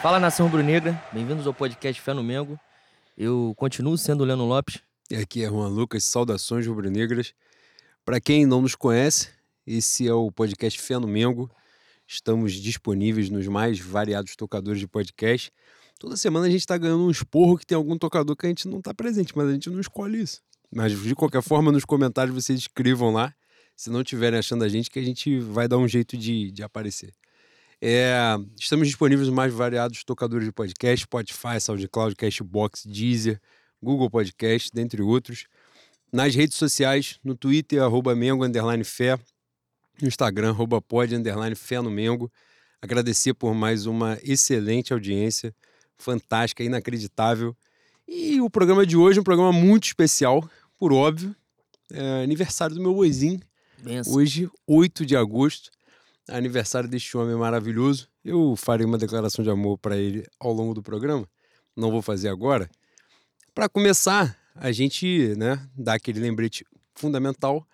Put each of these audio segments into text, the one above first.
Fala nação rubro-negra, bem-vindos ao podcast Fé no Mengo. Eu continuo sendo o Leno Lopes. E aqui é Juan Lucas, saudações rubro-negras. Para quem não nos conhece, esse é o podcast Fé no Mengo. Estamos disponíveis nos mais variados tocadores de podcast. Toda semana a gente está ganhando um esporro que tem algum tocador que a gente não está presente, mas a gente não escolhe isso. Mas de qualquer forma, nos comentários vocês escrevam lá, se não estiverem achando a gente, que a gente vai dar um jeito de, de aparecer. É, estamos disponíveis nos mais variados tocadores de podcast, Spotify, SoundCloud, Cashbox, Deezer, Google Podcast, dentre outros. Nas redes sociais, no Twitter, arroba Mengo, underline fé, no Instagram, arroba pod, underline fé no Mengo. Agradecer por mais uma excelente audiência, fantástica, inacreditável. E o programa de hoje é um programa muito especial, por óbvio. É aniversário do meu boizinho. Hoje, 8 de agosto aniversário deste homem maravilhoso. Eu farei uma declaração de amor para ele ao longo do programa. Não vou fazer agora. Para começar, a gente né, dá aquele lembrete fundamental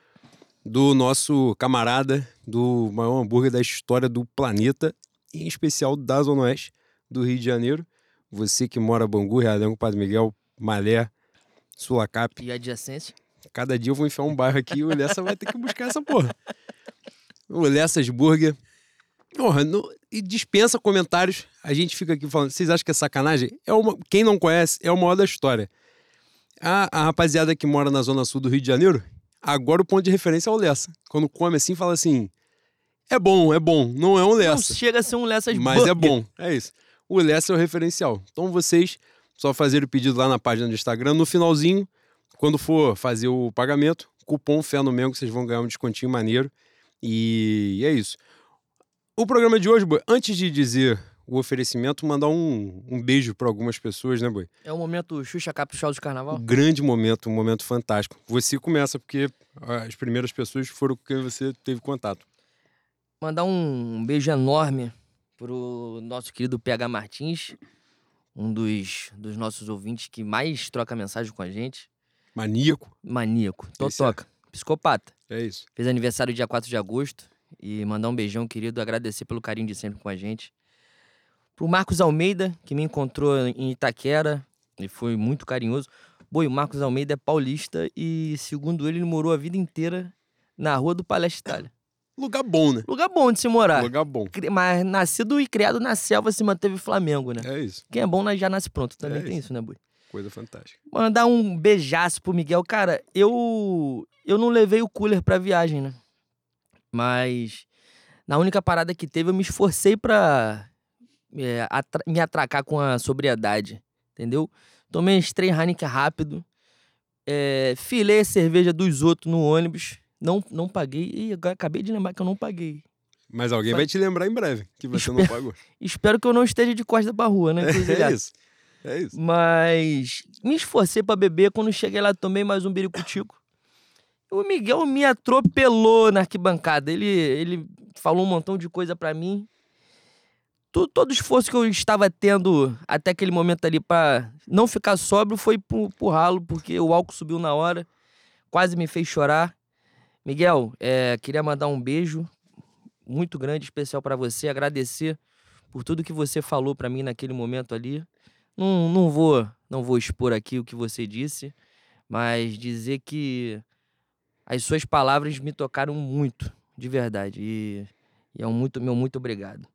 do nosso camarada, do maior hambúrguer da história do planeta, em especial da Zona Oeste do Rio de Janeiro. Você que mora em Bangu, Realengo, Padre Miguel, Malé, Sulacap. E adjacência? Cada dia eu vou enfiar um bairro aqui e o Lessa vai ter que buscar essa porra. O Lessas Burger. Porra, e dispensa comentários. A gente fica aqui falando. Vocês acham que é sacanagem? É uma, quem não conhece, é o maior da história. A, a rapaziada que mora na Zona Sul do Rio de Janeiro, agora o ponto de referência é o Lessa. Quando come assim, fala assim: é bom, é bom. Não é um Não Lessa. chega a ser um Lessas Mas é Burger. bom, é isso. O Lessa é o referencial. Então vocês só fazerem o pedido lá na página do Instagram. No finalzinho, quando for fazer o pagamento, cupom Fé no Mengo, vocês vão ganhar um descontinho maneiro. E é isso. O programa de hoje, Boi, antes de dizer o oferecimento, mandar um, um beijo para algumas pessoas, né, Boi? É o momento Xuxa Caprichosa de Carnaval? Um grande momento, um momento fantástico. Você começa, porque as primeiras pessoas foram com quem você teve contato. Mandar um beijo enorme pro nosso querido PH Martins, um dos, dos nossos ouvintes que mais troca mensagem com a gente. Maníaco, Maníaco, totoca, psicopata. É isso. Fez aniversário dia 4 de agosto. E mandar um beijão, querido. Agradecer pelo carinho de sempre com a gente. Pro Marcos Almeida, que me encontrou em Itaquera e foi muito carinhoso. Boi, o Marcos Almeida é paulista e, segundo ele, ele morou a vida inteira na rua do Palestra Itália. Lugar bom, né? Lugar bom de se morar. Lugar bom. Mas nascido e criado na selva se manteve Flamengo, né? É isso. Quem é bom já nasce pronto. Também É tem isso. isso, né, Boi? Coisa fantástica. Mandar um beijaço pro Miguel. Cara, eu eu não levei o cooler pra viagem, né? Mas na única parada que teve, eu me esforcei pra é, atra- me atracar com a sobriedade, entendeu? Tomei uns três Heineken rápido, é, filei a cerveja dos outros no ônibus, não, não paguei. Ih, agora acabei de lembrar que eu não paguei. Mas alguém vai te lembrar em breve que você não Espero- pagou. Espero que eu não esteja de costa pra rua, né? É, encruzilhada. isso. É isso. Mas me esforcei pra beber. Quando cheguei lá, tomei mais um biricutico. O Miguel me atropelou na arquibancada. Ele, ele falou um montão de coisa pra mim. Todo o esforço que eu estava tendo até aquele momento ali pra não ficar sóbrio foi pro, ralo, porque o álcool subiu na hora. Quase me fez chorar. Miguel, é, queria mandar um beijo muito grande, especial pra você. Agradecer por tudo que você falou pra mim naquele momento ali. Não, não vou não vou expor aqui o que você disse, mas dizer que as suas palavras me tocaram muito, de verdade. E, e é um muito, meu muito obrigado.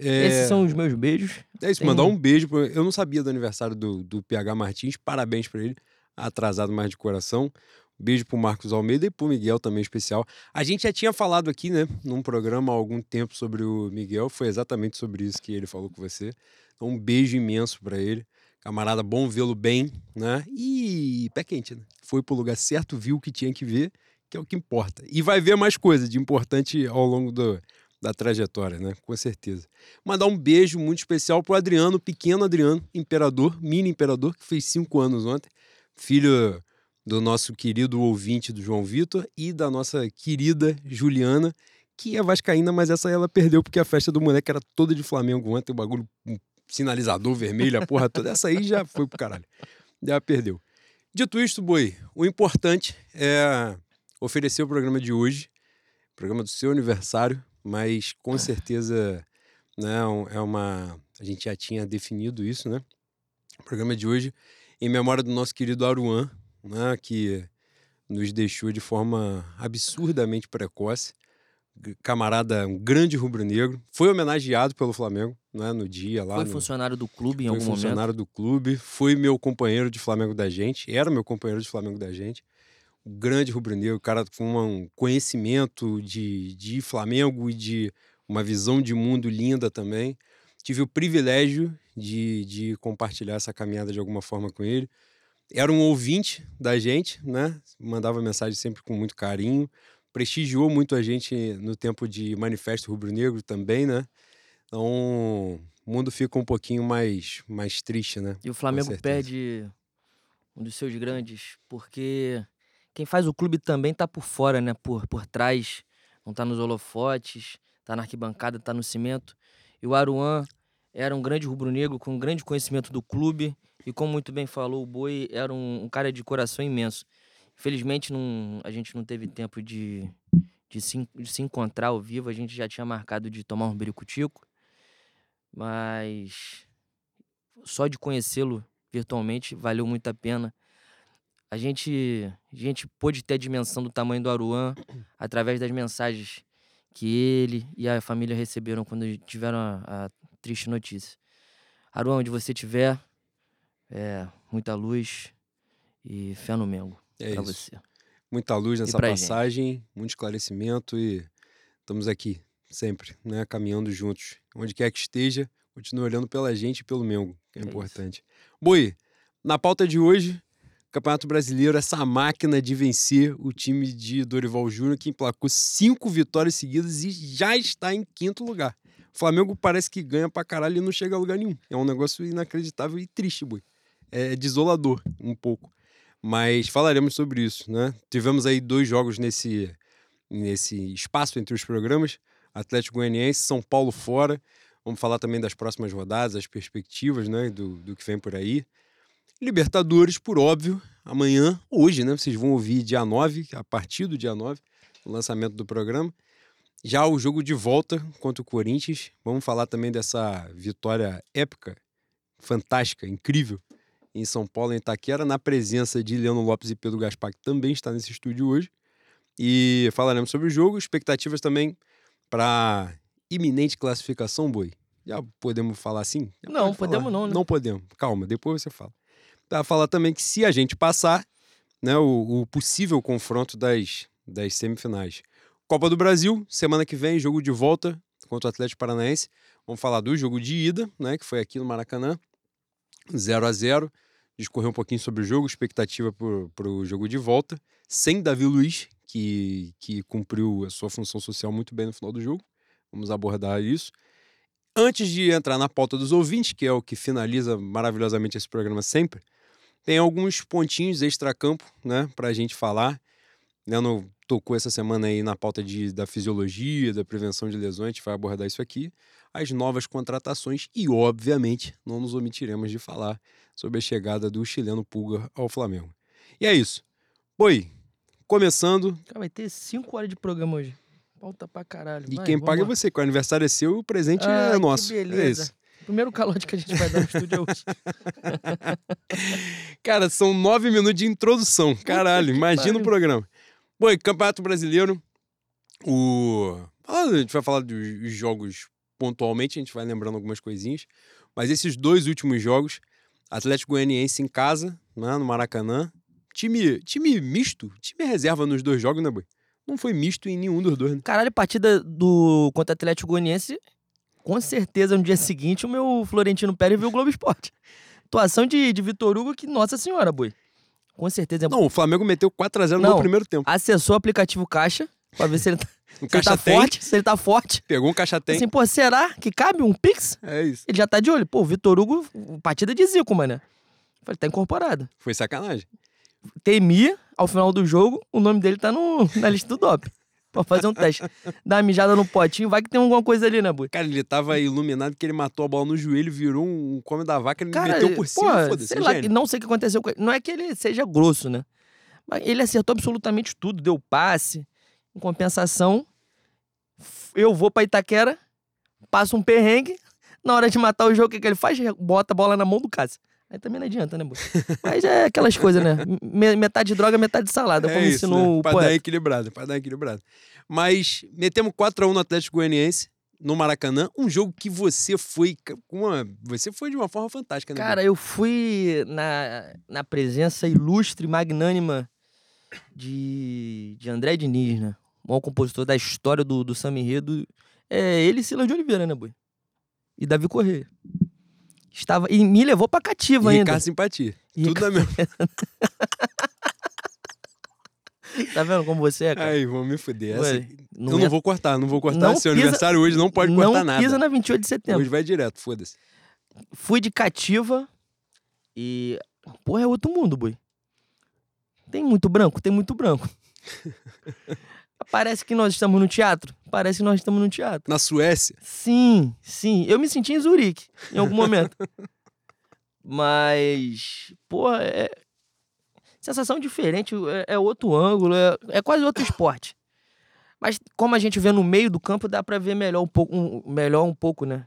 É, Esses são os meus beijos. é isso, tem mandar um- beijo. pro- Eu não sabia do aniversário do, do PH Martins. Parabéns pra ele. Atrasado mais de coração. Beijo pro Marcos Almeida e pro Miguel também especial. A gente já tinha falado aqui, né, num programa há algum tempo sobre o Miguel. Foi exatamente sobre isso que ele falou com você. Então, um beijo imenso pra ele. Camarada, bom vê-lo bem, né? E pé quente, né? Foi pro lugar certo, viu o que tinha que ver, que é o que importa. E vai ver mais coisa de importante ao longo do, da trajetória, né? Com certeza. Mandar um beijo muito especial pro Adriano, pequeno Adriano, imperador, mini imperador, que fez cinco anos ontem. Filho do nosso querido ouvinte do João Vitor e da nossa querida Juliana, que é vascaína, mas essa ela perdeu porque a festa do moleque era toda de Flamengo ontem, o bagulho, um sinalizador vermelho, a porra toda. Essa aí já foi pro caralho. Já perdeu. Dito isto, Boi, o importante é oferecer o programa de hoje, programa do seu aniversário, mas com certeza né, um- é, uma, A gente já tinha definido isso, né? O programa de hoje, em memória do nosso querido Aruan, né? Que nos deixou de forma absurdamente precoce. Camarada, um grande rubro-negro. Foi homenageado pelo Flamengo, né? No dia lá. Foi no... funcionário do clube em foi algum momento. funcionário do clube, foi meu companheiro de Flamengo da gente, era meu companheiro de Flamengo da gente. Um grande rubro-negro, cara com um conhecimento de, de Flamengo e de uma visão de mundo linda também. Tive o privilégio de, de compartilhar essa caminhada de alguma forma com ele. Era um ouvinte da gente, né? Mandava mensagem sempre com muito carinho. Prestigiou muito a gente no tempo de Manifesto Rubro-Negro também, né? Então, o mundo fica um pouquinho mais, mais triste, né? E o Flamengo perde um dos seus grandes, porque quem faz o clube também tá por fora, né? Por, por trás, não tá nos holofotes, tá na arquibancada, tá no cimento. E o Aruan era um grande rubro-negro com um grande conhecimento do clube e como muito bem falou o Boi, era um, um cara de coração imenso. Infelizmente não, a gente não teve tempo de, de, se, de se encontrar ao vivo, a gente já tinha marcado de tomar um biricutico, mas só de conhecê-lo virtualmente valeu muito a pena. A gente, a gente pôde ter a dimensão do tamanho do Aruan através das mensagens que ele e a família receberam quando tiveram a, a triste notícia. Aruan, onde você estiver, é, muita luz e fé no Mengo É pra isso. você. Muita luz nessa pra gente? passagem, muito esclarecimento e estamos aqui sempre, né? Caminhando juntos. Onde quer que esteja, continue olhando pela gente e pelo Mengo, que é, É isso. importante. Boi, na pauta de hoje, Campeonato Brasileiro, essa máquina de vencer o time de Dorival Júnior, que emplacou cinco vitórias seguidas e já está em quinto lugar. O Flamengo parece que ganha pra caralho e não chega a lugar nenhum. É um negócio inacreditável e triste, boi. É desolador um pouco. Mas falaremos sobre isso, né? Tivemos aí dois jogos nesse, nesse espaço entre os programas. Atlético Goianiense, São Paulo fora. Vamos falar também das próximas rodadas, as perspectivas, né? Do, do que vem por aí. Libertadores, por óbvio, amanhã, hoje, né? Vocês vão ouvir dia 9, a partir do dia 9, o lançamento do programa. Já o jogo de volta contra o Corinthians. Vamos falar também dessa vitória épica, fantástica, incrível, em São Paulo, em Itaquera, na presença de Leandro Lopes e Pedro Gaspar, que também está nesse estúdio hoje. E falaremos sobre o jogo, expectativas também para iminente classificação, Boi. Já podemos falar assim? Já Não, pode falar. podemos não, né? Não podemos. Calma, depois você fala. Para falar também que se a gente passar, né, o, o possível confronto das, das semifinais. Copa do Brasil, semana que vem, jogo de volta contra o Atlético Paranaense. Vamos falar do jogo de ida, né, que foi aqui no Maracanã, 0 a 0 Discorrer um pouquinho sobre o jogo, expectativa para o jogo de volta, sem Davi Luiz, que, que cumpriu a sua função social muito bem no final do jogo. Vamos abordar isso. Antes de entrar na pauta dos ouvintes, que é o que finaliza maravilhosamente esse programa sempre, tem alguns pontinhos extra-campo, né, para a gente falar. Leandro tocou essa semana aí na pauta de, da fisiologia, da prevenção de lesões, a gente vai abordar isso aqui. As novas contratações e, obviamente, não nos omitiremos de falar sobre a chegada do chileno Pulga ao Flamengo. E é isso. Oi, começando, Cara, vai ter cinco horas de programa hoje. Pauta pra caralho. e Vai, quem paga é vambora. você, que o aniversário é seu e o presente Ai, é nosso. É beleza. isso. Primeiro calote que a gente vai dar no estúdio é hoje. Cara, são nove minutos de introdução. Caralho, imagina o programa. Bom, Campeonato Brasileiro, o... ah, a gente vai falar dos jogos pontualmente, a gente vai lembrando algumas coisinhas. Mas esses dois últimos jogos, Atlético Goianiense em casa, né, no Maracanã. Time, time misto, time reserva nos dois jogos, né, Boi? Não foi misto em nenhum dos dois, né? Caralho, partida do contra Atlético Goianiense, com certeza no dia seguinte o meu Florentino Pérez viu o Globo Esporte. Atuação de, de Vitor Hugo que, nossa senhora, boi. Com certeza. Não, o Flamengo meteu 4x0 no primeiro tempo. Acessou o aplicativo Caixa pra ver se ele tá, O se ele tá forte, se ele tá forte. pegou um caixa tem. Assim, pô, será que cabe um Pix? É isso. Ele já tá de olho. Pô, o Vitor Hugo, partida de Zico, mano. Falei, tá incorporado. Foi sacanagem. Temi, ao final do jogo, o nome dele tá no, na lista do DOP. Pra fazer um teste. Dá uma mijada no potinho, vai que tem alguma coisa ali, né, Bui? Cara, ele tava iluminado que ele matou a bola no joelho, virou um come da vaca, ele Cara, meteu por cima, foda-se. sei é lá, gênio. não sei o que aconteceu com ele. Não é que ele seja grosso, né? Mas ele acertou absolutamente tudo, deu passe. Em compensação, eu vou pra Itaquera, passo um perrengue, Na hora de matar o jogo, o que, que ele faz? Bota a bola na mão do Cássio. Aí também não adianta, né, boy? Mas é aquelas coisas, né? Me- Metade droga, metade salada, como É isso, ensinou né? o Pra dar equilibrado, pra dar equilibrado. Mas metemos 4x1 no Atlético Goianiense, no Maracanã. Um jogo que você foi com uma... Você foi de uma forma fantástica, né? Cara, eu fui na, na presença ilustre, magnânima de, de André Diniz, né? O maior compositor da história do, do samba enredo. É ele e Silas de Oliveira, né, boi? E Davi Corrêa. Estava, e me levou pra cativa e ainda. Ricardo Simpatia. E Tudo na mesma. Tá vendo como você é, cara? Ai, vão me fuder. Essa... Ué, eu não é- vou cortar, não vou cortar. Não Seu pisa- aniversário hoje não pode cortar não nada. pisa na 28 de setembro. Hoje vai direto, foda-se. Fui de cativa e. Porra, é outro mundo, boi. Tem muito branco? Tem muito branco. Parece que nós estamos no teatro. Parece que nós estamos no teatro. Na Suécia, Sim, sim. Eu me senti em Zurique em algum momento. Mas, porra, é. Sensação diferente, é, é outro ângulo, é, é quase outro esporte. Mas como a gente vê no meio do campo, dá pra ver melhor um pouco, um- melhor um pouco, né?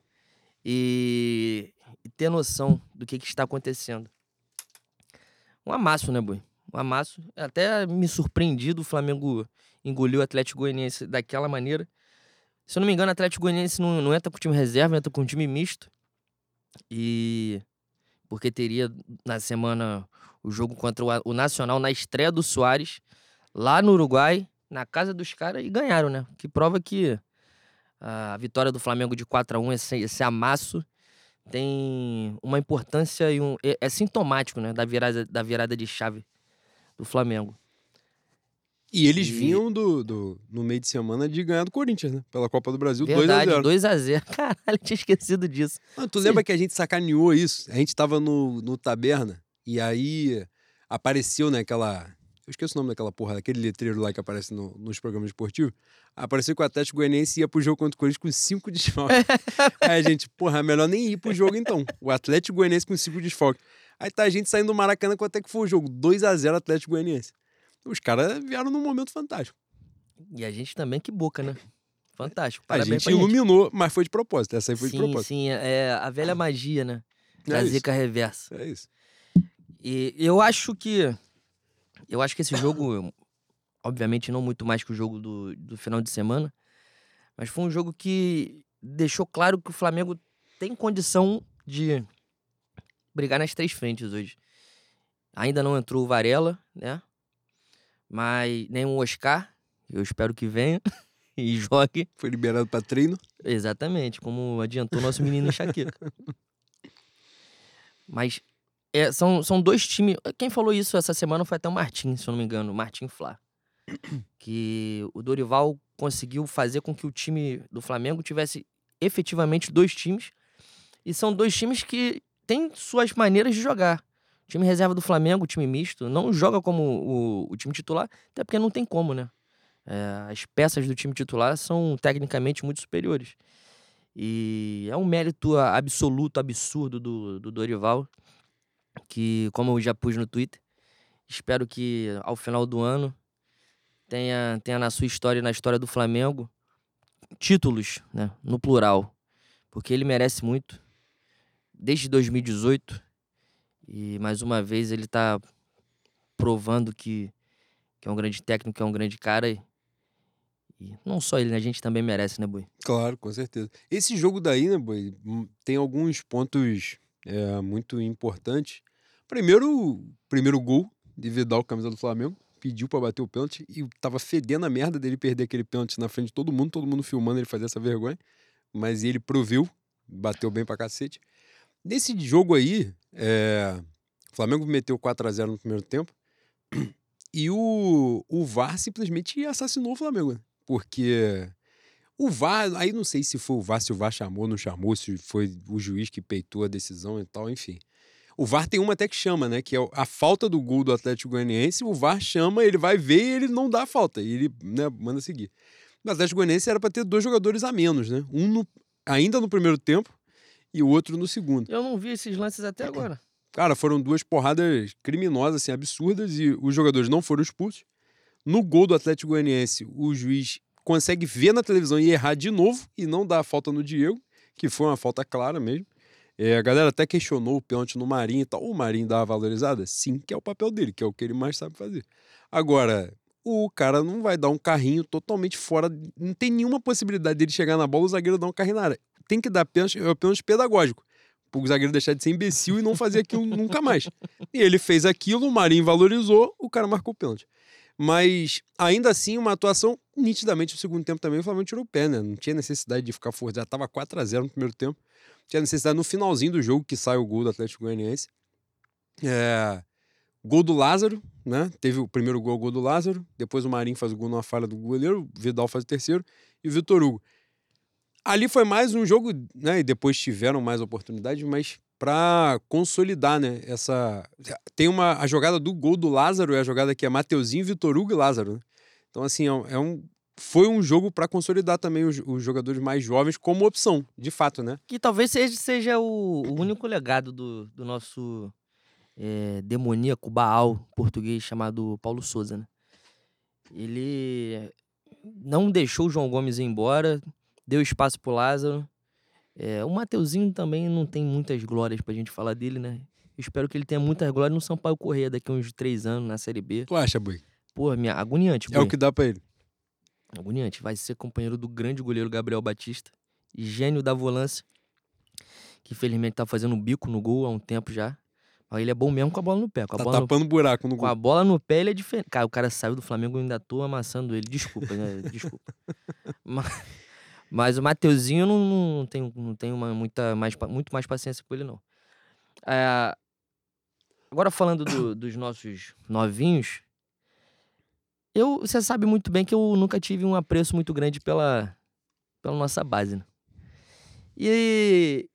E, e ter noção do que, que está acontecendo. Um amasso, né, Boi? Um amasso. Até me surpreendi do Flamengo engolir o Atlético Goianiense daquela maneira. Se eu não me engano, o Atlético Goianiense não, não entra com time reserva, entra com time misto. E porque teria na semana o jogo contra o, o Nacional na estreia do Soares, lá no Uruguai, na casa dos caras, e ganharam, né? Que prova que a vitória do Flamengo de 4 a 1 esse, esse amasso, tem uma importância e um. É, é sintomático, né? Da virada, da virada de chave do Flamengo. E eles E- vinham do, do- no meio de semana de ganhar do Corinthians, né? Pela Copa do Brasil, Verdade, 2x0. 2x0. Caralho, tinha esquecido disso. Ah, tu Sim. lembra que a gente sacaneou isso? A gente tava no, no Taberna e aí apareceu, né, aquela. Eu esqueço o nome daquela porra, daquele letreiro lá que aparece no- nos programas esportivos. Apareceu que o Atlético Goianiense ia pro jogo contra o Corinthians com cinco desfalques. aí a gente, porra, é melhor nem ir pro jogo então. O Atlético Goianiense com cinco desfalques. Aí tá a gente saindo do Maracanã, quanto é que foi o jogo? 2x0 Atlético Goianiense. Os caras vieram num momento fantástico. E a gente também, que boca, né? Fantástico. A Parabéns gente pra gente. iluminou, mas foi de propósito. Essa aí foi de Sim, propósito. sim, é a velha magia, né? É Da isso. zica reversa. É isso. E eu acho que. Eu acho que esse jogo, obviamente, não muito mais que o jogo do, do final de semana, mas foi um jogo que deixou claro que o Flamengo tem condição de brigar nas três frentes hoje. Ainda não entrou o Varela, né? Mas nem o Oscar. Eu espero que venha e jogue. Foi liberado pra treino. Exatamente, como adiantou nosso menino Enxaqueca. Mas é, são, são dois times. Quem falou isso essa semana foi até o Martim, se eu não me engano, o Martim Flá. Que o Dorival conseguiu fazer com que o time do Flamengo tivesse efetivamente dois times. E são dois times que têm suas maneiras de jogar. Time reserva do Flamengo, time misto, não joga como o, o time titular, até porque não tem como, né? É, as peças do time titular são tecnicamente muito superiores. E é um mérito absoluto, absurdo do, do Dorival, que, como eu já pus no Twitter, espero que ao final do ano tenha, tenha na sua história e na história do Flamengo títulos, né, no plural, porque ele merece muito. Desde 2018, e mais uma vez ele está provando que, que é um grande técnico, que é um grande cara. E, e não só ele, né? A gente também merece, né, Bui? Claro, com certeza. Esse jogo daí, né, boy, hum, tem alguns pontos é, muito importantes. Primeiro, primeiro gol de Vidal, camisa do Flamengo, pediu pra bater o pênalti e tava fedendo a merda dele perder aquele pênalti na frente de todo mundo, todo mundo filmando ele fazer essa vergonha. Mas ele proveu, bateu bem pra cacete. Nesse jogo aí, é, o Flamengo meteu 4 a 0 no primeiro tempo e o, o VAR simplesmente assassinou o Flamengo, né? porque o VAR, aí não sei se foi o VAR, se o VAR chamou, não chamou, se foi o juiz que peitou a decisão e tal, enfim. O VAR tem uma até que chama, né? Que é a falta do gol do Atlético Goianiense. O VAR chama, ele vai ver e ele não dá a falta. E ele né, manda seguir. O Atlético Goianiense era para ter dois jogadores a menos, né? Um no- ainda no primeiro tempo e o outro no segundo. Eu não vi esses lances até agora. Cara, foram duas porradas criminosas, assim, absurdas, e os jogadores não foram expulsos. No gol do Atlético Goianiense, o juiz consegue ver na televisão e errar de novo e não dá a falta no Diego, que foi uma falta clara mesmo. É, a galera até questionou o pênalti no Marinho e tal. O Marinho dá uma valorizada? Sim, que é o papel dele, que é o que ele mais sabe fazer. Agora, o cara não vai dar um carrinho totalmente fora. Não tem nenhuma possibilidade dele chegar na bola o zagueiro dar um carrinho na área. Tem que dar pênalti, é o pênalti pedagógico. O zagueiro deixar de ser imbecil e não fazer aquilo nunca mais. E ele fez aquilo, o Marinho valorizou, o cara marcou o pênalti. Mas, ainda assim, uma atuação nitidamente no segundo tempo também, o Flamengo tirou o pé, né? Não tinha necessidade de ficar forçado. Tava 4 a 0 no primeiro tempo. Tinha necessidade no finalzinho do jogo que sai o gol do Atlético Goianiense. É... Gol do Lázaro, né? Teve o primeiro gol, gol do Lázaro. Depois o Marinho faz o gol numa falha do goleiro. O Vidal faz o terceiro. E o Vitor Hugo. Ali foi mais um jogo, né? E depois tiveram mais oportunidades, mas para consolidar, né? Essa tem uma a jogada do gol do Lázaro é a jogada que é Mateuzinho, Vitor Hugo e Lázaro. Né? Então assim é um foi um jogo para consolidar também os, os, jogadores mais jovens como opção, de fato, né? Que talvez seja, seja o, o único legado do, do nosso é, demoníaco Baal português chamado Paulo Souza, né? Ele não deixou o João Gomes ir embora, deu espaço pro Lázaro é, o Mateuzinho também não tem muitas glórias pra gente falar dele, né? Eu espero que ele tenha muitas glórias no Sampaio Correia daqui a uns três anos na Série B. Tu acha, Bui? Pô, minha agoniante, É o que dá pra ele. Agoniante. Vai ser companheiro do grande goleiro Gabriel Batista, gênio da volância, que infelizmente tá fazendo um bico no gol há um tempo já. Ele é bom mesmo com a bola no pé. Com a tá bola tapando no... buraco no Com gol. a bola no pé, ele é diferente. Cara, o cara saiu do Flamengo e ainda tô amassando ele. Desculpa, né? Desculpa. Mas... Mas o Mateuzinho não, não tenho, não tenho uma, muita mais, muito mais paciência com ele, não. É, agora falando do, dos nossos novinhos, eu, você sabe muito bem que eu nunca tive um apreço muito grande pela, pela nossa base. Né? E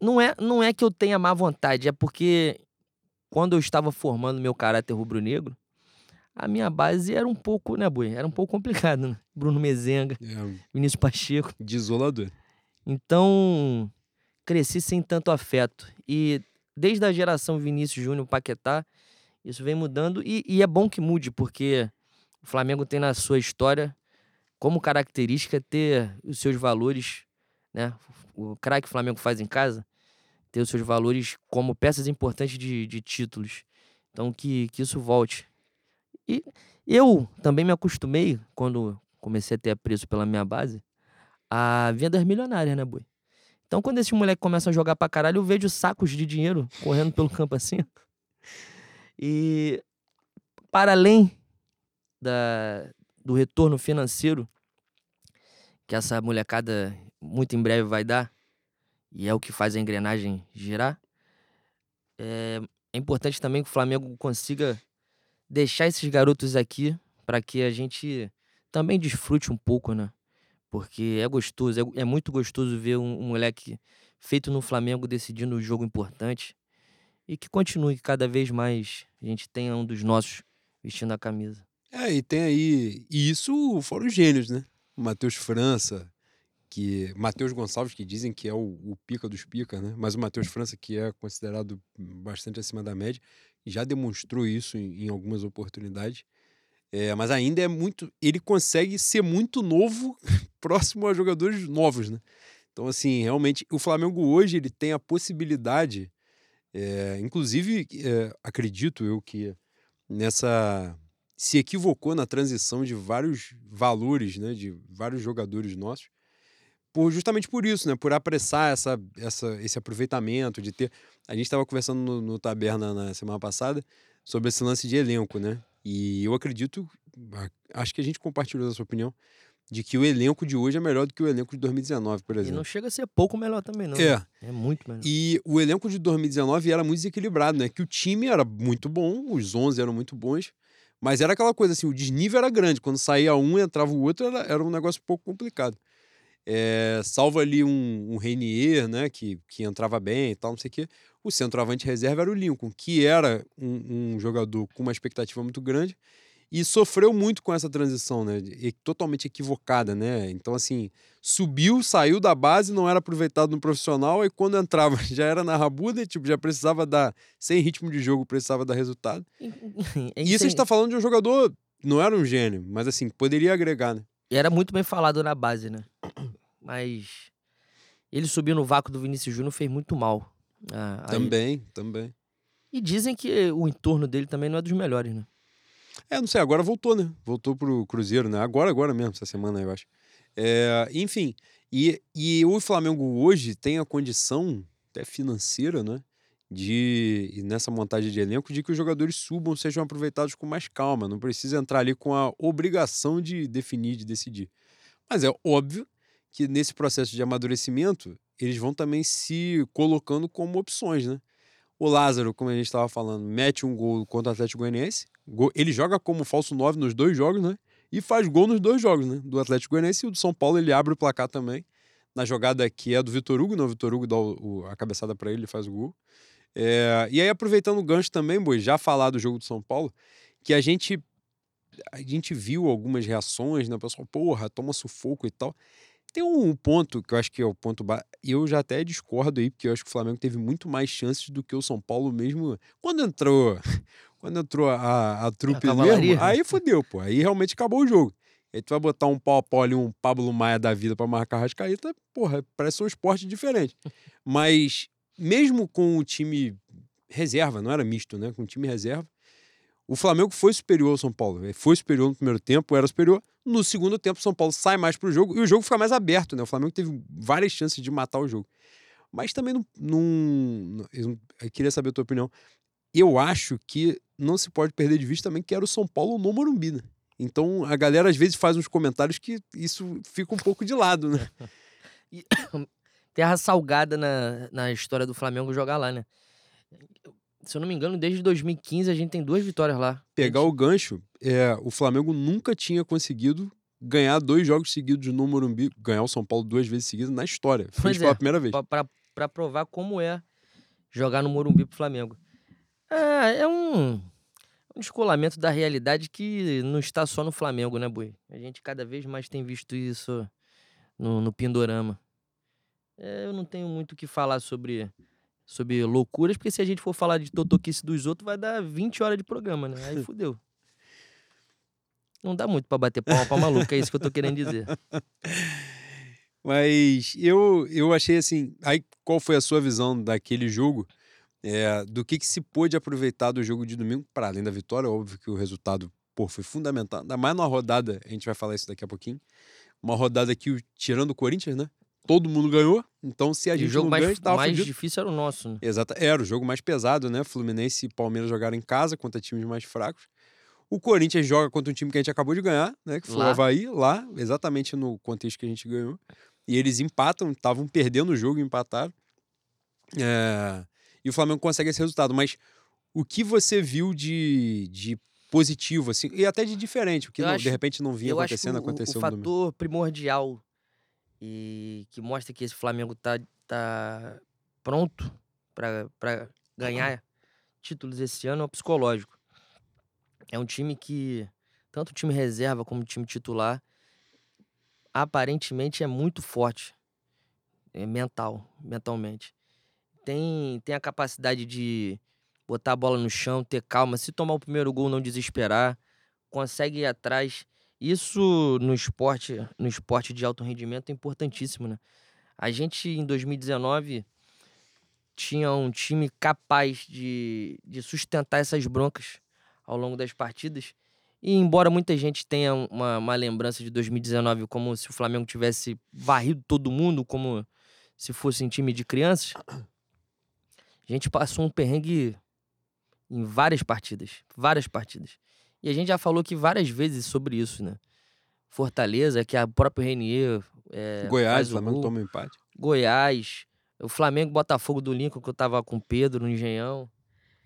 não é, não é que eu tenha má vontade, é porque quando eu estava formando meu caráter rubro-negro, a minha base era um pouco, né, Bui? Era um pouco complicado, né? Bruno Mezenga, é. Vinícius Pacheco. Desolador. Então, cresci sem tanto afeto. E desde a geração Vinícius Júnior, Paquetá, isso vem mudando. E, e, é bom que mude, porque o Flamengo tem na sua história como característica ter os seus valores, né? O craque que o Flamengo faz em casa, ter os seus valores como peças importantes de, de títulos. Então, que, que isso volte. E eu também me acostumei, quando comecei a ter apreço pela minha base, a vendas milionárias, né, boi? Então, quando esses moleques começam a jogar pra caralho, eu vejo sacos de dinheiro correndo pelo campo assim. E, para além da, do retorno financeiro que essa molecada muito em breve vai dar, e é o que faz a engrenagem girar, é, é importante também que o Flamengo consiga deixar esses garotos aqui para que a gente também desfrute um pouco, né? Porque é gostoso, é, é muito gostoso ver um, um, moleque feito no Flamengo decidindo um jogo importante e que continue que cada vez mais a gente tenha um dos nossos vestindo a camisa. É, e tem aí. E isso fora os gênios, né? Matheus França, que. Matheus Gonçalves, que dizem que é o, o pica dos pica, né? Mas o Matheus França, que é considerado bastante acima da média já demonstrou isso em, em algumas oportunidades. É, mas ainda é muito. Ele consegue ser muito novo, próximo a jogadores novos, né? Então, assim, realmente, o Flamengo hoje ele tem a possibilidade, é, inclusive, é, acredito eu que nessa. se equivocou na transição de vários valores, né? De vários jogadores nossos por justamente por isso, né? Por apressar essa, essa, esse aproveitamento, de ter. A gente estava conversando no, no Taberna na semana passada sobre esse lance de elenco, né? E eu acredito, acho que a gente compartilhou essa opinião, de que o elenco de hoje é melhor do que o elenco de 2019, por exemplo. E não chega a ser pouco melhor também, não. É. Né? É muito melhor. E o elenco de 2019 era muito desequilibrado, né? Que o time era muito bom, os 11 eram muito bons, mas era aquela coisa assim, o desnível era grande. Quando saía um e entrava o outro, era, era um negócio um pouco complicado. É, salvo ali um, um Renier, né, que, que entrava bem e tal, não sei o quê. O centroavante reserva era o Lincoln, que era um, um, jogador com uma expectativa muito grande e sofreu muito com essa transição, né, e, totalmente equivocada, né. Então, assim, subiu, saiu da base, não era aproveitado no profissional, e quando entrava já era na rabuda, tipo, já precisava dar, sem ritmo de jogo, precisava dar resultado. e isso a gente tá falando de um jogador, não era um gênio, mas assim, poderia agregar, né. E era muito bem falado na base, né? Mas ele subir no vácuo do Vinícius Júnior fez muito mal. Ah, aí- Também, também. E dizem que o entorno dele também não é dos melhores, né? É, não sei, agora voltou, né? Voltou pro Cruzeiro, né? Agora, agora mesmo, essa semana, eu acho. É, enfim, e, e o Flamengo hoje tem a condição, até financeira, né? De, nessa montagem de elenco, de que os jogadores subam, sejam aproveitados com mais calma. Não precisa entrar ali com a obrigação de definir, de decidir. Mas é óbvio que nesse processo de amadurecimento, eles vão também se colocando como opções, né? O Lázaro, como a gente estava falando, mete um gol contra o Atlético Goianiense. Go- Ele joga como falso 9 nos dois jogos, né? E faz gol nos dois jogos, né? Do Atlético Goianiense e o do São Paulo, ele abre o placar também. Na jogada que é do Vitor Hugo, não, o Vitor Hugo dá o- o- a cabeçada para ele, ele faz o gol. É, e aí, aproveitando o gancho também, Boi, já falar do jogo do São Paulo, que a gente a gente viu algumas reações, né? O pessoal, porra, toma sufoco e tal. Tem um ponto que eu acho que é o ponto. E eu já até discordo aí, porque eu acho que o Flamengo teve muito mais chances do que o São Paulo mesmo. Quando entrou. Quando entrou a, a trupe cavalaria. mesmo, aí fodeu, pô. Aí realmente acabou o jogo. Aí tu vai botar um pau a pau ali, um Pablo Maia da vida pra marcar a Rascaíta, porra, parece um esporte diferente. Mas mesmo com o time reserva, não era misto, né? Com o time reserva, o Flamengo foi superior ao São Paulo. Ele Foi superior no primeiro tempo, era superior. No segundo tempo, o São Paulo sai mais pro jogo e o jogo fica mais aberto, né? O Flamengo teve várias chances de matar o jogo. Mas também não. eu queria saber a tua opinião. Eu acho que não se pode perder de vista também que era o São Paulo no Morumbi, né? Então a galera às vezes faz uns comentários que isso fica um pouco de lado, né? Terra salgada na, na história do Flamengo jogar lá, né? Se eu não me engano, desde 2015 a gente tem duas vitórias lá. Pegar o gancho, é, o Flamengo nunca tinha conseguido ganhar dois jogos seguidos no Morumbi, ganhar o São Paulo duas vezes seguidas na história. Fez Pois pela é, primeira vez. Pra provar como é jogar no Morumbi pro Flamengo. Ah, é um, um descolamento da realidade que não está só no Flamengo, né, Bui? A gente cada vez mais tem visto isso no, no Pindorama. É, eu não tenho muito o que falar sobre, sobre loucuras, porque se a gente for falar de totoquice dos outros, vai dar 20 horas de programa, né? Aí fudeu. Não dá muito pra bater palma pra maluco, é isso que eu tô querendo dizer. Mas eu, eu achei assim. Aí, qual foi a sua visão daquele jogo? É, do que, que se pôde aproveitar do jogo de domingo, para além da vitória, óbvio que o resultado pô, foi fundamental. Ainda mais numa rodada, a gente vai falar isso daqui a pouquinho. Uma rodada que, tirando o Corinthians, né? Todo mundo ganhou. Então, se a E o gente jogo não mais, ganha, gente tava mais fudido. difícil era o nosso, né? Exato. Era o jogo mais pesado, né? Fluminense e Palmeiras jogaram em casa contra times mais fracos. O Corinthians joga contra um time que a gente acabou de ganhar, né? Que foi o Lá. Havaí, lá, exatamente no contexto que a gente ganhou. E eles empatam, estavam perdendo o jogo e empataram. É, E o Flamengo consegue esse resultado. Mas o que você viu de, de positivo, assim, e até de diferente, o que Eu não- acho- de repente não vinha acontecendo, o, o- aconteceu o fator primordial e que mostra que esse Flamengo tá, tá pronto para ganhar títulos esse ano é o psicológico. É um time que, tanto o time reserva como o time titular, aparentemente é muito forte. É mental, mentalmente. Tem, tem a capacidade de botar a bola no chão, ter calma. Se tomar o primeiro gol, não desesperar. Consegue ir atrás. Isso no esporte, no esporte de alto rendimento é importantíssimo, né? A gente, em 2019, tinha um time capaz de, de sustentar essas broncas ao longo das partidas. E embora muita gente tenha uma, uma lembrança de 2019 como se o Flamengo tivesse varrido todo mundo, como se fosse um time de crianças, a gente passou um perrengue em várias partidas. Várias partidas. E a gente já falou aqui várias vezes sobre isso, né? Fortaleza, que a próprio Renier. É, Goiás, o Flamengo gol. toma um empate. Goiás, o Flamengo Botafogo do Lincoln, que eu tava com o Pedro no Engenhão.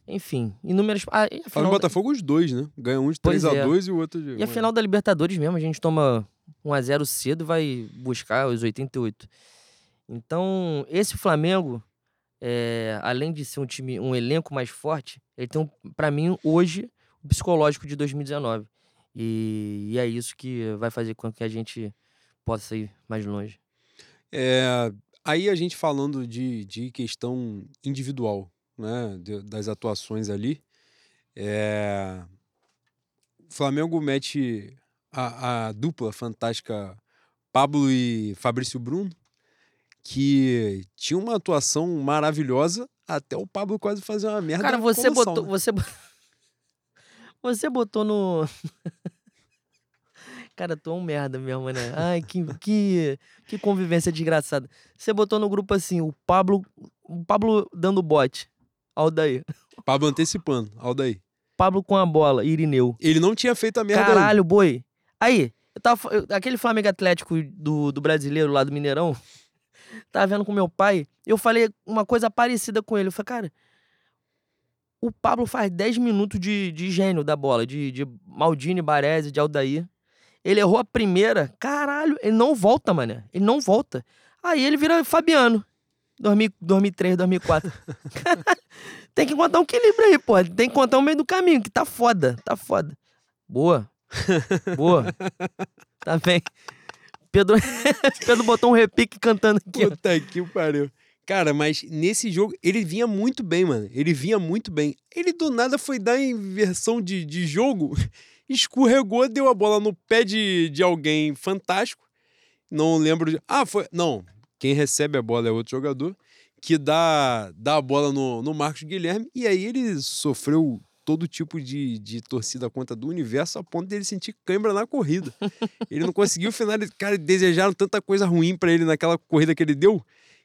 Enfim, inúmeras. Ah, e a final Botafogo, os dois, né? Ganha um de Pois 3x2 e o outro de. E a final da Libertadores mesmo, a gente toma 1x0 cedo e vai buscar os 88. Então, esse Flamengo, é, além de ser um time, um elenco mais forte, ele tem, um, para mim, hoje, psicológico de 2019. E, e é isso que vai fazer com que a gente possa ir mais longe. É, aí a gente falando de, de questão individual, né, de- das atuações ali, é, o Flamengo mete a, a dupla fantástica Pablo e Fabrício Bruno, que tinha uma atuação maravilhosa até o Pablo quase fazer uma merda. Cara, você botou. né? Você, você botou no. Cara, tu é um merda mesmo, né? Ai, que, que, que convivência desgraçada. Você botou no grupo assim, o Pablo. O Pablo dando bote. Aldair. Pablo antecipando, Aldair. Pablo com a bola, Irineu. Ele não tinha feito a merda ainda. Caralho, boi. Aí, eu tava, eu- aquele Flamengo Atlético do, do brasileiro lá do Mineirão, tava vendo com meu pai, eu falei uma coisa parecida com ele. Eu falei, cara, o Pablo faz 10 minutos de, de gênio da bola, de, de Maldini, Baresi, de Aldair. Ele errou a primeira, caralho, ele não volta, mané. Ele não volta. Aí ele vira Fabiano. 2000 2003, 2004. Tem que encontrar um equilíbrio aí, pô. Tem que encontrar o meio do caminho, que tá foda, tá foda. Boa. Boa. Tá bem. Pedro, Pedro botou um repique cantando aqui. ó. Puta que pariu. Cara, mas nesse jogo ele vinha muito bem, mano. Ele vinha muito bem. Ele do nada foi dar inversão de, de jogo, escorregou, deu a bola no pé de, de alguém fantástico. Não lembro de. Ah, foi. Não. Quem recebe a bola é outro jogador. Que dá, dá a bola no, no Marcos Guilherme. E aí ele sofreu todo tipo de, de torcida contra do universo a ponto dele sentir cãibra na corrida. Ele não conseguiu finalizar. Cara, desejaram tanta coisa ruim pra ele naquela corrida que ele deu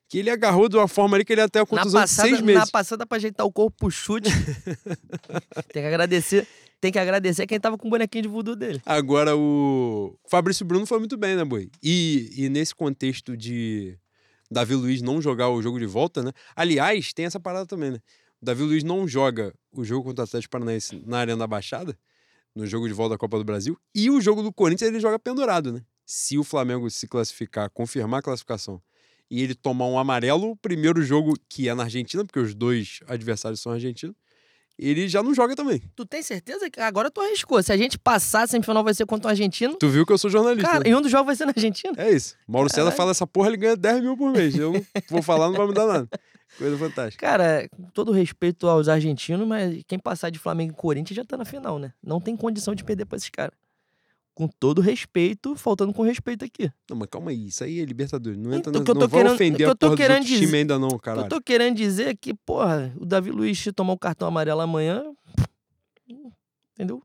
que ele agarrou de uma forma ali que ele até Na contusão de seis na meses. passada pra ajeitar o corpo pro chute. tem que agradecer. Tem que agradecer quem tava com o bonequinho de voodoo dele. Agora o Fabrício Bruno foi muito bem, né, Boi? E, e nesse contexto de Davi Luiz não jogar o jogo de volta, né? Aliás, tem essa parada também, né? Davi Luiz não joga o jogo contra o Atlético Paranaense na Arena da Baixada, no jogo de volta da Copa do Brasil, e o jogo do Corinthians ele joga pendurado, né? Se o Flamengo se classificar, confirmar a classificação, e ele tomar um amarelo, o primeiro jogo que é na Argentina, porque os dois adversários são argentinos, ele já não joga também. Tu tem certeza que agora tu arriscou? Se a gente passar, a semifinal vai ser contra o argentino. Tu viu que eu sou jornalista. Cara, né? e um dos jogos vai ser na Argentina. É isso. Mauro César fala essa porra, ele ganha 10 mil por mês. Eu vou falar, não vai mudar nada. Coisa fantástica. Cara, com todo respeito aos argentinos, mas quem passar de Flamengo e Corinthians já tá na final, né? Não tem condição de perder pra esses caras. Com todo respeito, faltando com respeito aqui. Não, mas calma aí. Isso aí é Libertadores. Não entra Então, eu Não vai querendo- ofender que a eu tô porra dos querendo dizer- times ainda não, Eu caralho. tô querendo dizer é que, porra, o Davi Luiz tomar o cartão amarelo amanhã. Entendeu?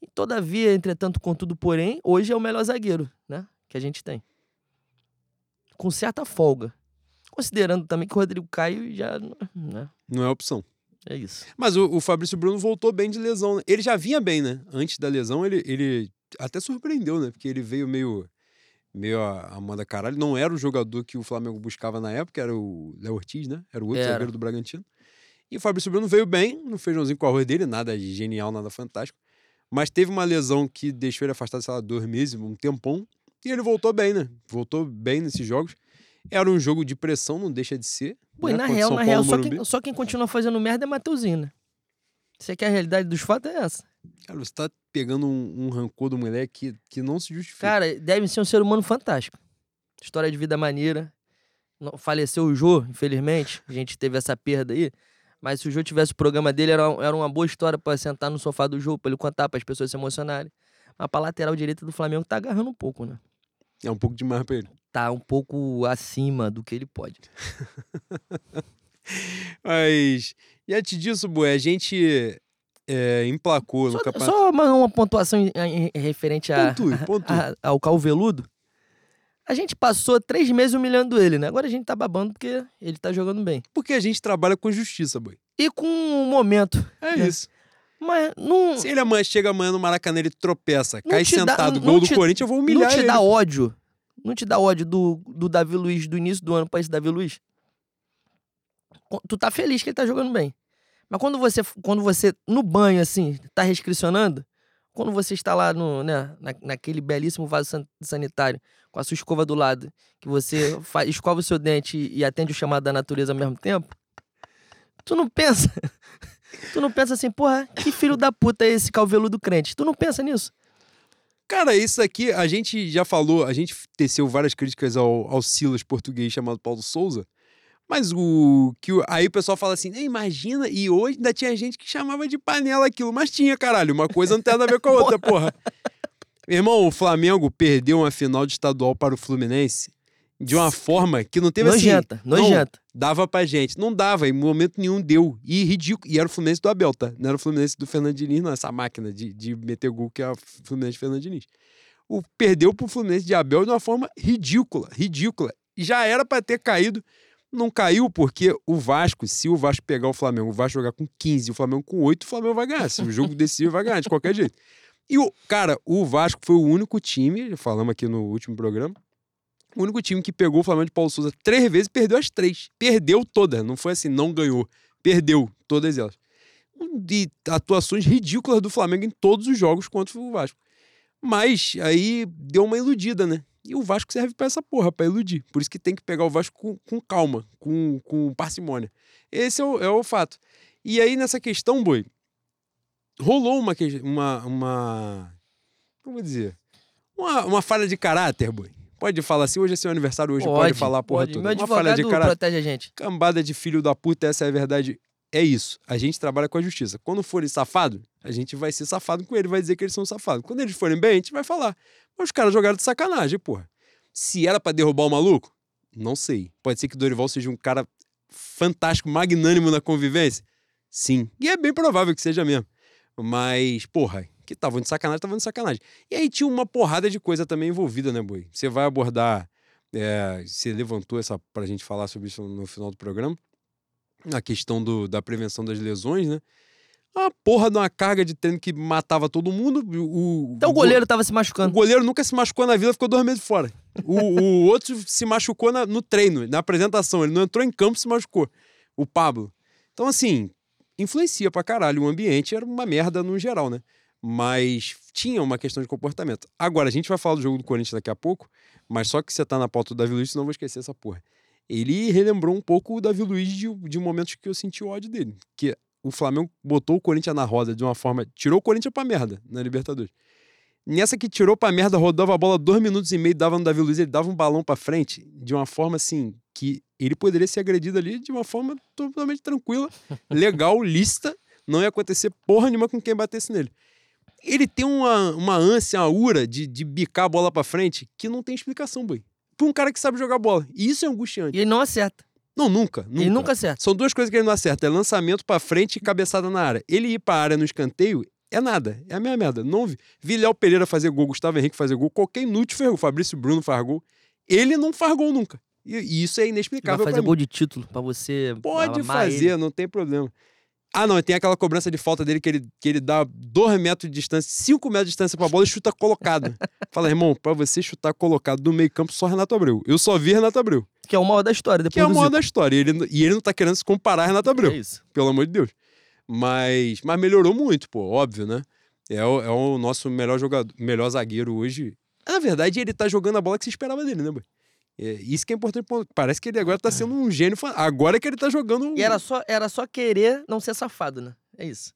E todavia, entretanto, contudo, porém, hoje é o melhor zagueiro, né? Que a gente tem. Com certa folga. Considerando também que o Rodrigo Caio já. Né? Não é opção. É isso. Mas o, o Fabrício Bruno voltou bem de lesão. né? Ele já vinha bem, né? Antes da lesão, ele, ele até surpreendeu, né? Porque ele veio meio, meio a, a manda caralho. Não era o jogador que o Flamengo buscava na época, era o Léo Ortiz, né? Era o outro Era. zagueiro do Bragantino. E o Fabrício Bruno veio bem, no feijãozinho com arroz dele, nada genial, nada fantástico. Mas teve uma lesão que deixou ele afastado, sei lá, dois meses, um tempão. E ele voltou bem, né? Voltou bem nesses jogos. Era um jogo de pressão, não deixa de ser. Pô, né? na Contra real, São na Paulo, real, só quem, só quem continua fazendo merda é Mateuzinho, né? Você que a realidade dos fatos é essa. Cara, você tá pegando um, um rancor do moleque que, que não se justifica. Cara, deve ser um ser humano fantástico. História de vida maneira. Faleceu o Jô, infelizmente. A gente teve essa perda aí. Mas se o Jô tivesse o programa dele, era, era uma boa história pra sentar no sofá do Jô, pra ele contar, para as pessoas se emocionarem. Mas pra lateral direita do Flamengo tá agarrando um pouco, né? É um pouco demais pra ele. Tá um pouco acima do que ele pode. Mas, diante disso, Boé, a gente é, emplacou no Só, campeonato. só uma, uma pontuação em- em- referente a, Pontue, pontue. a- ao Calveludo. A gente passou três meses humilhando ele, né? Agora a gente tá babando porque ele tá jogando bem. Porque a gente trabalha com justiça, boi. E com um momento. É né? isso. Mas não, Se ele amanhã chega amanhã no Maracanã, ele tropeça, Não cai dá- sentado, não gol do te- Corinthians, eu vou não humilhar te ele. dá ódio. Não te dá ódio do, do Davi Luiz do início do ano pra esse Davi Luiz? Tu tá feliz que ele tá jogando bem. Mas quando você, quando você no banho, assim, tá restricionando, quando você está lá no, né, na, naquele belíssimo vaso san- sanitário, com a sua escova do lado, que você fa- escova o seu dente e, e atende o chamado da natureza ao mesmo tempo, tu não pensa. tu não pensa assim, porra, que filho da puta é esse calveludo crente? Tu não pensa nisso? Cara, isso aqui, a gente já falou, a gente teceu várias críticas ao, ao Silas português chamado Paulo Souza. Mas o que aí o pessoal fala assim, "Né, imagina, e hoje ainda tinha gente que chamava de panela aquilo, mas tinha, caralho, uma coisa não tem nada a ver com a outra, porra. Meu irmão, o Flamengo perdeu uma final de estadual para o Fluminense de uma forma que não teve assim. Nojenta, nojenta. dava pra gente. Não dava, em momento nenhum deu. E ridículo. E era o Fluminense do Abel, tá? Não era o Fluminense do Fernando Diniz, não. Essa máquina de, de meter gol que é o Fluminense Diniz. O, perdeu pro Fluminense de Abel de uma forma ridícula, ridícula. E já era pra ter caído. Não caiu porque o Vasco, se o Vasco pegar o Flamengo, o Vasco jogar com 15 e o Flamengo com 8, o Flamengo vai ganhar. Se o jogo decisivo vai ganhar, de qualquer jeito. E, o cara, o Vasco foi o único time, falamos aqui no último programa, o único time que pegou o Flamengo de Paulo Souza três vezes e perdeu as três. Perdeu todas. Não foi assim, não ganhou. Perdeu todas elas. De atuações ridículas do Flamengo em todos os jogos contra o Vasco. Mas aí deu uma iludida, né? E o Vasco serve pra essa porra, pra iludir. Por isso que tem que pegar o Vasco com, com calma, com, com parcimônia. Esse é o, é o fato. E aí, nessa questão, boi, rolou uma. uma, uma como dizer? Uma, uma falha de caráter, boi. Pode falar assim, hoje é seu aniversário, hoje pode, pode falar a porra pode. toda. Meu uma falha de advogado protege a gente. Cambada de filho da puta, essa é a verdade. É isso. A gente trabalha com a justiça. Quando forem safado, a gente vai ser safado com ele, vai dizer que eles são safados. Quando eles forem bem, a gente vai falar. Mas os caras jogaram de sacanagem, porra. Se era pra derrubar o maluco, não sei. Pode ser que Dorival seja um cara fantástico, magnânimo na convivência. Sim. E é bem provável que seja mesmo. Mas, porra, que estavam de sacanagem, estavam de sacanagem. E aí tinha uma porrada de coisa também envolvida, né, Boi? Você vai abordar. É, você levantou essa pra gente falar sobre isso no final do programa. A questão do, da prevenção das lesões, né? A porra de uma carga de treino que matava todo mundo. O, então o goleiro tava se machucando. O goleiro nunca se machucou na vida, ficou dois meses fora. O, o outro se machucou na, no treino, na apresentação. Ele não entrou em campo se machucou. O Pablo. Então, assim, influencia pra caralho. O ambiente era uma merda no geral, né? Mas tinha uma questão de comportamento. Agora, a gente vai falar do jogo do Corinthians daqui a pouco, mas só que você tá na pauta do Davi Luiz, não vou esquecer essa porra. Ele relembrou um pouco o Davi Luiz de, de momentos que eu senti o ódio dele. Que o Flamengo botou o Corinthians na roda de uma forma. Tirou o Corinthians pra merda na Libertadores. Nessa que tirou pra merda, rodava a bola dois minutos e meio, dava no Davi Luiz, ele dava um balão pra frente de uma forma assim que ele poderia ser agredido ali de uma forma totalmente tranquila, legal, lista, não ia acontecer porra nenhuma com quem batesse nele ele tem uma, uma ânsia, uma ura de, de bicar a bola pra frente que não tem explicação, boi. Pra um cara que sabe jogar bola. E isso é angustiante. E ele não acerta. Não, nunca, nunca. Ele nunca acerta. São duas coisas que ele não acerta: é lançamento pra frente e cabeçada na área. Ele ir pra área no escanteio é nada. É a minha merda. Não vi. Vi Léo Pereira fazer gol, Gustavo Henrique fazer gol, qualquer inútil fez gol. Fabrício Bruno faz gol. Ele não faz gol nunca. E, e isso é inexplicável. Vai fazer gol de título pra você. Pode fazer, ele. não tem problema. Ah, não, tem aquela cobrança de falta dele que ele, que ele dá 2 metros de distância, 5 metros de distância pra bola e chuta colocado. Fala, irmão, pra você chutar colocado do meio campo, só Renato Abreu. Eu só vi Renato Abreu. Que é o maior da história. Depois que é o maior Zico. da história. E ele, e ele não tá querendo se comparar a Renato Abreu. É isso. Pelo amor de Deus. Mas, mas melhorou muito, pô, óbvio, né? É o, é o nosso melhor jogador, melhor zagueiro hoje. Na verdade, ele tá jogando a bola que se esperava dele, né, boy? É, isso que é importante. Parece que ele agora tá sendo um gênio. Agora que ele tá jogando. E era só, era só querer não ser safado, né? É isso.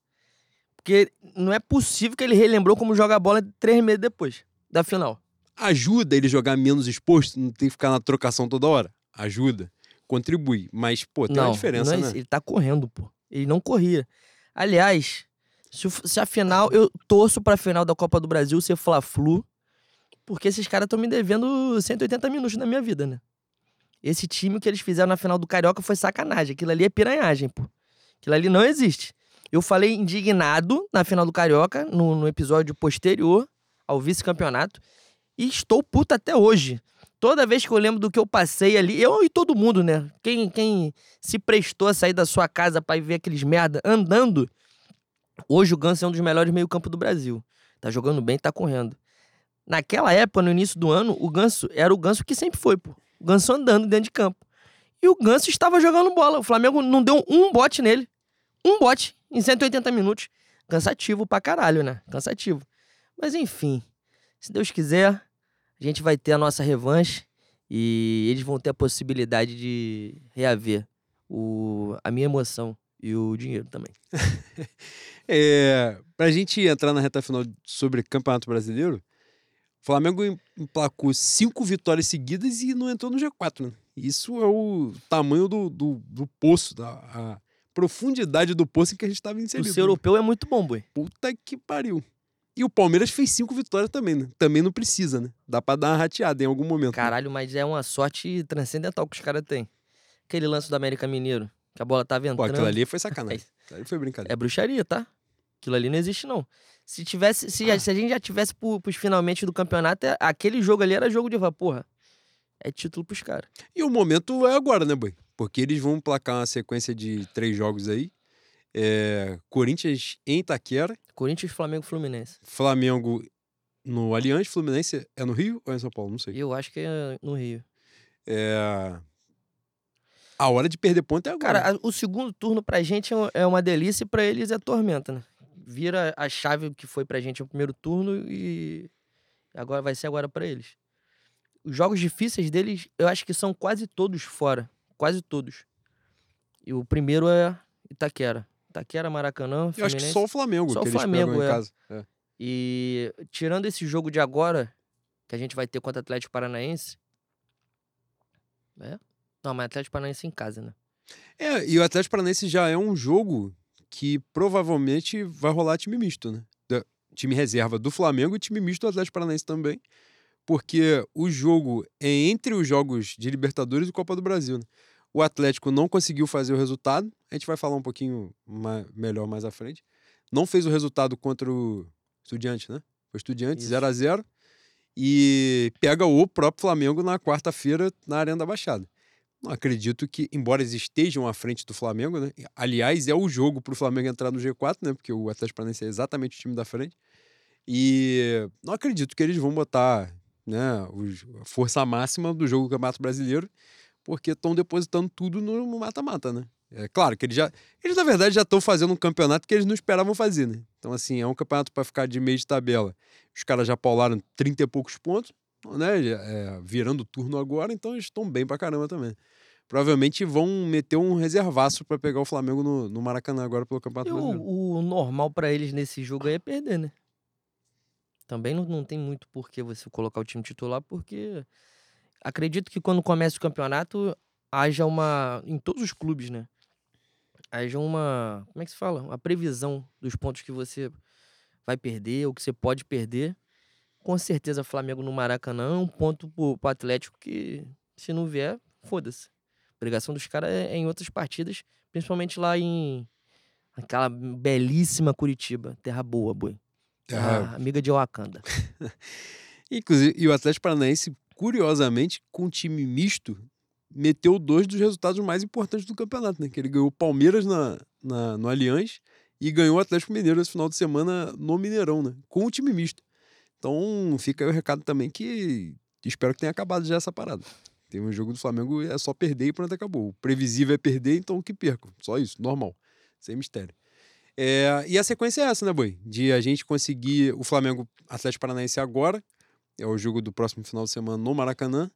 Porque não é possível que ele relembrou como joga a bola três meses depois da final. Ajuda ele jogar menos exposto, não tem que ficar na trocação toda hora. Ajuda. Contribui. Mas, pô, tem não, uma diferença, não é né? Ele tá correndo, pô. Ele não corria. Aliás, se, se a final. Eu torço pra final da Copa do Brasil ser Fla-Flu, porque esses caras estão me devendo 180 minutos na minha vida, né? Esse time que eles fizeram na final do Carioca foi sacanagem. Aquilo ali é piranhagem, pô. Aquilo ali não existe. Eu falei indignado na final do Carioca, no, no episódio posterior ao vice-campeonato, e estou puto até hoje. Toda vez que eu lembro do que eu passei ali, eu e todo mundo, né? Quem, quem se prestou a sair da sua casa ir ver aqueles merda andando, hoje o Ganso é um dos melhores meio-campo do Brasil. Tá jogando bem, tá correndo. Naquela época, no início do ano, o Ganso era o Ganso que sempre foi, pô. O Ganso andando dentro de campo. E o Ganso estava jogando bola. O Flamengo não deu um bote nele. Um bote em 180 minutos. Cansativo pra caralho, né? Cansativo. Mas enfim, se Deus quiser, a gente vai ter a nossa revanche e eles vão ter a possibilidade de reaver o, a minha emoção e o dinheiro também. É, pra gente entrar na reta final sobre Campeonato Brasileiro, Flamengo em- emplacou cinco vitórias seguidas e não entrou no G4, né? Isso é o tamanho do, do, do poço, da, a profundidade do poço em que a gente estava O inserido. seu europeu é muito bom, boi. Puta que pariu. E o Palmeiras fez cinco vitórias também, né? Também não precisa, né? Dá pra dar uma rateada em algum momento. né? Caralho, mas é uma sorte transcendental que os caras têm. Aquele lance do América Mineiro, que a bola tava Pô, entrando. aquilo ali foi sacanagem. Aquilo ali foi brincadeira. É bruxaria, tá? Aquilo ali não existe, não. Se tivesse, se, a- se a gente já tivesse pro, pros finalmente do campeonato, é- aquele jogo ali era jogo de vapor. É título pros caras. E o momento é agora, né, Boi? Porque eles vão placar uma sequência de três jogos aí. É, Corinthians em Itaquera, Corinthians, Flamengo, Fluminense. Flamengo no Allianz, Fluminense é no Rio ou é em São Paulo? Não sei. Eu acho que é no Rio. É... A hora de perder ponto é agora. Cara, o segundo turno pra gente é é uma delícia e pra eles é tormenta, né? Vira a chave que foi pra gente no primeiro turno e agora vai ser agora pra eles. Os jogos difíceis deles, eu acho que são quase todos fora. Quase todos. E o primeiro é Itaquera. Itaquera, Maracanã, Eu acho que Fluminense. só o Flamengo Só que o Flamengo, é. É. E tirando esse jogo de agora, que a gente vai ter contra o Atlético Paranaense. É? Não, mas Atlético Paranaense em casa, né? É, e o Atlético Paranaense já é um jogo que provavelmente vai rolar time misto, né? Da- time reserva do Flamengo e time misto do Atlético Paranaense também. Porque o jogo é entre os jogos de Libertadores e Copa do Brasil. né? O Atlético não conseguiu fazer o resultado. A gente vai falar um pouquinho ma- melhor mais à frente. Não fez o resultado contra o Estudiante, né? Foi Estudiante, Isso. 0 a 0 E pega o próprio Flamengo na quarta-feira na Arena da Baixada. Acredito que, embora eles estejam à frente do Flamengo, né? Aliás, é o jogo para o Flamengo entrar no G4, né? Porque o Atlético Paranaense é exatamente o time da frente. E não acredito que eles vão botar né, a força máxima do jogo do Campeonato Brasileiro, porque estão depositando tudo no no mata-mata, né? É claro que eles já. Eles, na verdade, já estão fazendo um campeonato que eles não esperavam fazer, né? Então, assim, é um campeonato para ficar de meio de tabela. Os caras já paularam 30 e poucos pontos, né? é, virando turno agora, então eles estão bem pra caramba também. Provavelmente vão meter um reservaço para pegar o Flamengo no, no Maracanã agora pelo Campeonato E Brasileiro. o, o normal pra eles nesse jogo aí é perder, né? Também não, não tem muito por que você colocar o time titular, porque acredito que quando começa o campeonato haja uma. Em todos os clubes, né? Haja uma. Como é que se fala? Uma previsão dos pontos que você vai perder ou que você pode perder. Com certeza, Flamengo no Maracanã é um ponto pro, pro Atlético que, se não vier, foda-se. A obrigação dos caras é, é em outras partidas, principalmente lá em aquela belíssima Curitiba. Terra boa, boi. Ah, A amiga de Wakanda. Inclusive, e o Atlético Paranaense, curiosamente, com um time misto, meteu dois dos resultados mais importantes do campeonato, né? Que ele ganhou o Palmeiras na, na- no Allianz e ganhou o Atlético Mineiro esse final de semana no Mineirão, né? Com o time misto. Então, fica aí o recado também que espero que tenha acabado já essa parada. Tem um jogo do Flamengo, é só perder e pronto, acabou. O previsível é perder, então que percam. Só isso, normal. Sem mistério. É, e a sequência é essa, né, Boi? De a gente conseguir o Flamengo Atlético Paranaense agora, é o jogo do próximo final de semana no Maracanã.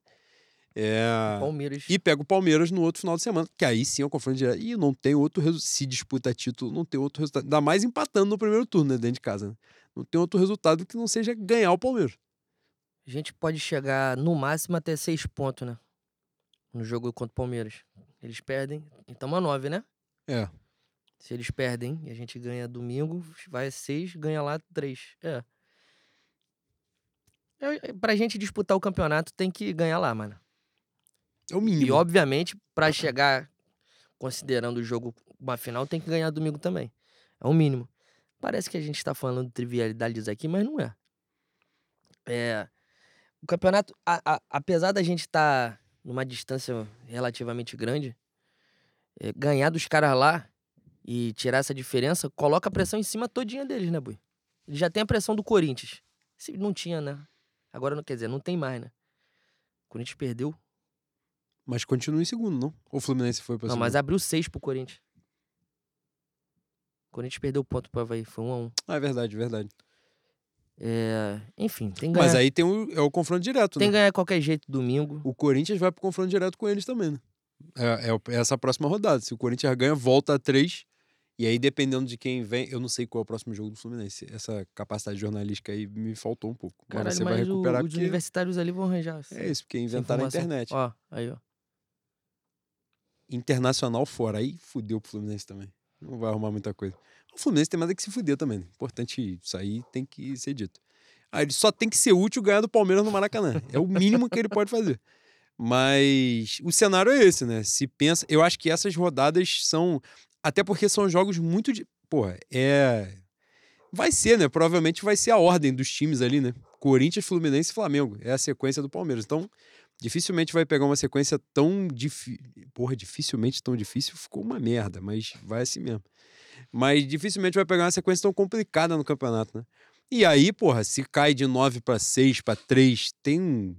É, Palmeiras. e pega o Palmeiras no outro final de semana, que aí sim é o confronto direto. E não tem outro resultado. Se disputa título, não tem outro resultado. Ainda mais empatando no primeiro turno, né, dentro de casa. né? Não tem outro resultado que não seja ganhar o Palmeiras. A gente pode chegar no máximo até seis pontos, né? No jogo contra o Palmeiras. Eles perdem. Então, a nove, né? É. Se eles perdem e a gente ganha domingo, vai seis, ganha lá três. É. É, é, Pra gente disputar o campeonato, tem que ganhar lá, mano. É o E, mínimo. obviamente, pra chegar, considerando o jogo uma final, tem que ganhar domingo também. É o mínimo. Parece que a gente tá falando de trivialidades aqui, mas não é. É. O campeonato, a- a- apesar da gente estar numa distância relativamente grande, é, ganhar dos caras lá e tirar essa diferença, coloca a pressão em cima todinha deles, né, Bui? Ele já tem a pressão do Corinthians. Se não tinha, né? Agora não quer dizer, não tem mais, né? O Corinthians perdeu. Mas continua em segundo, não? Ou o Fluminense foi pra Não, segundo? mas abriu seis pro Corinthians. O Corinthians perdeu o ponto pro Havaí, foi um a um. Ah, é verdade, verdade. É, enfim, tem que ganhar. Mas aí tem o, é o confronto direto, Tem né? que ganhar de qualquer jeito domingo. O Corinthians vai pro confronto direto com eles também, né? É, é o- é essa próxima rodada. Se o Corinthians ganha, volta a três. E aí, dependendo de quem vem, eu não sei qual é o próximo jogo do Fluminense. Essa capacidade jornalística aí me faltou um pouco. Mas Caralho, você vai mas o- recuperar os porque universitários ali vão arranjar. essa- é isso, porque essa inventaram a informação. internet. Ó, aí, ó. Internacional fora, aí fudeu pro Fluminense também. Não vai arrumar muita coisa. O Fluminense tem mais que se fuder também. Né? Importante isso aí tem que ser dito. Aí ele só tem que ser útil ganhar do Palmeiras no Maracanã. É o mínimo que ele pode fazer. Mas o cenário é esse, né? Se pensa. Eu acho que essas rodadas são. Até porque são jogos muito. De... Porra, é. Vai ser, né? Provavelmente vai ser a ordem dos times ali, né? Corinthians, Fluminense e Flamengo. É a sequência do Palmeiras. Então, dificilmente vai pegar uma sequência tão difícil. Porra, dificilmente tão difícil ficou uma merda, mas vai assim mesmo. Mas dificilmente vai pegar uma sequência tão complicada no campeonato, né? E aí, porra, se cai de 9 para 6, para 3, tem um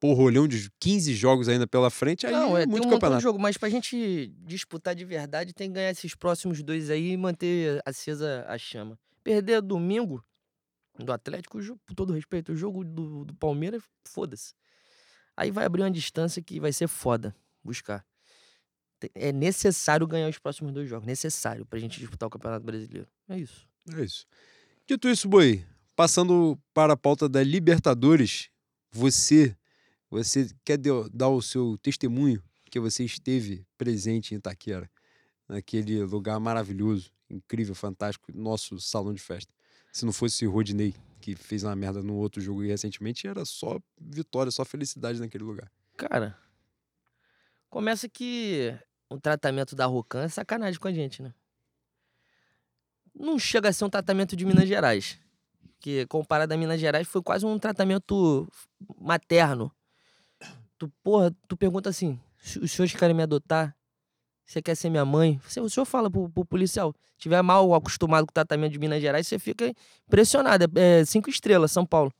porrolhão de 15 jogos ainda pela frente, aí Não, é, é, muito tem um campeonato. jogo, mas pra gente disputar de verdade, tem que ganhar esses próximos dois aí e manter acesa a chama. Perder domingo do Atlético, com todo respeito, o jogo do, do Palmeiras, foda-se. Aí vai abrir uma distância que vai ser foda buscar. É necessário ganhar os próximos dois jogos. Necessário pra gente disputar o Campeonato Brasileiro. É isso. É isso. Dito isso, Boi, passando para a pauta da Libertadores, você, você quer dar o seu testemunho que você esteve presente em Itaquera, naquele lugar maravilhoso, incrível, fantástico, nosso salão de festa. Se não fosse o Rodinei, que fez uma merda no outro jogo recentemente, era só vitória, só felicidade naquele lugar. Cara, começa que o tratamento da Rocan é sacanagem com a gente, né? Não chega a ser um tratamento de Minas Gerais. Que comparado a Minas Gerais foi quase um tratamento materno. Tu, porra, tu pergunta assim: "Se os senhores querem me adotar? Você quer ser minha mãe? Você- O senhor fala pro, pro policial. Se tiver mal acostumado com o tratamento de Minas Gerais, você fica impressionado. É, é cinco estrelas, São Paulo.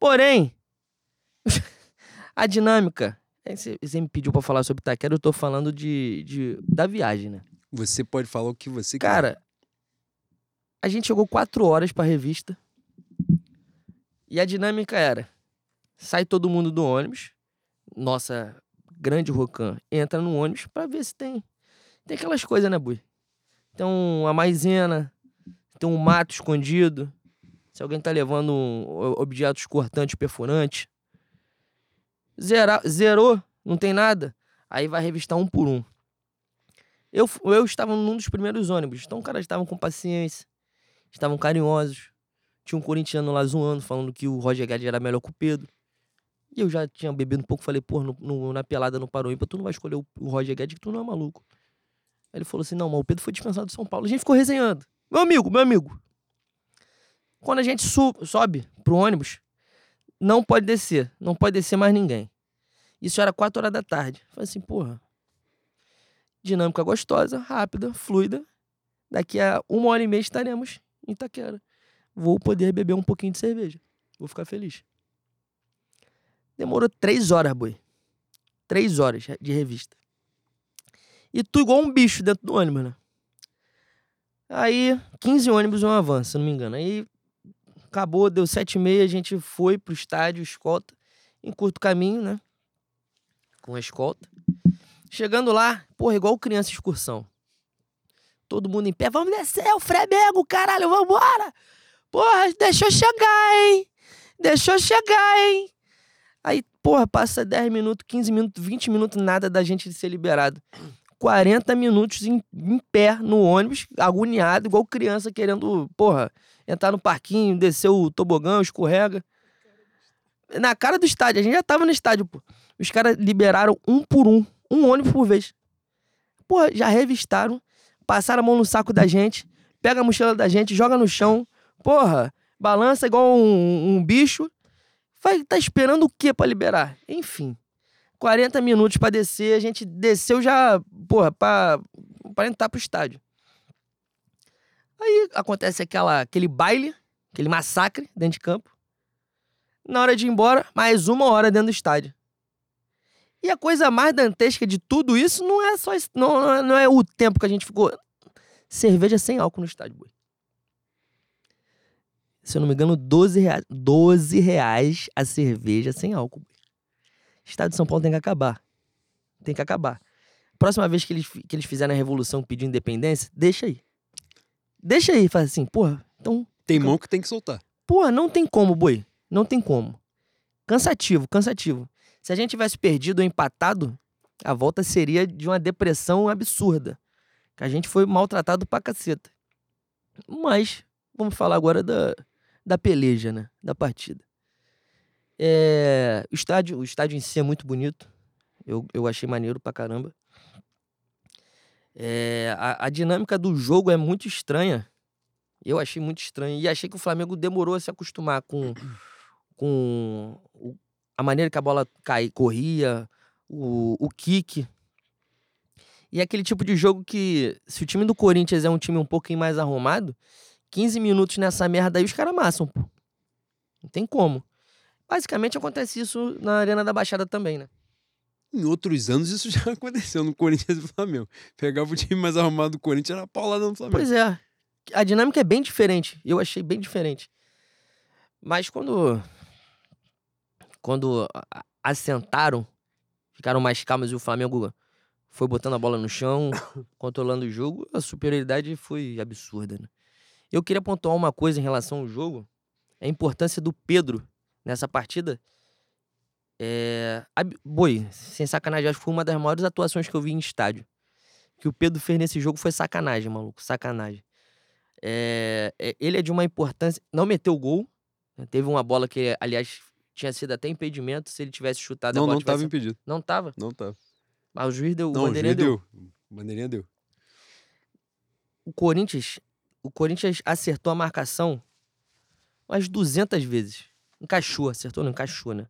Porém, a dinâmica. Você me pediu pra falar sobre Itaquera, eu tô falando de, de, da viagem, né? Você pode falar o que você. Cara, a gente chegou quatro horas pra revista. E a dinâmica era: sai todo mundo do ônibus, nossa grande Rocan entra no ônibus pra ver se tem. Tem aquelas coisas, né, Bui? Tem uma maisena, tem um mato escondido, se alguém tá levando objetos cortantes, perfurantes. Zera, zerou, não tem nada. Aí vai revistar um por um. Eu, eu estava num dos primeiros ônibus, então os caras estavam com paciência, estavam carinhosos. Tinha um corintiano lá zoando, falando que o Roger Guedes era melhor que o Pedro. E eu já tinha bebido um pouco, falei, pô, no, no- na pelada no Paroímpa, tu não vai escolher o, o Roger Guedes, que tu não é maluco. Aí ele falou assim, não, mas o Pedro foi dispensado de São Paulo. A gente ficou resenhando. Meu amigo, meu amigo. Quando a gente sobe pro ônibus, não pode descer. Não pode descer mais ninguém. Isso era 4 horas da tarde. Falei assim, porra, dinâmica gostosa, rápida, fluida. Daqui a uma hora e meia estaremos em Itaquera. Vou poder beber um pouquinho de cerveja. Vou ficar feliz. Demorou três horas, boi. Três horas de revista. E tu igual um bicho dentro do ônibus, né? Aí, 15 ônibus um avanço, se não me engano. Aí, acabou, deu sete e meia, a gente foi pro estádio, escolta, em curto caminho, né? Com a escolta. Chegando lá, porra, igual criança excursão. Todo mundo em pé, vamos descer, o Flamengo, caralho, vambora! Porra, deixa eu chegar, hein? Deixa eu chegar, hein? Porra, passa 10 minutos, 15 minutos, 20 minutos, nada da gente ser liberado. 40 minutos em, em pé no ônibus, agoniado, igual criança querendo, porra, entrar no parquinho, descer o tobogão, escorrega. Na cara do estádio, a gente já tava no estádio, pô. Os caras liberaram um por um, um ônibus por vez. Porra, já revistaram, passaram a mão no saco da gente, pega a mochila da gente, joga no chão, porra, balança igual um, um bicho. Vai tá esperando o quê pra liberar? Enfim. 40 minutos pra descer, a gente desceu já, porra, pra entrar pro estádio. Aí acontece aquela, aquele baile, aquele massacre dentro de campo. Na hora de ir embora, mais uma hora dentro do estádio. E a coisa mais dantesca de tudo isso não é só não é- não é o tempo que a gente ficou. Cerveja sem álcool no estádio, boi. Se eu não me engano, 12 reais, 12 reais a cerveja sem álcool. boi. Estado de São Paulo tem que acabar. Tem que acabar. Próxima vez que eles, que eles fizerem a revolução pedir independência, deixa aí. Deixa aí, faz assim, porra. Então, Tem mão que tem que soltar. Porra, não tem como, boi. Não tem como. Cansativo, cansativo. Se a gente tivesse perdido ou empatado, a volta seria de uma depressão absurda. Que a gente foi maltratado pra caceta. Mas vamos falar agora da, da peleja, né? Da partida. É, o, estádio, o estádio em si é muito bonito. Eu, eu achei maneiro pra caramba. É, a, a dinâmica do jogo é muito estranha. Eu achei muito estranho. E achei que o Flamengo demorou a se acostumar com, com o, a maneira que a bola cai, corria, o, o kick. E é aquele tipo de jogo que, se o time do Corinthians é um time um pouquinho mais arrumado, 15 minutos nessa merda aí os caras amassam, pô. Não tem como. Basicamente acontece isso na Arena da Baixada também, né? Em outros anos isso já aconteceu no Corinthians e Flamengo. Pegava o time mais arrumado do Corinthians, era paulada no Flamengo. Pois é. A dinâmica é bem diferente. Eu achei bem diferente. Mas quando. Quando assentaram, ficaram mais calmos e o Flamengo foi botando a bola no chão, controlando o jogo, a superioridade foi absurda, né? Eu queria pontuar uma coisa em relação ao jogo, a importância do Pedro nessa partida. É... Boi, sem sacanagem, acho que foi uma das maiores atuações que eu vi em estádio. O que o Pedro fez nesse jogo foi sacanagem, maluco, sacanagem. É... Ele é de uma importância. Não meteu gol. Né? Teve uma bola que, aliás, tinha sido até impedimento se ele tivesse chutado não, a bola. Não, estava impedido. Não estava? Não estava. Mas o juiz deu. Não, o bandeirinha deu. deu. O bandeirinha deu. O Corinthians, o Corinthians acertou a marcação umas 200 vezes. Encaixou, acertou, não encaixou, né?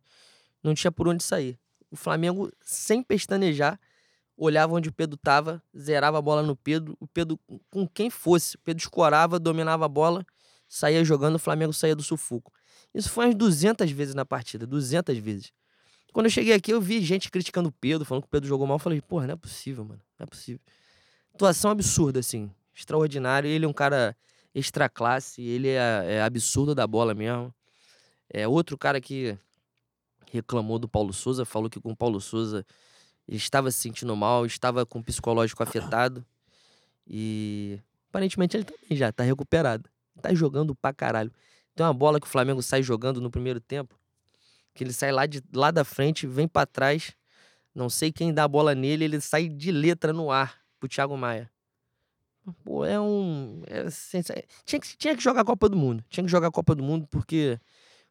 Não tinha por onde sair. O Flamengo, sem pestanejar, olhava onde o Pedro tava, zerava a bola no Pedro. O Pedro, com quem fosse, o Pedro escorava, dominava a bola, saía jogando, o Flamengo saía do sufoco. Isso foi umas 200 vezes na partida, 200 vezes. Quando eu cheguei aqui, eu vi gente criticando o Pedro, falando que o Pedro jogou mal. Eu falei, porra, não é possível, mano. Não é possível. Atuação absurda, assim. Extraordinário. Ele é um cara extra classe, ele é, é absurdo da bola mesmo. É outro cara que reclamou do Paulo Souza, falou que com o Paulo Souza ele estava se sentindo mal, estava com o psicológico afetado. E aparentemente ele também já tá recuperado. Tá jogando pra caralho. Tem uma bola que o Flamengo sai jogando no primeiro tempo que ele sai lá, de, lá da frente, vem para trás, não sei quem dá a bola nele, ele sai de letra no ar pro Thiago Maia. Pô, é um. É, tinha, que, tinha que jogar a Copa do Mundo. Tinha que jogar a Copa do Mundo porque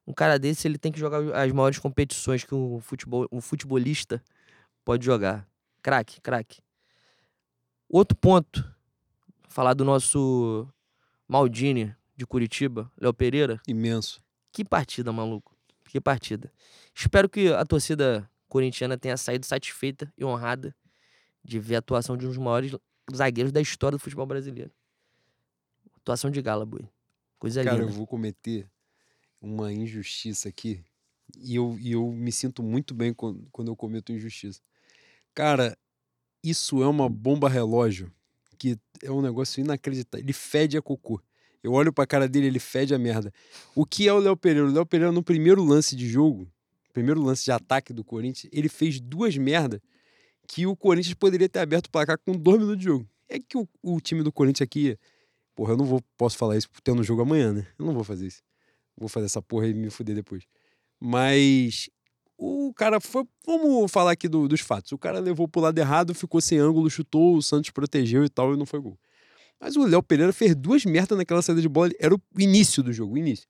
um cara desse ele tem que jogar as maiores competições que um, futebol, um futebolista pode jogar. Craque, craque. Outro ponto, falar do nosso Maldini de Curitiba, Léo Pereira. Imenso. Que partida, maluco. Que partida. Espero que a torcida corintiana tenha saído satisfeita e honrada de ver a atuação de um dos maiores zagueiros da história do futebol brasileiro. Atuação de gala, boi. Coisa Cara, linda. Cara, eu vou cometer uma injustiça aqui. E eu, e eu me sinto muito bem quando, quando eu cometo injustiça. Cara, isso é uma bomba relógio que é um negócio inacreditável. Ele fede a cocô. Eu olho pra cara dele, ele fede a merda. O que é o Léo Pereira? O Léo Pereira, no primeiro lance de jogo, primeiro lance de ataque do Corinthians, ele fez duas merdas que o Corinthians poderia ter aberto o placar com dois minutos de jogo. É que o, o time do Corinthians aqui. Porra, eu não vou, posso falar isso tendo jogo amanhã, né? Eu não vou fazer isso. Vou fazer essa porra e me fuder depois. Mas o cara foi. Vamos falar aqui do, dos fatos. O cara levou pro lado errado, ficou sem ângulo, chutou, o Santos protegeu e tal, e não foi gol. Mas o Léo Pereira fez duas merdas naquela saída de bola. Era o início do jogo, o início.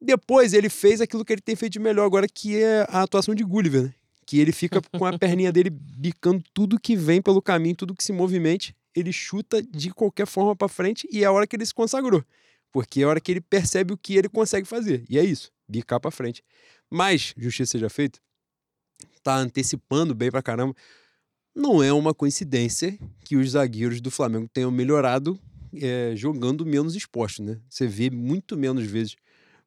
Depois ele fez aquilo que ele tem feito de melhor agora, que é a atuação de Gulliver, né? Que ele fica com a perninha dele bicando tudo que vem pelo caminho, tudo que se movimente, ele chuta de qualquer forma para frente e é a hora que ele se consagrou. Porque é a hora que ele percebe o que ele consegue fazer. E é isso, bicar para frente. Mas, justiça seja feita, tá antecipando bem pra caramba não é uma coincidência que os zagueiros do Flamengo tenham melhorado é, jogando menos expostos, né? Você vê muito menos vezes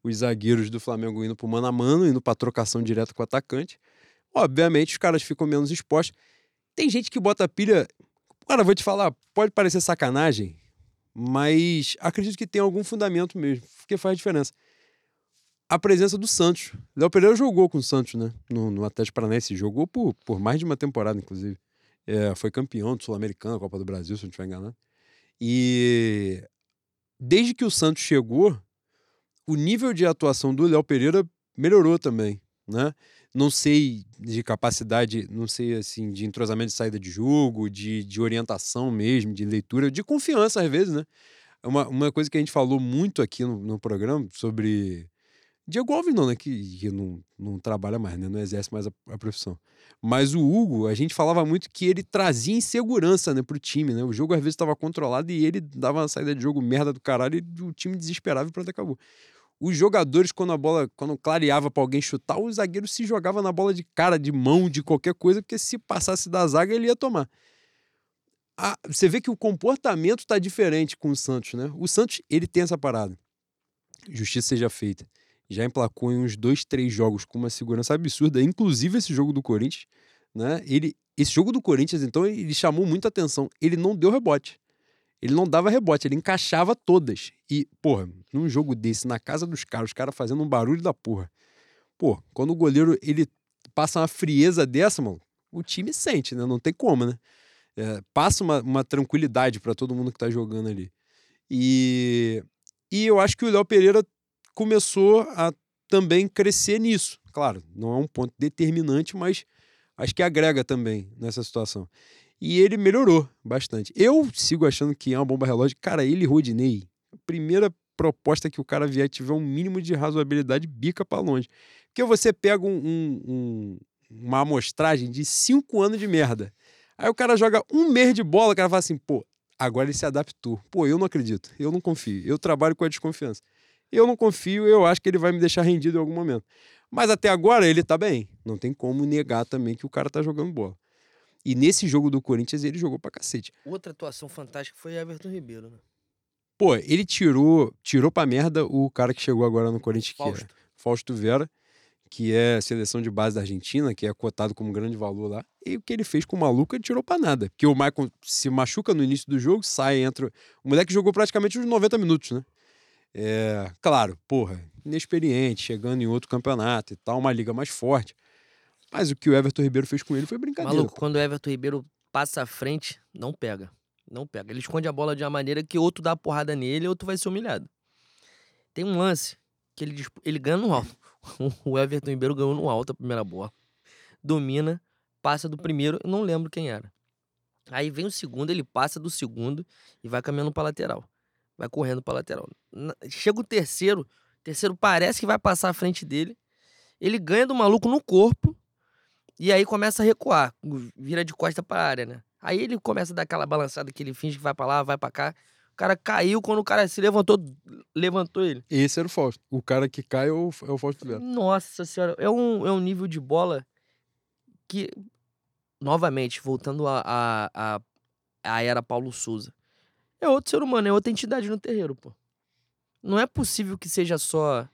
os zagueiros do Flamengo indo pro mano a mano, indo pra trocação direta com o atacante. Obviamente, os caras ficam menos expostos. Tem gente que bota pilha. Cara, vou te falar, pode parecer sacanagem, mas acredito que tem algum fundamento mesmo, porque faz diferença. A presença do Santos. Léo Pereira jogou com o Santos, né? No, no Atlético Paranaense. Jogou por, por mais de uma temporada, inclusive. É, foi campeão do Sul-Americano, Copa do Brasil, se não estiver enganado. E desde que o Santos chegou, o nível de atuação do Léo Pereira melhorou também, né? Não sei de capacidade, não sei assim, de entrosamento de saída de jogo, de, de orientação mesmo, de leitura, de confiança às vezes, né? uma, uma coisa que a gente falou muito aqui no, no programa sobre. Diego Alves não, né? Que, que não, não trabalha mais, né? Não exerce mais a, a, profissão. Mas o Hugo, a gente falava muito que ele trazia insegurança né, pro time, né? O jogo às vezes estava controlado e ele dava uma saída de jogo merda do caralho e o time desesperava e pronto, acabou. Os jogadores, quando a bola, quando clareava para alguém chutar, o zagueiro se jogava na bola de cara, de mão, de qualquer coisa, porque se passasse da zaga ele ia tomar você vê que o comportamento está diferente com o Santos, né? O Santos, ele tem essa parada. Justiça seja feita. Já emplacou em uns dois, três jogos com uma segurança absurda, inclusive esse jogo do Corinthians, né? Ele, esse jogo do Corinthians, então, ele chamou muita atenção. Ele não deu rebote. Ele não dava rebote, ele encaixava todas. E, porra, num jogo desse, na casa dos caras, os caras fazendo um barulho da porra. Pô, quando o goleiro ele passa uma frieza dessa, mano, o time sente, né? Não tem como, né? É, passa uma, uma tranquilidade para todo mundo que está jogando ali. E, e eu acho que o Léo Pereira começou a também crescer nisso. Claro, não é um ponto determinante, mas acho que agrega também nessa situação. E ele melhorou bastante. Eu sigo achando que é uma bomba relógio. Cara, ele Rodinei, a primeira proposta que o cara vier tiver um mínimo de razoabilidade, bica para longe. Porque você pega um, um, uma amostragem de cinco anos de merda Aí o cara joga um mês de bola, o cara fala assim, pô, agora ele se adaptou. Pô, eu não acredito, eu não confio, eu trabalho com a desconfiança. Eu não confio, eu acho que ele vai me deixar rendido em algum momento. Mas até agora ele tá bem. Não tem como negar também que o cara tá jogando bola. E nesse jogo do Corinthians ele jogou pra cacete. Outra atuação fantástica foi Everton Ribeiro, né? Pô, ele tirou, tirou pra merda o cara que chegou agora no Corinthians, Fausto. que é Fausto Vera que é seleção de base da Argentina, que é cotado como grande valor lá. E o que ele fez com o maluco, ele tirou para nada. Porque o Michael se machuca no início do jogo, sai, entra. O moleque jogou praticamente uns 90 minutos, né? É, claro, porra, inexperiente, chegando em outro campeonato e tal, uma liga mais forte. Mas o que o Everton Ribeiro fez com ele foi brincadeira. Maluco, quando o Everton Ribeiro passa à frente, não pega. Não pega. Ele esconde a bola de uma maneira que outro dá porrada nele e outro vai ser humilhado. Tem um lance que ele, ele ganha no alto. o Everton Ribeiro ganhou no alto a primeira bola. Domina, passa do primeiro, eu não lembro quem era. Aí vem o segundo, ele passa do segundo e vai caminhando para lateral. Vai correndo para lateral. Chega o terceiro, o terceiro parece que vai passar à frente dele. Ele ganha do maluco no corpo e aí começa a recuar, vira de costa para a área, né? Aí ele começa a dar aquela balançada que ele finge que vai para lá, vai para cá. O cara caiu, quando o cara se levantou, levantou ele. Esse era o Fausto. O cara que cai é o, é o Fausto. Nossa senhora, é um, é um nível de bola que, novamente, voltando a, a, a, a era Paulo Souza, é outro ser humano, é outra entidade no terreiro, pô. Não é possível que seja só,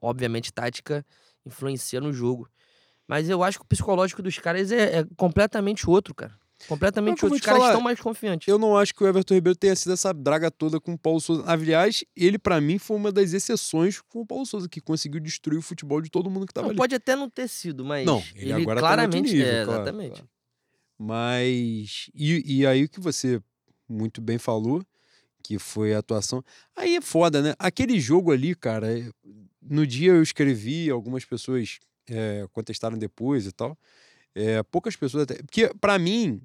obviamente, tática influencia no jogo. Mas eu acho que o psicológico dos caras é, é completamente outro, cara. Completamente outro. Os caras falar, estão mais confiantes. Eu não acho que o Everton Ribeiro tenha sido essa draga toda com o Paulo Souza. Aliás, ele, para mim, foi uma das exceções com o Paulo Souza, que conseguiu destruir o futebol de todo mundo que tava não, ali. Pode até não ter sido, mas. Não, ele, ele agora claramente. Tá nível, é, claro, exatamente. Claro. Mas. E, e aí o que você muito bem falou, que foi a atuação. Aí é foda, né? Aquele jogo ali, cara, no dia eu escrevi, algumas pessoas é, contestaram depois e tal. É, poucas pessoas até. Porque, para mim,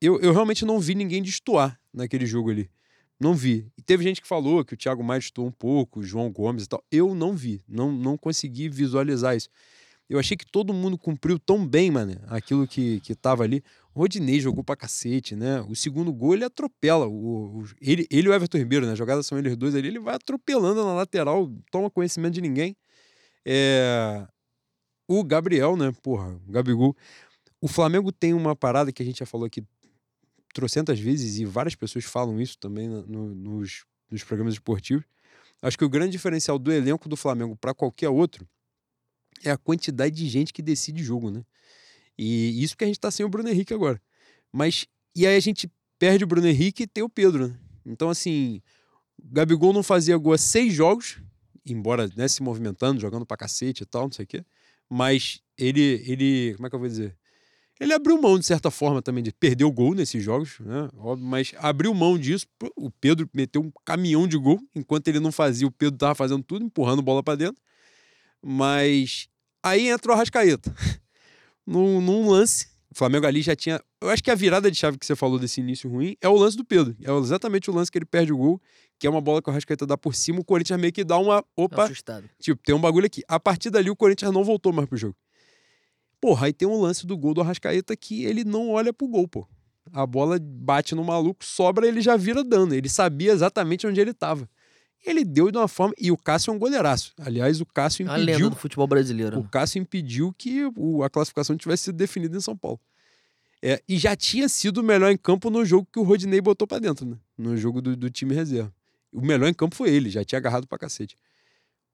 eu, eu realmente não vi ninguém destoar naquele jogo ali. Não vi. E teve gente que falou que o Thiago Maia destoou um pouco, o João Gomes e tal. Eu não vi. Não, não consegui visualizar isso. Eu achei que todo mundo cumpriu tão bem, mano, aquilo que, que tava ali. O Rodinei jogou pra cacete, né? O segundo gol ele atropela. O, o, ele, ele e o Everton Ribeiro, né? A jogada são eles dois ali. Ele vai atropelando na lateral, toma conhecimento de ninguém. É... O Gabriel, né? Porra, o Gabigol. O Flamengo tem uma parada que a gente já falou aqui trocentas vezes, e várias pessoas falam isso também no, nos, nos programas esportivos. Acho que o grande diferencial do elenco do Flamengo para qualquer outro é a quantidade de gente que decide jogo, né? E isso que a gente tá sem o Bruno Henrique agora. Mas, e aí a gente perde o Bruno Henrique e tem o Pedro, né? Então, assim, Gabigol não fazia gol há seis jogos, embora né, se movimentando, jogando pra cacete e tal, não sei o quê. Mas ele, ele, como é que eu vou dizer? Ele abriu mão, de certa forma, também, de perder o gol nesses jogos, né? Óbvio, mas abriu mão disso. O Pedro meteu um caminhão de gol, enquanto ele não fazia, o Pedro estava fazendo tudo, empurrando bola para dentro. Mas aí entra o Arrascaeta. num, num lance, O Flamengo ali já tinha. Eu acho que a virada de chave que você falou desse início ruim é o lance do Pedro. É exatamente o lance que ele perde o gol, que é uma bola que o Rascaeta dá por cima, o Corinthians meio que dá uma. Opa! Assustado. Tipo, tem um bagulho aqui. A partir dali, o Corinthians não voltou mais pro jogo. Porra, aí tem um lance do gol do Arrascaeta que ele não olha pro gol, pô. A bola bate no maluco, sobra, ele já vira dano. Ele sabia exatamente onde ele tava. Ele deu de uma forma. E o Cássio é um goleiraço. Aliás, o Cássio A lenda impediu. do futebol brasileiro. O né? Cássio impediu que o- a classificação tivesse sido definida em São Paulo. É, e já tinha sido o melhor em campo no jogo que o Rodinei botou pra dentro, né? No jogo do, do time reserva. O melhor em campo foi ele, já tinha agarrado pra cacete.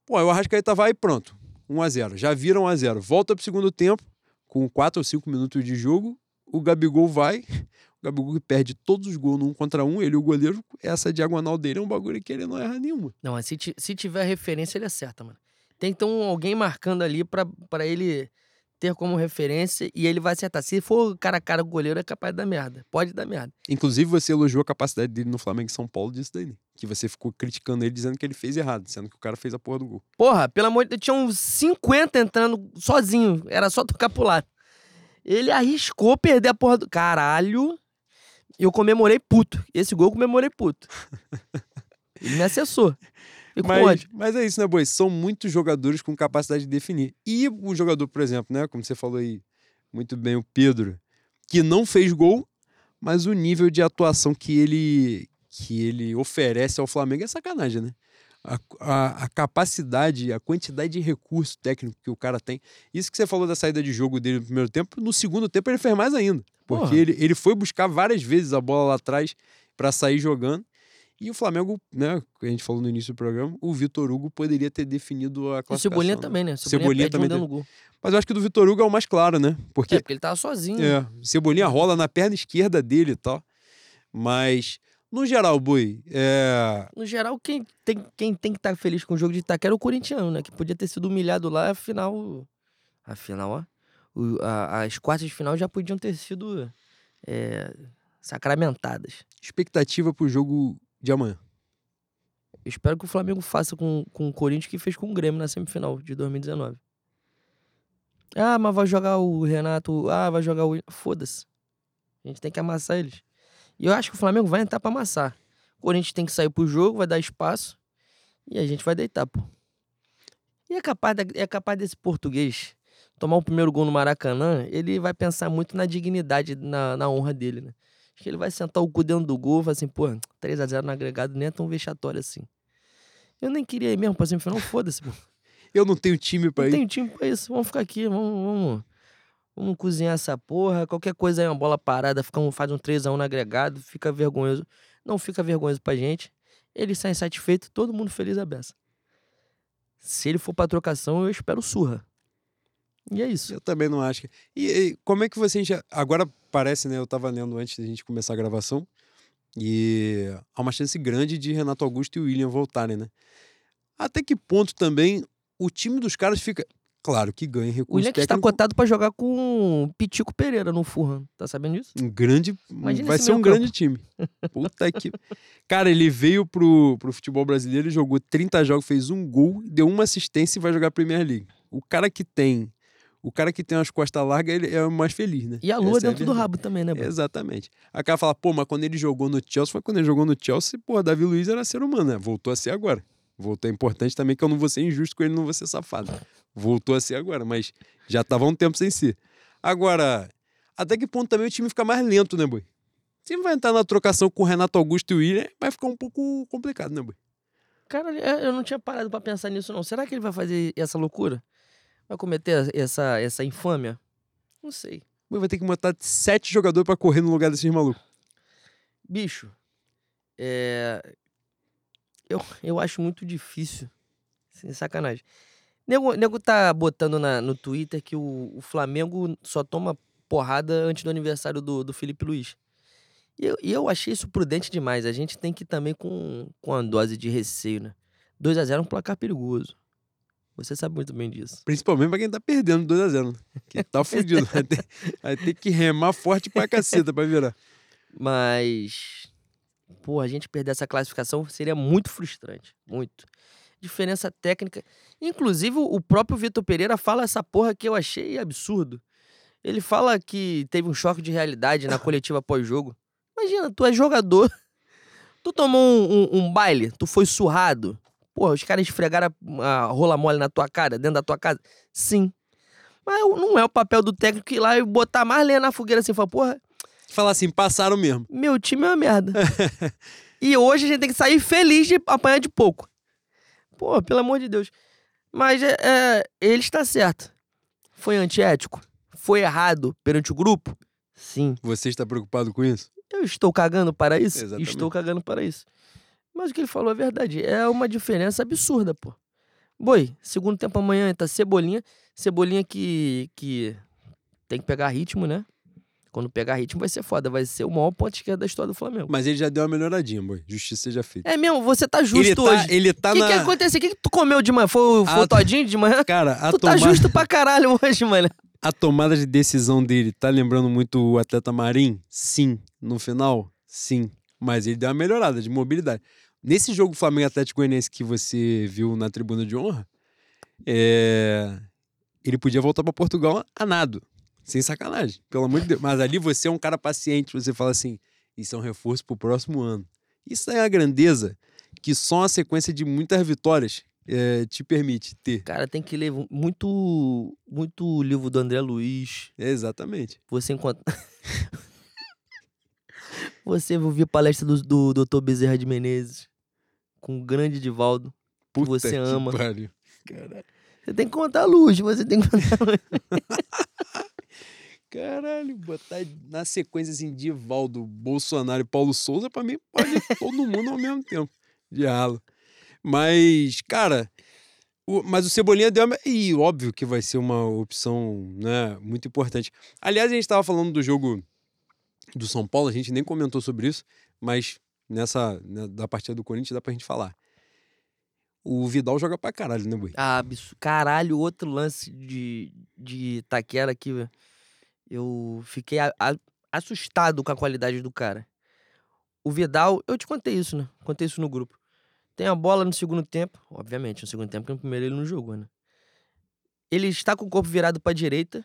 Pô, aí o Arrascaeta vai e pronto. 1x0. Já viram 1x0. Volta pro segundo tempo, com 4 ou 5 minutos de jogo. O Gabigol vai. O Gabigol que perde todos os gols no 1 contra 1. Ele e o goleiro, essa diagonal dele é um bagulho que ele não erra nenhuma. Não, mas se, se tiver referência, ele acerta, mano. Tem que ter um, alguém marcando ali pra, pra ele ter como referência e ele vai acertar. Se for cara a cara o goleiro, é capaz de dar merda. Pode dar merda. Inclusive, você elogiou a capacidade dele no Flamengo e São Paulo disso daí, né? Que você ficou criticando ele dizendo que ele fez errado, sendo que o cara fez a porra do gol. Porra, pelo amor de Deus, tinha uns 50 entrando sozinho. Era só tocar pro lado. Ele arriscou perder a porra do. Caralho. Eu comemorei puto. Esse gol eu comemorei puto. Ele me acessou. Mas, mas é isso, né, Boi? São muitos jogadores com capacidade de definir. E o jogador, por exemplo, né? Como você falou aí muito bem, o Pedro, que não fez gol, mas o nível de atuação que ele, que ele oferece ao Flamengo é sacanagem, né? A, a, a capacidade, a quantidade de recurso técnico que o cara tem. Isso que você falou da saída de jogo dele no primeiro tempo, no segundo tempo ele fez mais ainda. Porque Porra. ele, ele foi buscar várias vezes a bola lá atrás para sair jogando. E o Flamengo, né, que a gente falou no início do programa, o Vitor Hugo poderia ter definido a O classificação. Cebolinha né? também, né? O Cebolinha Cebolinha, também um gol. Mas eu acho que o do Vitor Hugo é o mais claro, né? Porque É, porque ele tava sozinho. é, Cebolinha rola na perna esquerda dele e tal. Mas, no geral, Boi, é, No geral, quem tem, quem tem que estar feliz com o jogo de Itaquera é o corintiano, né? Que podia ter sido humilhado lá, afinal. Afinal, ó. o- a- as quartas de final já podiam ter sido é, sacramentadas. expectativa pro jogo de amanhã. Eu espero que o Flamengo faça com, com o Corinthians que fez com o Grêmio na semifinal de 2019. Ah, mas vai jogar o Renato. Ah, vai jogar o. Foda-se. A gente tem que amassar eles. E eu acho que o Flamengo vai entrar pra amassar. O Corinthians tem que sair pro jogo, vai dar espaço. E a gente vai deitar, pô. E é capaz, da- é capaz desse português tomar o primeiro gol no Maracanã, ele vai pensar muito na dignidade, na, na honra dele, né? Acho que ele vai sentar o cu dentro do gol e falar assim, pô, 3x0 no agregado nem é tão vexatório assim. Eu nem queria ir mesmo pra semifinal, foda-se, pô. Eu não tenho time pra Não ir. tem time pra isso. Vamos ficar aqui, vamos, vamos, vamos cozinhar essa porra. Qualquer coisa aí, uma bola parada, fica um, faz um 3x1 no agregado, fica vergonhoso. Não fica vergonhoso pra gente. Ele sai satisfeito, todo mundo feliz a beça. Se ele for pra trocação, eu espero surra. E é isso. Eu também não acho. que- E, e como é que você enxerga? Agora parece, né? Eu tava lendo antes da gente começar a gravação. E há uma chance grande de Renato Augusto e William voltarem, né? Até que ponto também o time dos caras fica. Claro que ganha O recurso William que está cotado pra jogar com o Pitico Pereira no Fulham. Tá sabendo disso? Um grande. Imagina vai ser um meio-campo. grande time. Puta que. Cara, ele veio pro, pro futebol brasileiro, jogou 30 jogos, fez um gol, deu uma assistência e vai jogar a Premier League. O cara que tem. O cara que tem as costas largas, ele é o mais feliz, né? E a lua Essa é dentro do rabo também, né, Bruno? Exatamente. A cara fala, pô, mas quando ele jogou no Chelsea, foi quando ele jogou no Chelsea, pô, Davi Luiz era ser humano, né? Voltou a ser agora. Voltou é importante também que eu não vou ser injusto com ele, não vou ser safado. Voltou a ser agora, mas já tava há um tempo sem ser. Agora, até que ponto também o time fica mais lento, né, Boi? Se vai entrar na trocação com o Renato Augusto e o William, vai ficar um pouco complicado, né, Boi? Cara, eu eu não tinha parado pra pensar nisso, não. Será que ele vai fazer essa loucura? Vai cometer essa, essa infâmia? Não sei. Boi vai ter que botar sete jogadores pra correr no lugar desses malucos. Bicho, é... eu, eu acho muito difícil. Sem sacanagem. Nego, nego tá botando na, no Twitter que o, o Flamengo só toma porrada antes do aniversário do, do Felipe Luiz. E eu, e eu achei isso prudente demais. A gente tem que ir também com, com uma dose de receio, né? 2x0 é um placar perigoso. Você sabe muito bem disso. Principalmente pra quem tá perdendo 2x0, né? Que tá fudido. Vai ter, vai ter que remar forte pra caceta pra virar. Mas, pô, a gente perder essa classificação seria muito frustrante. Muito. Diferença técnica. Inclusive, o próprio Vitor Pereira fala essa porra que eu achei absurdo. Ele fala que teve um choque de realidade na coletiva pós-jogo. Imagina, tu é jogador. Tu tomou um, um- um baile, tu foi surrado. Porra, os caras esfregaram a, a rola mole na tua cara, dentro da tua casa. Sim. Mas não é o papel do técnico ir lá e botar mais lenha na fogueira assim, falar, porra, Falar assim, passaram mesmo. meu time é uma merda. e hoje a gente tem que sair feliz de apanhar de pouco. Pô, pelo amor de Deus. Mas é, é, ele está certo. Foi antiético? Foi errado perante o grupo? Sim. Você está preocupado com isso? Eu estou cagando para isso? Exatamente. Estou cagando para isso. Mas o que ele falou é verdade. É uma diferença absurda, pô. Boi, segundo tempo amanhã tá Cebolinha. Cebolinha que, que tem que pegar ritmo, né? Quando pegar ritmo vai ser foda. Vai ser o maior ponto esquerdo da história do Flamengo. Mas ele já deu uma melhoradinha, boy. Justiça seja feita. É mesmo, você tá justo ele tá, hoje. ele tá O que, na. que aconteceu? O que, que tu comeu de manhã? Foi, Ah, o todinho de manhã? Cara, a, tu tá tomada, justo pra caralho hoje, mano. a tomada de decisão dele tá lembrando muito o atleta Marim? Sim. No final? Sim. Mas ele deu uma melhorada de mobilidade. Nesse jogo Flamengo Atlético Goianiense que você viu na tribuna de honra, é, ele podia voltar pra Portugal a nado. Sem sacanagem, pelo amor de Deus. Mas ali você é um cara paciente, você fala assim: isso é um reforço pro próximo ano. Isso é a grandeza que só uma sequência de muitas vitórias é, te permite ter. Cara, tem que ler muito, muito livro do André Luiz. É, exatamente. Você encontra. você ouvir palestra do, do Dr. Bezerra de Menezes com o grande Divaldo. Puta Você que ama. pariu. Caralho. Você tem que contar a luz, você tem que contar a luz. Caralho, botar na sequência assim, Divaldo, Bolsonaro e Paulo Souza, pra mim, pode todo mundo ao mesmo tempo. Dialo. Mas, cara, o- mas o Cebolinha deu. uma- E óbvio que vai ser uma opção né, muito importante. Aliás, a gente tava falando do jogo do São Paulo, a gente nem comentou sobre isso, mas nessa né, da partida do Corinthians dá pra gente falar. O Vidal joga pra caralho, né, Bui? Ah. Caralho, outro lance de, de Itaquera aqui, velho. Eu fiquei a- a- assustado com a qualidade do cara. O Vidal, eu te contei isso, né? Contei isso no grupo. Tem a bola no segundo tempo, obviamente, no segundo tempo, porque no primeiro ele não jogou, né? Ele está com o corpo virado pra direita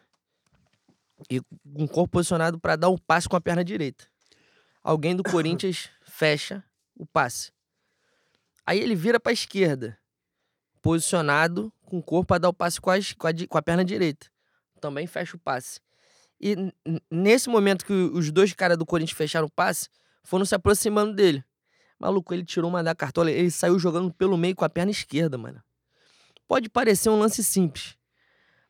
e com o corpo posicionado pra dar um passe com a perna direita. Alguém do Corinthians fecha o passe. Aí ele vira pra esquerda posicionado com o corpo para dar o passe com, as- com a, com a perna direita. Também fecha o passe. E nesse momento que os dois caras do Corinthians fecharam o passe, foram se aproximando dele. Maluco, ele tirou uma da cartola, ele saiu jogando pelo meio com a perna esquerda, mano. Pode parecer um lance simples.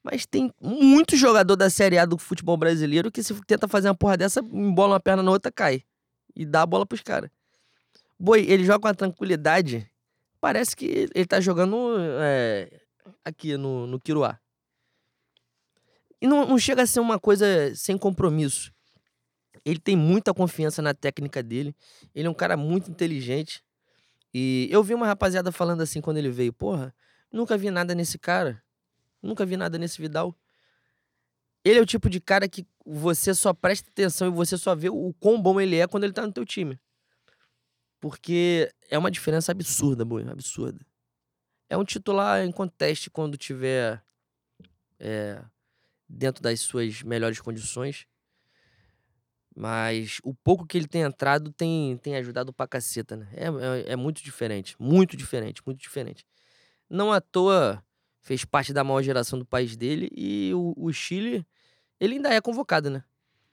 Mas tem muito jogador da Série A do futebol brasileiro que se tenta fazer uma porra dessa, embola uma perna na outra, cai. E dá a bola pros caras. Boi, ele joga com a tranquilidade parece que ele tá jogando é, aqui no, no Quiruá. E não, não chega a ser uma coisa sem compromisso. Ele tem muita confiança na técnica dele. Ele é um cara muito inteligente. E eu vi uma rapaziada falando assim quando ele veio: Porra, nunca vi nada nesse cara. Nunca vi nada nesse Vidal. Ele é o tipo de cara que você só presta atenção e você só vê o quão bom ele é quando ele tá no teu time. Porque é uma diferença absurda, boi, absurda. É um titular em conteste quando tiver é, dentro das suas melhores condições. Mas o pouco que ele tem entrado tem, tem ajudado pra caceta, né? É, é, é muito diferente, muito diferente, muito diferente. Não à toa fez parte da maior geração do país dele e o, o Chile, ele ainda é convocado, né?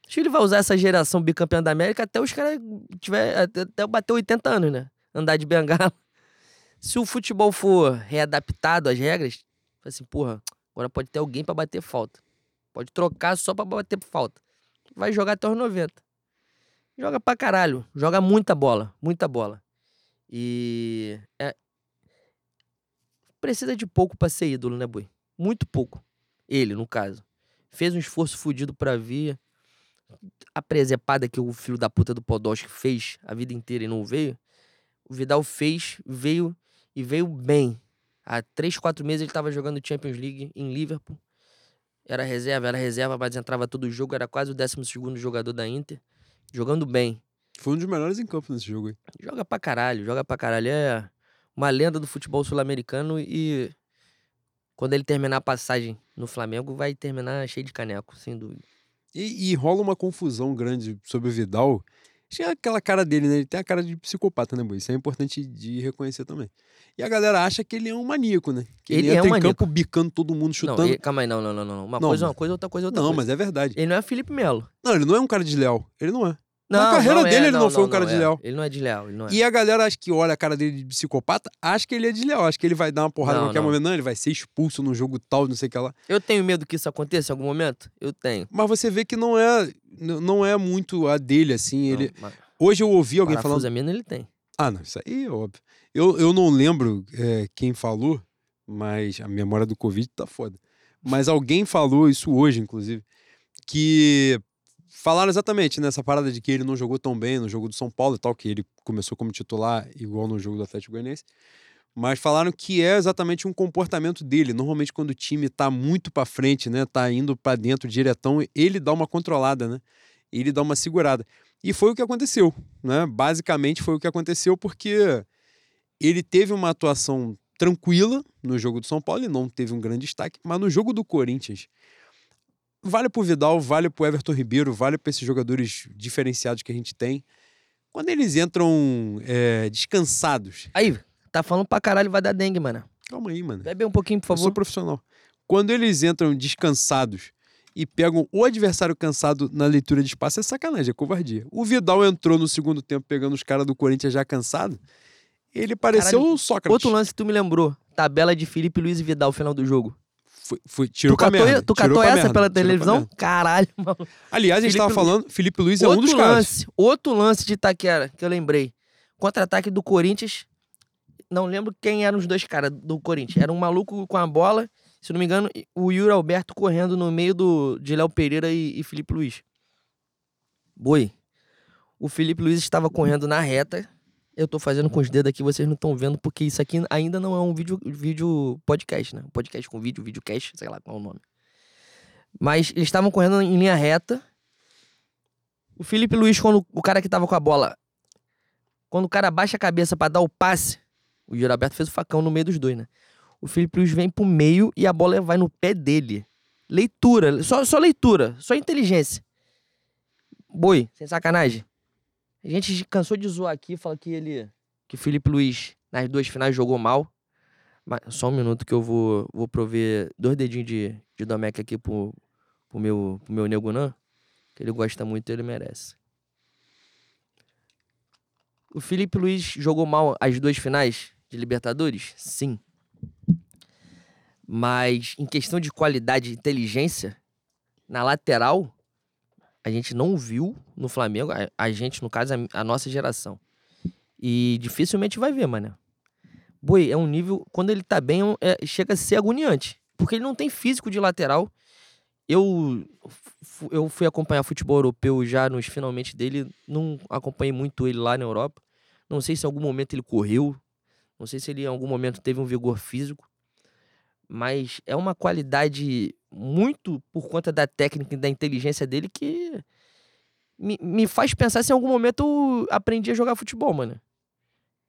O Chile vai usar essa geração bicampeã da América até os caras tiver até, até bater 80 anos, né? Andar de bengala. Se o futebol for readaptado às regras, fala assim, porra, agora pode ter alguém pra bater falta. Pode trocar só pra bater falta. Vai jogar até os 90. Joga pra caralho. Joga muita bola. Muita bola. E. É... Precisa de pouco pra ser ídolo, né, Boi? Muito pouco. Ele, no caso. Fez um esforço fudido pra vir. A presepada que o filho da puta do Podolski fez a vida inteira e não veio. O Vidal fez, veio e veio bem. Há três, quatro meses ele tava jogando Champions League em Liverpool. Era reserva, era reserva, mas entrava todo jogo. Era quase o 12 segundo jogador da Inter. Jogando bem. Foi um dos melhores em campo nesse jogo aí. Joga pra caralho, joga pra caralho. É uma lenda do futebol sul-americano e quando ele terminar a passagem no Flamengo, vai terminar cheio de caneco, sem dúvida. E, e rola uma confusão grande sobre o Vidal. É aquela cara dele, né? Ele tem a cara de psicopata, né, Boi? Isso é importante de reconhecer também. E a galera acha que ele é um maníaco, né? Que ele, Ele é entra um em maníaco. campo bicando todo mundo, Não, chutando. ele- calma aí, não, não, não, não. Uma Não, coisa é uma coisa, outra coisa é outra Não, coisa. mas é verdade. Ele não é Felipe Melo. Não, ele não é um cara desleal. Ele não é. Não, Na carreira não é, dele, ele não foi um cara é. desleal. Ele não é desleal, ele não é. E a galera acha que olha a cara dele de psicopata, acha que ele é desleal. Acha que ele vai dar uma porrada Não, a qualquer não. momento. Não, ele vai ser expulso num jogo tal, não sei o que lá. Eu tenho medo que isso aconteça em algum momento? Eu tenho. Mas você vê que não é, não é muito a dele, assim. Ele... Não, mas Hoje eu ouvi alguém falando. parafusamento ele tem. Ah, não, isso aí é óbvio. Eu, eu não lembro é, quem falou, mas a memória do Covid tá foda. Mas alguém falou isso hoje, inclusive, que falaram exatamente nessa parada de que ele não jogou tão bem no jogo do São Paulo e tal, que ele começou como titular igual no jogo do Atlético Goianiense. Mas falaram que é exatamente um comportamento dele. Normalmente quando o time tá muito pra frente, né, tá indo pra dentro diretão, ele dá uma controlada, né? Ele dá uma segurada. E foi o que aconteceu, né? Basicamente foi o que aconteceu porque ele teve uma atuação tranquila no jogo do São Paulo, ele não teve um grande destaque, mas no jogo do Corinthians, vale pro Vidal, vale pro Everton Ribeiro, vale para esses jogadores diferenciados que a gente tem. Quando eles entram é, descansados, Aí, tá falando pra caralho, vai dar dengue, mano. calma aí, mano. Bebe um pouquinho, por Eu sou favor. profissional. Quando eles entram descansados e pegam o adversário cansado na leitura de espaço, é sacanagem, é covardia. O Vidal entrou no segundo tempo pegando os caras do Corinthians já cansado. Ele pareceu Caralho, o Sócrates. Outro lance que tu me lembrou. Tabela de Felipe Luiz e Vidal, final do jogo. Tirou tu catou, merda. tu catou essa merda, pela televisão? Caralho, mano. Aliás, a gente Felipe tava falando, Felipe Luiz é um dos caras. lance, outro lance de Itaquera, que eu lembrei. Contra-ataque do Corinthians. Não lembro quem eram os dois caras do Corinthians. Era um maluco com a bola, se não me engano, o Yuri Alberto correndo no meio do, de Léo Pereira e, e Felipe Luiz. Boi. O Felipe Luiz estava correndo na reta. Eu tô fazendo com os dedos aqui, vocês não estão vendo, porque isso aqui ainda não é um vídeo, vídeo podcast, né? Podcast com vídeo, videocast, sei lá qual é o nome. Mas eles estavam correndo em linha reta. O Felipe Luiz, quando o cara que tava com a bola, quando o cara baixa a cabeça pra dar o passe, o Giraberto fez o facão no meio dos dois, né? O Felipe Luiz vem pro meio e a bola vai no pé dele. Leitura, só, só leitura, só inteligência. Boi, sem sacanagem. A gente cansou de zoar aqui, fala que ele. Que Felipe Luiz, nas duas finais, jogou mal. Mas só um minuto que eu vou, vou prover dois dedinhos de, de Domecq aqui pro, pro meu, pro meu Nego Nan, que ele gosta muito e ele merece. O Felipe Luiz jogou mal as duas finais de Libertadores? Sim. Mas em questão de qualidade e inteligência, na lateral, a gente não viu no Flamengo, a, a gente, no caso, a, a nossa geração. E dificilmente vai ver, mano. Boi, é um nível. Quando ele tá bem, é é- chega a ser agoniante. Porque ele não tem físico de lateral. Eu, eu fui acompanhar futebol europeu já nos finalmente dele. Não acompanhei muito ele lá na Europa. Não sei se em algum momento ele correu. Não sei se ele em algum momento teve um vigor físico. Mas é uma qualidade muito por conta da técnica e da inteligência dele que me, me faz pensar se em algum momento eu aprendi a jogar futebol, mano.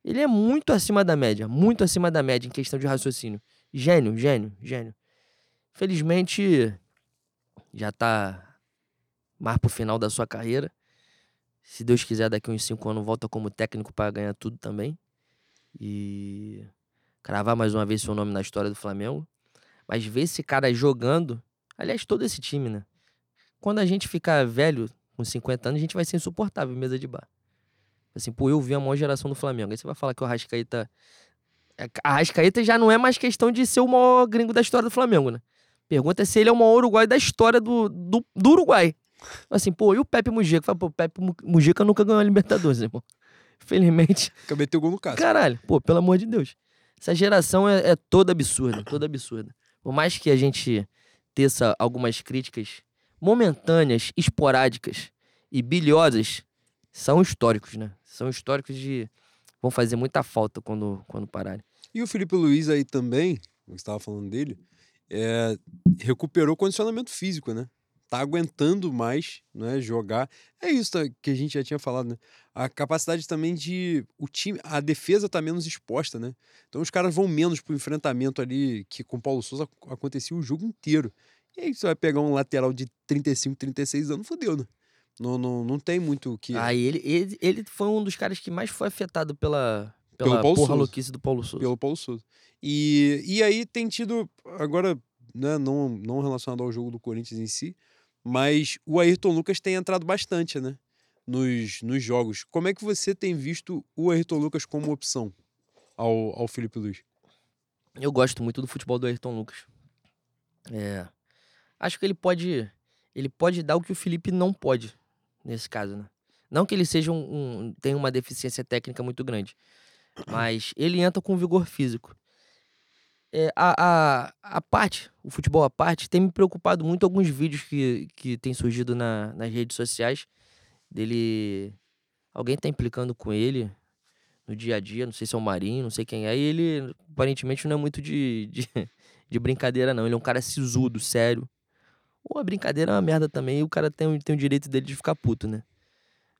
Ele é muito acima da média, muito acima da média em questão de raciocínio. Gênio, gênio, gênio. Felizmente, já tá mais pro final da sua carreira. Se Deus quiser, daqui uns cinco anos volta como técnico para ganhar tudo também. E cravar mais uma vez seu nome na história do Flamengo. Mas ver esse cara jogando, aliás, todo esse time, né? Quando a gente ficar velho, com 50 anos, a gente vai ser insuportável mesa de bar. Assim, pô, eu vi a maior geração do Flamengo. Aí você vai falar que o Arrascaeta. é, A Arrascaeta já não é mais questão de ser o maior gringo da história do Flamengo, né? Pergunta é se ele é o maior uruguai da história do, do, do Uruguai. Assim, pô, e o Pepe Mujica? Fala, pô, o Pepe Mu- Mujica nunca ganhou a Libertadores, irmão. Infelizmente. Acabei de ter gol no caso. Caralho, pô, pelo amor de Deus. Essa geração é, é toda absurda, toda absurda. Por mais que a gente teça algumas críticas momentâneas, esporádicas e bilhosas, são históricos, né? São históricos de. vão fazer muita falta quando, quando pararem. E o Felipe Luiz aí também, você estava falando dele, é, recuperou o condicionamento físico, né? Tá aguentando mais, né? Jogar. É isso que a gente já tinha falado, né? A capacidade também de. O time. A defesa tá menos exposta, né? Então os caras vão menos pro enfrentamento ali, que com o Paulo Souza ac- acontecia o jogo inteiro. E aí você vai pegar um lateral de 35, 36 anos, fodeu, né? Não, não, não tem muito o que. Aí ele, ele, ele foi um dos caras que mais foi afetado pela, Pelo pela Paulo porra Souza. louquice do Paulo Souza. pelo Paulo Souza. E, e aí tem tido, agora, né, não, não relacionado ao jogo do Corinthians em si, mas o Ayrton Lucas tem entrado bastante, né? Nos, nos jogos. Como é que você tem visto o Ayrton Lucas como opção ao, ao Felipe Luiz? Eu gosto muito do futebol do Ayrton Lucas. É, acho que ele pode, ele pode dar o que o Felipe não pode nesse caso, né? Não que ele seja um, um tenha uma deficiência técnica muito grande, mas ele entra com vigor físico. É, a, a, a parte, o futebol à parte, tem me preocupado muito alguns vídeos que, que tem surgido na, nas redes sociais dele. Alguém tá implicando com ele no dia a dia, não sei se é o Marinho, não sei quem é, e ele aparentemente não é muito de, de, de brincadeira, não. Ele é um cara sisudo, sério. Ou a brincadeira é uma merda também, e o cara tem, o- tem o direito dele de ficar puto, né?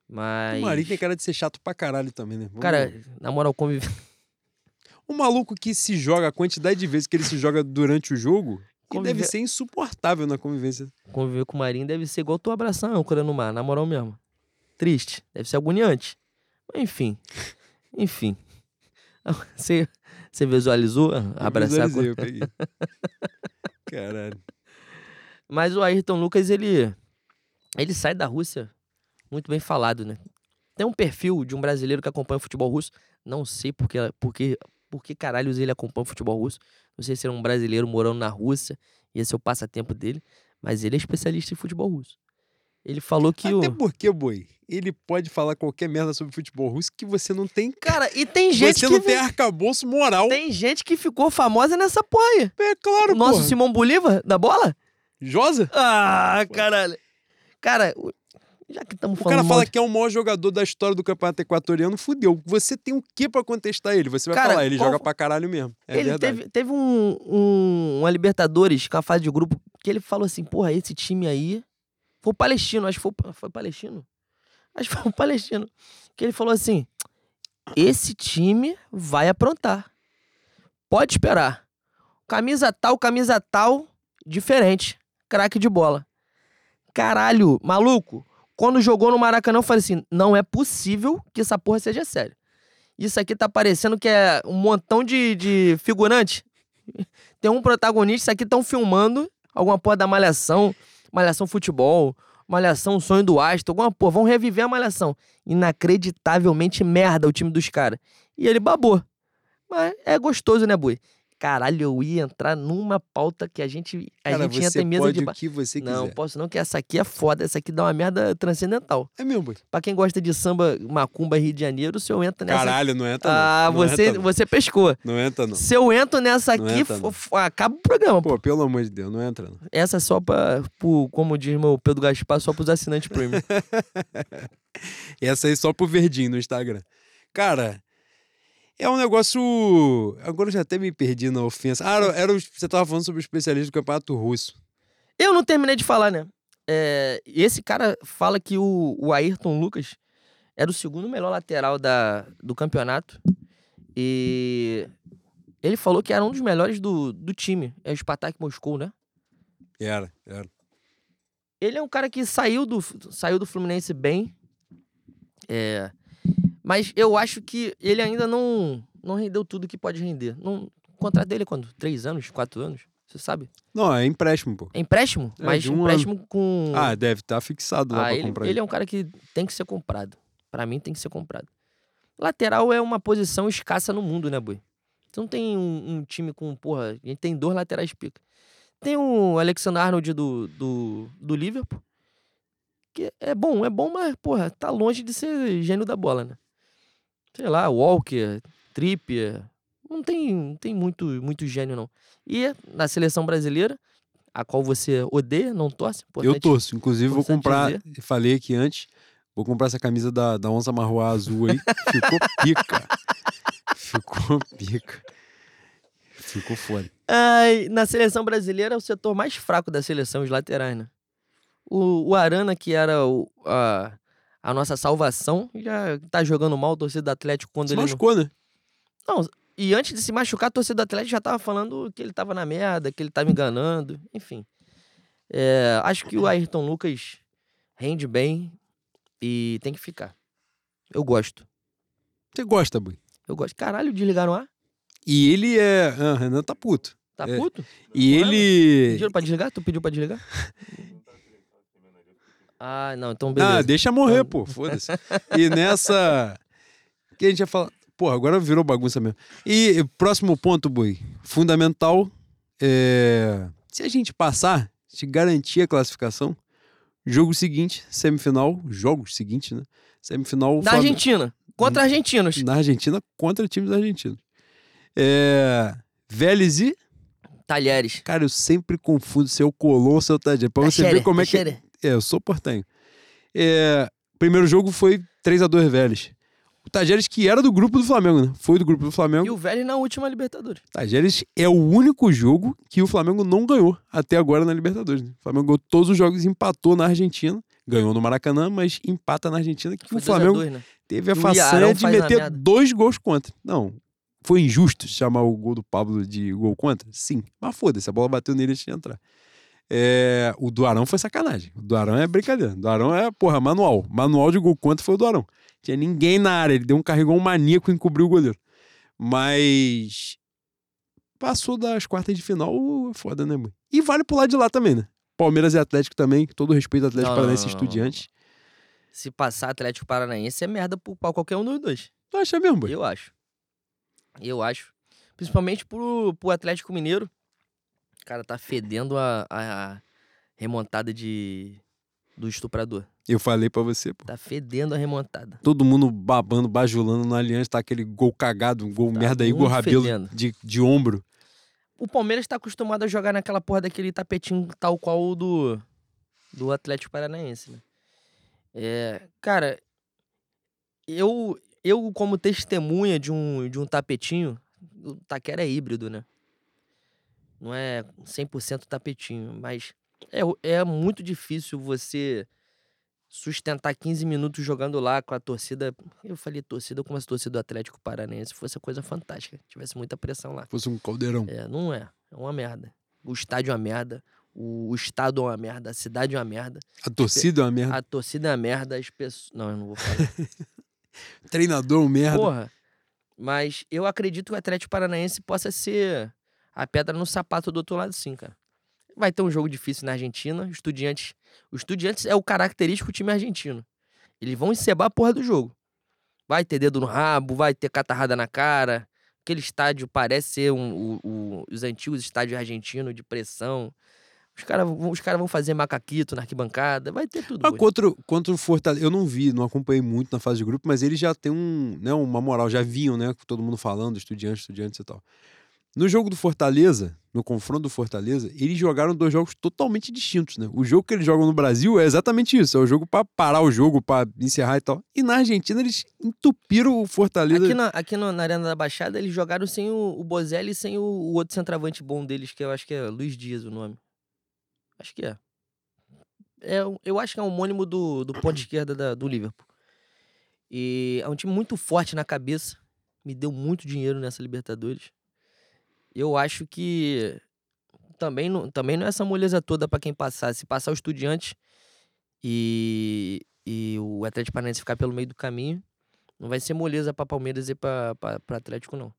Mas. O Marinho tem cara de ser chato pra caralho também, né? Vamos- Cara, na moral, conviver. O maluco que se joga, a quantidade de vezes que ele se joga durante o jogo, Conviver- deve ser insuportável na convivência. conviver com o Marinho deve ser igual tu abraçar a âncora no mar, na moral mesmo. Triste, deve ser agoniante. Mas, Enfim, enfim. Você, você visualizou Eu abraçar a eu peguei. Caralho. Mas o Ayrton Lucas, ele, ele sai da Rússia muito bem falado, né? Tem um perfil de um brasileiro que acompanha o futebol russo. Não sei porque, porque, porque caralhos ele acompanha o futebol russo. Não sei se era um brasileiro morando na Rússia, e esse é o passatempo dele. Mas ele é especialista em futebol russo. Ele falou que Até o. porque, boi, ele pode falar qualquer merda sobre futebol russo que você não tem. Cara, e tem gente você que. não tem arcabouço moral. Tem gente que ficou famosa nessa porra aí. É claro, O nosso porra. Simão Bolívar, da bola? Josa? Ah, caralho. Cara, já que estamos O falando. cara mal fala de- que é o maior jogador da história do campeonato equatoriano, fudeu. Você tem o que pra contestar ele? Você vai Cara, falar, ele qual- joga pra caralho mesmo. É ele verdade. teve, teve um, um, uma Libertadores com a fase de grupo que ele falou assim: porra, esse time aí. Foi o Palestino, acho que foi, o- foi o Palestino. Acho que foi o Palestino. Que ele falou assim: esse time vai aprontar. Pode esperar. Camisa tal, camisa tal, diferente. Craque de bola. Caralho, maluco. Quando jogou no Maracanã, eu falei assim: não é possível que essa porra seja séria. Isso aqui tá parecendo que é um montão de, de figurante. Tem um protagonista, isso aqui estão filmando alguma porra da Malhação, Malhação Futebol, Malhação Sonho do Astro, alguma porra. Vão reviver a Malhação. Inacreditavelmente merda o time dos caras. E ele babou. Mas é gostoso, né, Bui? Caralho, eu ia entrar numa pauta que a gente, a Cara, gente entra você em mesa pode de o que você Não, quiser. posso não, que essa aqui é foda. Essa aqui dá uma merda transcendental. É mesmo, boi. Pra quem gosta de samba, macumba, Rio de Janeiro, se eu entro nessa... Caralho, não entra não. ah, não você, entra, não. você pescou. Não entra não. Se eu entro nessa aqui, entra, acaba o programa. pô. Pô, pelo amor de Deus, não entra não. Essa é só pra, pro, como diz meu Pedro Gaspar, só pros assinantes premium. Essa aí só pro verdinho no Instagram. Cara, é um negócio. Agora eu já até me perdi na ofensa. Ah, era, o- você tava falando sobre o especialista do campeonato russo. eu não terminei de falar, né? É, esse cara fala que o, o Ayrton Lucas era o segundo melhor lateral da, do campeonato. E ele falou que era um dos melhores do, do time. É o Spartak Moscou, né? Era, era. Ele é um cara que saiu do, saiu do Fluminense bem. É, mas eu acho que ele ainda não, não rendeu tudo que pode render. Não, o contrato dele é quando? Três anos? Quatro anos? Você sabe? Não, é empréstimo, pô. É empréstimo? É, mas um empréstimo com. Ah, deve estar fixado lá Ah, pra ele, comprar. ele é um cara que tem que ser comprado. Pra mim, tem que ser comprado. Lateral é uma posição escassa no mundo, né, Boi? Você não tem um, um time com, porra, a gente tem dois laterais pica. Tem o Alexander Arnold do, do, do Liverpool, que é bom, é bom, mas, porra, tá longe de ser gênio da bola, né? Sei lá, Walker, Trippier, não tem, não tem muito, muito gênio, não. E na seleção brasileira, a qual você odeia, não torce, Eu torço. Inclusive, vou comprar. Falei aqui antes. Vou comprar essa camisa da, da Onça Marroá azul aí. Ficou pica. Ficou pica. Ficou foda. Ai, na seleção brasileira é o setor mais fraco da seleção, os laterais, né? O, o Arana, que era o- a, a nossa salvação, já tá jogando mal o torcedor do Atlético quando Se ele. Não... machucou, né? não, e antes de se machucar, a torcida do Atlético já tava falando que ele tava na merda, que ele tava enganando, enfim. É, acho que o Ayrton Lucas rende bem e tem que ficar. Eu gosto. Você gosta, Bui? Eu gosto. Caralho, desligaram o ar? E ele é. Ah, Renan tá puto. Tá É. puto? E Não é, ele. Pediram pra desligar? Tu pediu pra desligar? ah, não, então Ah, beleza. deixa morrer, Então- pô. Foda-se. E nessa. Que a gente ia falar. Pô, agora virou bagunça mesmo. E próximo ponto, Bui. Fundamental. É... Se a gente passar, se garantir a classificação, jogo seguinte, semifinal, jogos seguintes, né? Semifinal. Da Flamengo- Argentina. Contra argentinos. Na Argentina contra times argentinos. É. Vélez e. Talheres. Cara, eu sempre confundo se eu colou ou se eu tadinho. Pra você ver como é que. É, eu sou portenho. É, primeiro jogo foi 3 a 2 Vélez. O Tajeres que era do grupo do Flamengo, né? Foi do grupo do Flamengo. E o Vélez na última Libertadores. Tajeres é o único jogo que o Flamengo não ganhou até agora na Libertadores. né? O Flamengo ganhou todos os jogos empatou na Argentina. Ganhou no Maracanã, mas empata na Argentina, que Foi o Flamengo 2 a 2, né? teve a E façanha de meter dois gols contra. Não, foi injusto chamar o gol do Pablo de gol contra? Sim, mas foda-se, a bola bateu nele antes de entrar. É, o do Arão foi sacanagem. O do Arão é brincadeira. O do Arão é, porra, manual. Manual de gol contra foi o do Arão. Tinha ninguém na área. Ele deu um carregão maníaco e encobriu o goleiro. Mas. Passou das quartas de final, foda, né, mãe? E vale pro lado de lá também, né? Palmeiras e Atlético também, todo respeito ao Atlético Não, Paranaense e. Estudiantes. Se passar Atlético Paranaense é merda pro pra qualquer um dos dois. Tu acha mesmo, boy? Eu acho. Eu acho. Principalmente pro, pro Atlético Mineiro. Cara, tá fedendo a, a remontada de do estuprador. Eu falei pra você, pô. Tá fedendo a remontada. Todo mundo babando, bajulando na Aliança, tá aquele gol cagado, um gol Tá merda aí, gol Rabelo fedendo. de, de ombro. O Palmeiras tá acostumado a jogar naquela porra daquele tapetinho tal qual o do, do Atlético Paranaense, né? É, cara, eu, eu como testemunha de um, de um tapetinho, o Taquera é híbrido, né? Não é 100% tapetinho, mas é, é muito difícil você sustentar 15 minutos jogando lá com a torcida. Eu falei torcida como se a torcida do Atlético Paranaense fosse coisa fantástica, tivesse muita pressão lá. Fosse um caldeirão. É, não é. É uma merda. O estádio é uma merda. O, o estado é uma merda. A cidade é uma merda. A torcida é uma merda. A torcida é uma merda. As pessoas. Não, eu não vou falar. Treinador, um merda. Porra. Mas eu acredito que o Atlético Paranaense possa ser a pedra no sapato do outro lado, sim, cara. Vai ter um jogo difícil na Argentina. Estudiantes. O Estudiantes é o característico time argentino. Eles vão encebar a porra do jogo. Vai ter dedo no rabo, vai ter catarrada na cara. Aquele estádio parece ser um, o- o- os antigos estádios argentinos de pressão. Os caras vão, os cara vão fazer macaquito na arquibancada. Vai ter tudo. Mas contra, contra o Fortaleza, eu não vi, não acompanhei muito na fase de grupo, mas eles já têm um, né, uma moral, já vinham, né, com todo mundo falando, estudiantes, estudiantes e tal. No jogo do Fortaleza, no confronto do Fortaleza, eles jogaram dois jogos totalmente distintos, né? O jogo que eles jogam no Brasil é exatamente isso, é o jogo pra parar o jogo, pra encerrar e tal. E na Argentina eles entupiram o Fortaleza. Aqui, na, aqui na Arena da Baixada, eles jogaram sem o, o Bozelli e sem o, o outro centroavante bom deles, que eu acho que é Luiz Dias o nome. Acho que é. é eu acho que é homônimo do, do ponto esquerda da- do Liverpool. E é um time muito forte na cabeça. Me deu muito dinheiro nessa Libertadores. Eu acho que também não, também não é essa moleza toda pra quem passar. Se passar o Estudiante e, e o Atlético Paranaense ficar pelo meio do caminho, não vai ser moleza pra Palmeiras e pra Atlético, não.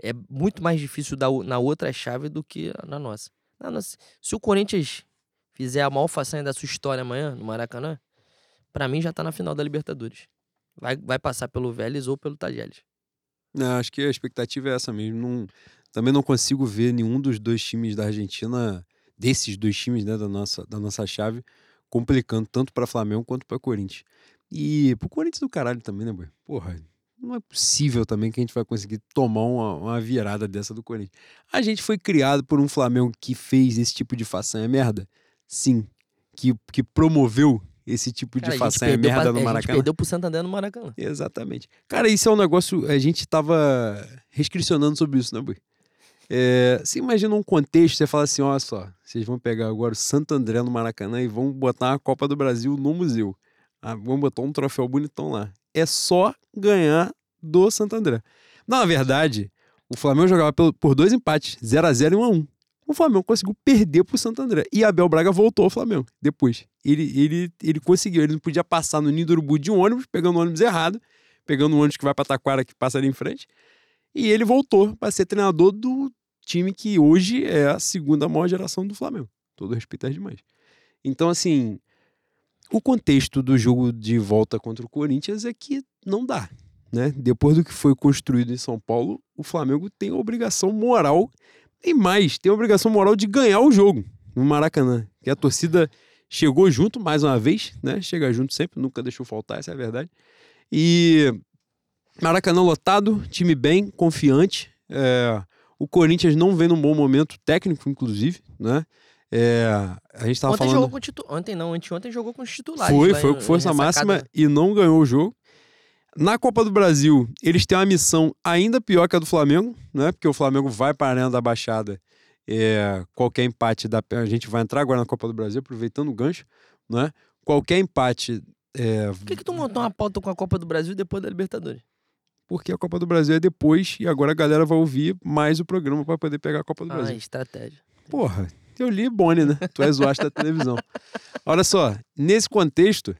É muito mais difícil na outra chave do que na nossa. Na nossa. Se o Corinthians fizer a maior façanha da sua história amanhã, no Maracanã, pra mim já tá na final da Libertadores. Vai, vai passar pelo Vélez ou pelo Tajeres. Não, acho que a expectativa é essa mesmo. Não- também não consigo ver nenhum dos dois times da Argentina, desses dois times né, da, nossa, da nossa chave, complicando tanto para Flamengo quanto para Corinthians. E pro Corinthians do caralho também, né, boy? Porra, não é possível também que a gente vai conseguir tomar uma, uma virada dessa do Corinthians. A gente foi criado por um Flamengo que fez esse tipo de façanha merda? Sim. Que, que promoveu esse tipo de Cara, gente façanha merda pra- no A gente Maracanã. perdeu pro Santander no Maracanã. Exatamente. Cara, isso é um negócio. A gente tava restricionando sobre isso, né, Bui? É, você imagina um contexto, você fala assim: olha só, vocês vão pegar agora o Santo André no Maracanã e vão botar a Copa do Brasil no museu. Ah, vão botar um troféu bonitão lá. É só ganhar do Santo André. Na verdade, o Flamengo jogava por dois empates, 0 a 0 e 1 a 1 o Flamengo conseguiu perder pro Santo André. E Abel Braga voltou ao Flamengo depois. Ele, ele, ele conseguiu, ele não podia passar no Nido Urubu de um ônibus, pegando o ônibus errado, pegando o ônibus que vai pra Taquara, que passa ali em frente. E ele voltou para ser treinador do time que hoje é a segunda maior geração do Flamengo. Todo respeito às demais. Então, assim, o contexto do jogo de volta contra o Corinthians é que não dá. Né? Depois do que foi construído em São Paulo, o Flamengo tem obrigação moral e mais, tem obrigação moral de ganhar o jogo no Maracanã. Que a torcida chegou junto mais uma vez, né? Chega junto sempre, nunca deixou faltar, essa é a verdade. E Maracanã lotado, time bem, confiante. É, o Corinthians não vem num bom momento técnico, inclusive, né? É, a gente tava ontem falando. Jogou com titu... Ontem não, anteontem jogou com os titulares. Foi, foi com força máxima e não ganhou o jogo. Na Copa do Brasil, eles têm uma missão ainda pior que a do Flamengo, né? Porque o Flamengo vai para a Arena da Baixada. É, qualquer empate da. A gente vai entrar agora na Copa do Brasil, aproveitando o gancho, né? Qualquer empate. É, Por que, que tu montou uma pauta com a Copa do Brasil depois da Libertadores? Porque a Copa do Brasil é depois e agora a galera vai ouvir mais o programa para poder pegar a Copa do Ah, Brasil. estratégia. Porra, eu li Boni, né? Tu és o astro da televisão. Olha só, nesse contexto,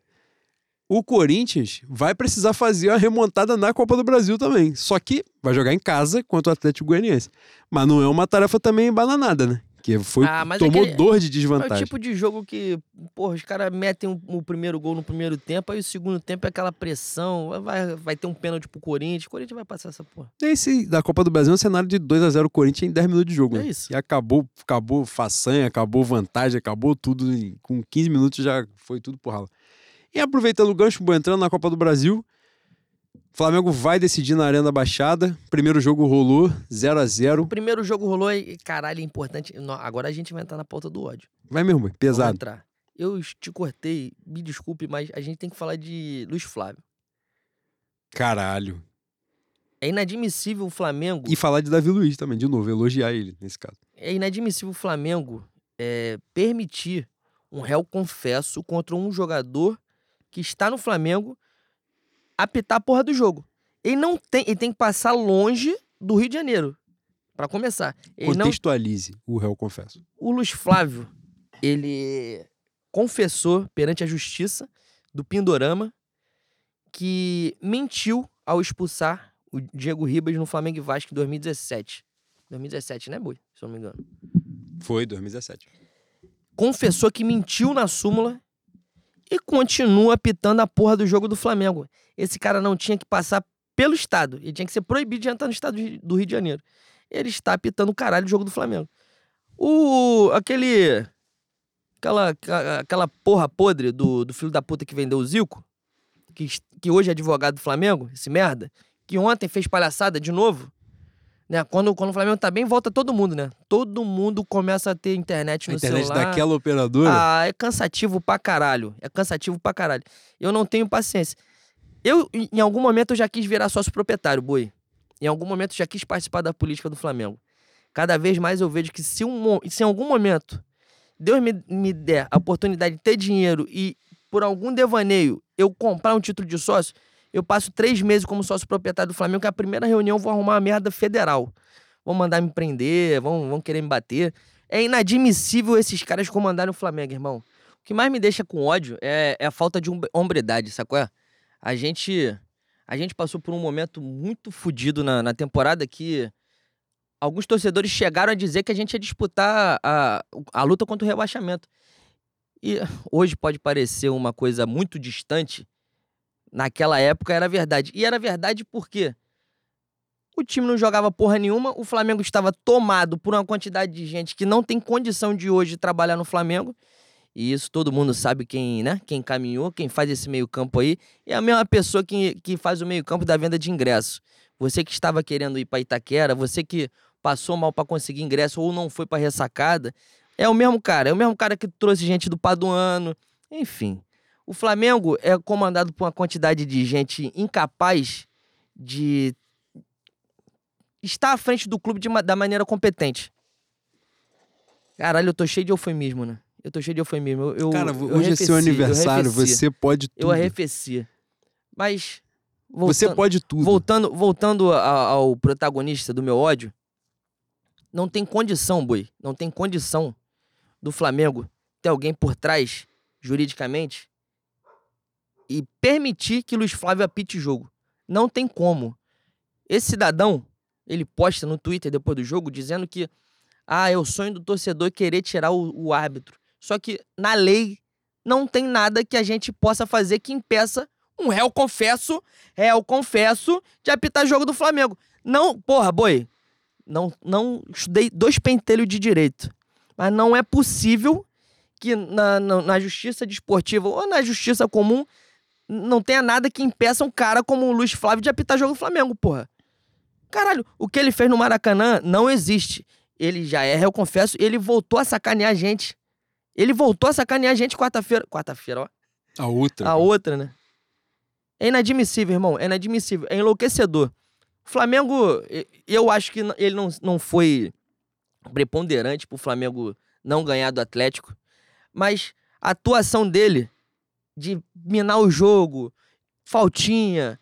o Corinthians vai precisar fazer a remontada na Copa do Brasil também. Só que vai jogar em casa contra o Atlético Goianiense. Mas não é uma tarefa também bananada, né? Que foi, Ah, tomou aquele- dor de É o desvantagem. tipo de jogo que, porra, os caras metem o, primeiro gol no primeiro tempo, aí o segundo tempo é aquela pressão, vai, vai ter um pênalti pro Corinthians, o Corinthians vai passar essa porra. Esse da Copa do Brasil é um cenário de 2 a 0 Corinthians em 10 minutos de jogo. É né? isso. E acabou, acabou façanha, acabou vantagem, acabou tudo. Com 15 minutos já foi tudo por rala. E aproveitando o gancho, entrando na Copa do Brasil, o Flamengo vai decidir na Arena da Baixada. Primeiro jogo rolou 0 a 0 O primeiro jogo rolou e, caralho, é importante. Agora a gente vai entrar na pauta do ódio. Vai mesmo, boy, Vamos pesado. entrar. Eu te cortei, me desculpe, mas a gente tem que falar de Luiz Flávio. Caralho. É inadmissível o Flamengo. E falar de Davi Luiz também, de novo, elogiar ele nesse caso. É inadmissível o Flamengo é, permitir um réu confesso contra um jogador que está no Flamengo apitar a porra do jogo. Ele não tem, ele tem que passar longe do Rio de Janeiro. Pra começar. Ele não, Contextualize o réu, confesso. o Luiz Flávio, ele confessou perante a justiça do Pindorama que mentiu ao expulsar o Diego Ribas no Flamengo e Vasco em 2017. 2017, né, Boi? Se eu não me engano. Foi 2017. confessou que mentiu na súmula e continua apitando a porra do jogo do Flamengo. Esse cara não tinha que passar pelo Estado. Ele tinha que ser proibido de entrar no Estado do Rio de Janeiro. Ele está apitando o caralho do jogo do Flamengo. O. aquele. Aquela, aquela- aquela porra podre do, do filho da puta que vendeu o Zico, que, que hoje é advogado do Flamengo, esse merda, que ontem fez palhaçada de novo. Né? Quando, quando o Flamengo tá bem, volta todo mundo, né? Todo mundo começa a ter internet A no internet celular. daquela operadora. Ah, é cansativo pra caralho. É cansativo pra caralho. Eu não tenho paciência. Eu, em algum momento, eu já quis virar sócio proprietário, boi. Em algum momento, eu já quis participar da política do Flamengo. Cada vez mais eu vejo que se, um, se em algum momento Deus me, me der a oportunidade de ter dinheiro e, por algum devaneio, eu comprar um título de sócio, eu passo três meses como sócio proprietário do Flamengo, que a primeira reunião eu vou arrumar uma merda federal. Vão mandar me prender, vão, vão querer me bater. É inadmissível esses caras comandarem o Flamengo, irmão. O que mais me deixa com ódio é, é a falta de hom- hombridade, sacou? A gente, a gente passou por um momento muito fodido na, na temporada que alguns torcedores chegaram a dizer que a gente ia disputar a, a luta contra o rebaixamento. E hoje pode parecer uma coisa muito distante. Naquela época era verdade. E era verdade porque o time não jogava porra nenhuma, o Flamengo estava tomado por uma quantidade de gente que não tem condição de hoje trabalhar no Flamengo. E isso todo mundo sabe quem, né? Quem caminhou, quem faz esse meio-campo aí. É a mesma pessoa que, que faz o meio-campo da venda de ingresso. Você que estava querendo ir para Itaquera, você que passou mal para conseguir ingresso ou não foi para ressacada, é o mesmo cara. É o mesmo cara que trouxe gente do Paduano. Enfim. O Flamengo é comandado por uma quantidade de gente incapaz de estar à frente do clube de da maneira competente. Caralho, eu tô cheio de eufemismo, né? Eu tô cheio de eufemismo. Eu, eu- Cara, eu hoje é seu arrefeci, eu aniversário, arrefeci. você pode tudo. Eu arrefeci. Mas. Você voltando- pode tudo. Voltando, voltando a- ao protagonista do meu ódio, Não tem condição, boi. Não tem condição do Flamengo ter alguém por trás, juridicamente, e permitir que Luiz Flávio apite jogo. Não tem como. Esse cidadão, ele posta no Twitter depois do jogo dizendo que ah, é o sonho do torcedor querer tirar o, o árbitro. Só que na lei não tem nada que a gente possa fazer que impeça um réu confesso, réu confesso, de apitar jogo do Flamengo. Não, porra, boi, não, não estudei dois pentelhos de direito. Mas não é possível que na, na, na justiça desportiva ou na justiça comum não tenha nada que impeça um cara como o Luiz Flávio de apitar jogo do Flamengo, porra. Caralho, o que ele fez no Maracanã não existe. Ele já é, eu confesso, ele voltou a sacanear a gente. Ele voltou a sacanear a gente quarta-feira. Quarta-feira, ó. A outra. A outra, né? É inadmissível, irmão. É inadmissível. É enlouquecedor. O Flamengo, eu acho que ele não, não foi preponderante pro Flamengo não ganhar do Atlético. Mas a atuação dele de minar o jogo, faltinha,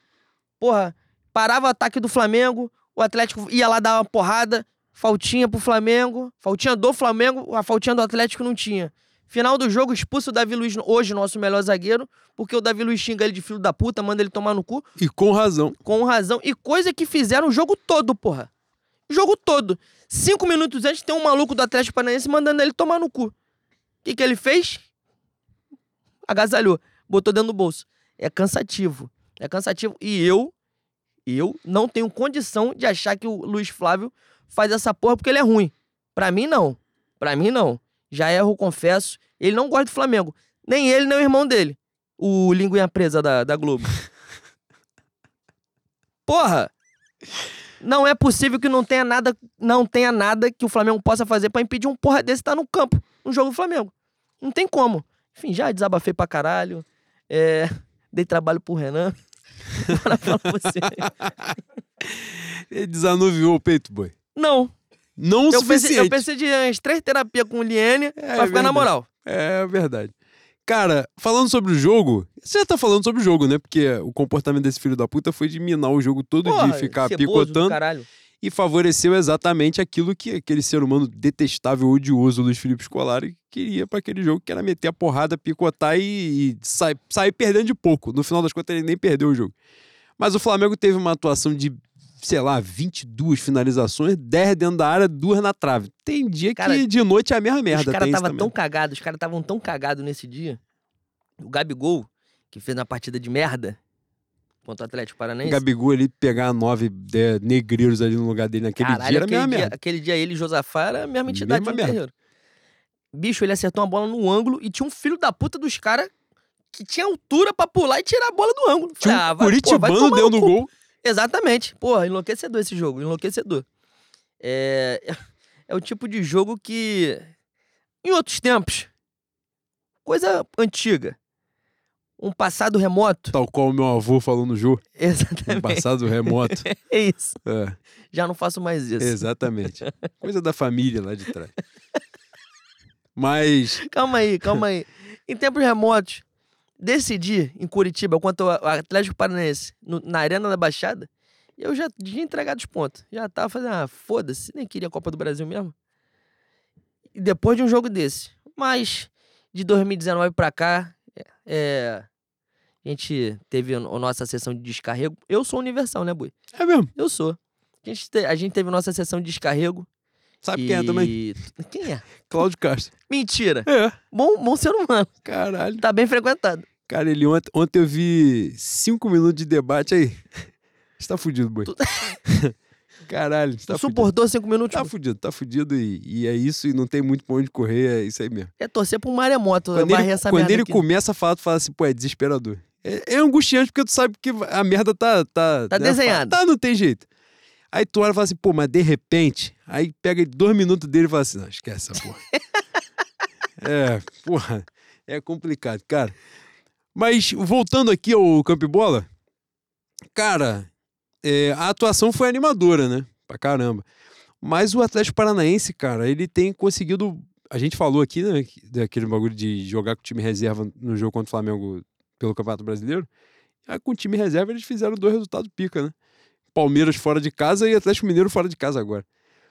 porra, parava o ataque do Flamengo, o Atlético ia lá dar uma porrada, faltinha pro Flamengo, faltinha do Flamengo, a faltinha do Atlético não tinha. Final do jogo, expulso o Davi Luiz, hoje nosso melhor zagueiro, porque o Davi Luiz xinga ele de filho da puta, manda ele tomar no cu. E com razão. Com razão. E coisa que fizeram o jogo todo, porra. O jogo todo. Cinco minutos antes tem um maluco do Atlético Paranaense mandando ele tomar no cu. O que, que ele fez? Agasalhou. Botou dentro do bolso. É cansativo. É cansativo. E eu, eu não tenho condição de achar que o Luiz Flávio faz essa porra porque ele é ruim. Pra mim, não. Pra mim, não. Já erro, confesso. Ele não gosta do Flamengo. Nem ele, nem o irmão dele. O linguinha presa da, da Globo. Porra! Não é possível que não tenha nada, não tenha nada que o Flamengo possa fazer para impedir um porra desse estar tá no campo, no jogo do Flamengo. Não tem como. Enfim, já desabafei pra caralho. É, dei trabalho pro Renan. Agora fala você. Ele desanuviou o peito, boy. Não. Não o eu suficiente. Pensei, eu pensei de umas três terapias com o Liene é, pra ficar verdade. na moral. É verdade. Cara, falando sobre o jogo, você já tá falando sobre o jogo, né? Porque o comportamento desse filho da puta foi de minar o jogo todo Porra, dia, ficar picotando. E favoreceu exatamente aquilo que aquele ser humano detestável, odioso, Luiz Felipe Scolari, queria para aquele jogo, que era meter a porrada, picotar e, e sair, sair perdendo de pouco. No final das contas, ele nem perdeu o jogo. Mas o Flamengo teve uma atuação de sei lá, 22 finalizações, 10 dentro da área, duas na trave. Tem dia cara, que de noite é a mesma merda. Os caras estavam tão cagados, os caras estavam tão cagados nesse dia. O Gabigol, que fez uma partida de merda contra o Atlético Paranaense. O Gabigol ali pegar nove é, negreiros ali no lugar dele naquele Caralho, dia era a mesma dia. Aquele dia ele e Josafá era a mesma entidade mesma merda. Bicho, ele acertou uma bola no ângulo e tinha um filho da puta dos caras que tinha altura para pular e tirar a bola do ângulo. Tinha um ah, vai, Curitibano pô, dentro do gol. Exatamente. Porra, enlouquecedor esse jogo, enlouquecedor. É, é o tipo de jogo que, em outros tempos, coisa antiga, um passado remoto. Tal qual o meu avô falou no jogo. Exatamente. Um passado remoto. é isso. É. Já não faço mais isso. Exatamente. Coisa da família lá de trás. Mas. Calma aí, calma aí. Em tempos remotos, decidir em Curitiba contra o Atlético Paranaense no, na Arena da Baixada, eu já tinha entregado os pontos. Já tava fazendo, ah, foda-se, nem queria a Copa do Brasil mesmo. E depois de um jogo desse. Mas de 2019 para cá, é, a gente teve a nossa sessão de descarrego. Eu sou universal, né, Bui? É mesmo? Eu sou. A gente, te, a gente teve a nossa sessão de descarrego. Sabe e... quem é também? Quem é? Cláudio Castro. Mentira. É. Bom, bom ser humano. Caralho. Tá bem frequentado. Cara, ele ontem, ontem eu vi cinco minutos de debate aí. Você tá fudido, boi. Tu... Caralho, você tá suportou cinco minutos? Tá fudido, tá fudido e, e, é isso, e não tem muito pra onde correr, é isso aí mesmo. É torcer pro maremoto, quando ele, essa Quando ele aqui. começa a falar, tu fala assim, pô, é desesperador. É, é, angustiante porque tu sabe que a merda tá... Tá, tá né, desenhada. Tá, não tem jeito. Aí tu olha e fala assim, pô, mas de repente... Aí pega dois minutos dele e fala assim, não, esquece essa porra. é, porra, é complicado, cara. Mas voltando aqui ao Campo Bola, cara, é, a atuação foi animadora, né? Pra caramba. Mas o Atlético Paranaense, cara, ele tem conseguido. A gente falou aqui, né? Daquele bagulho de jogar com time reserva no jogo contra o Flamengo pelo Campeonato Brasileiro. Aí com o time reserva eles fizeram dois resultados pica, né? Palmeiras fora de casa e Atlético Mineiro fora de casa agora.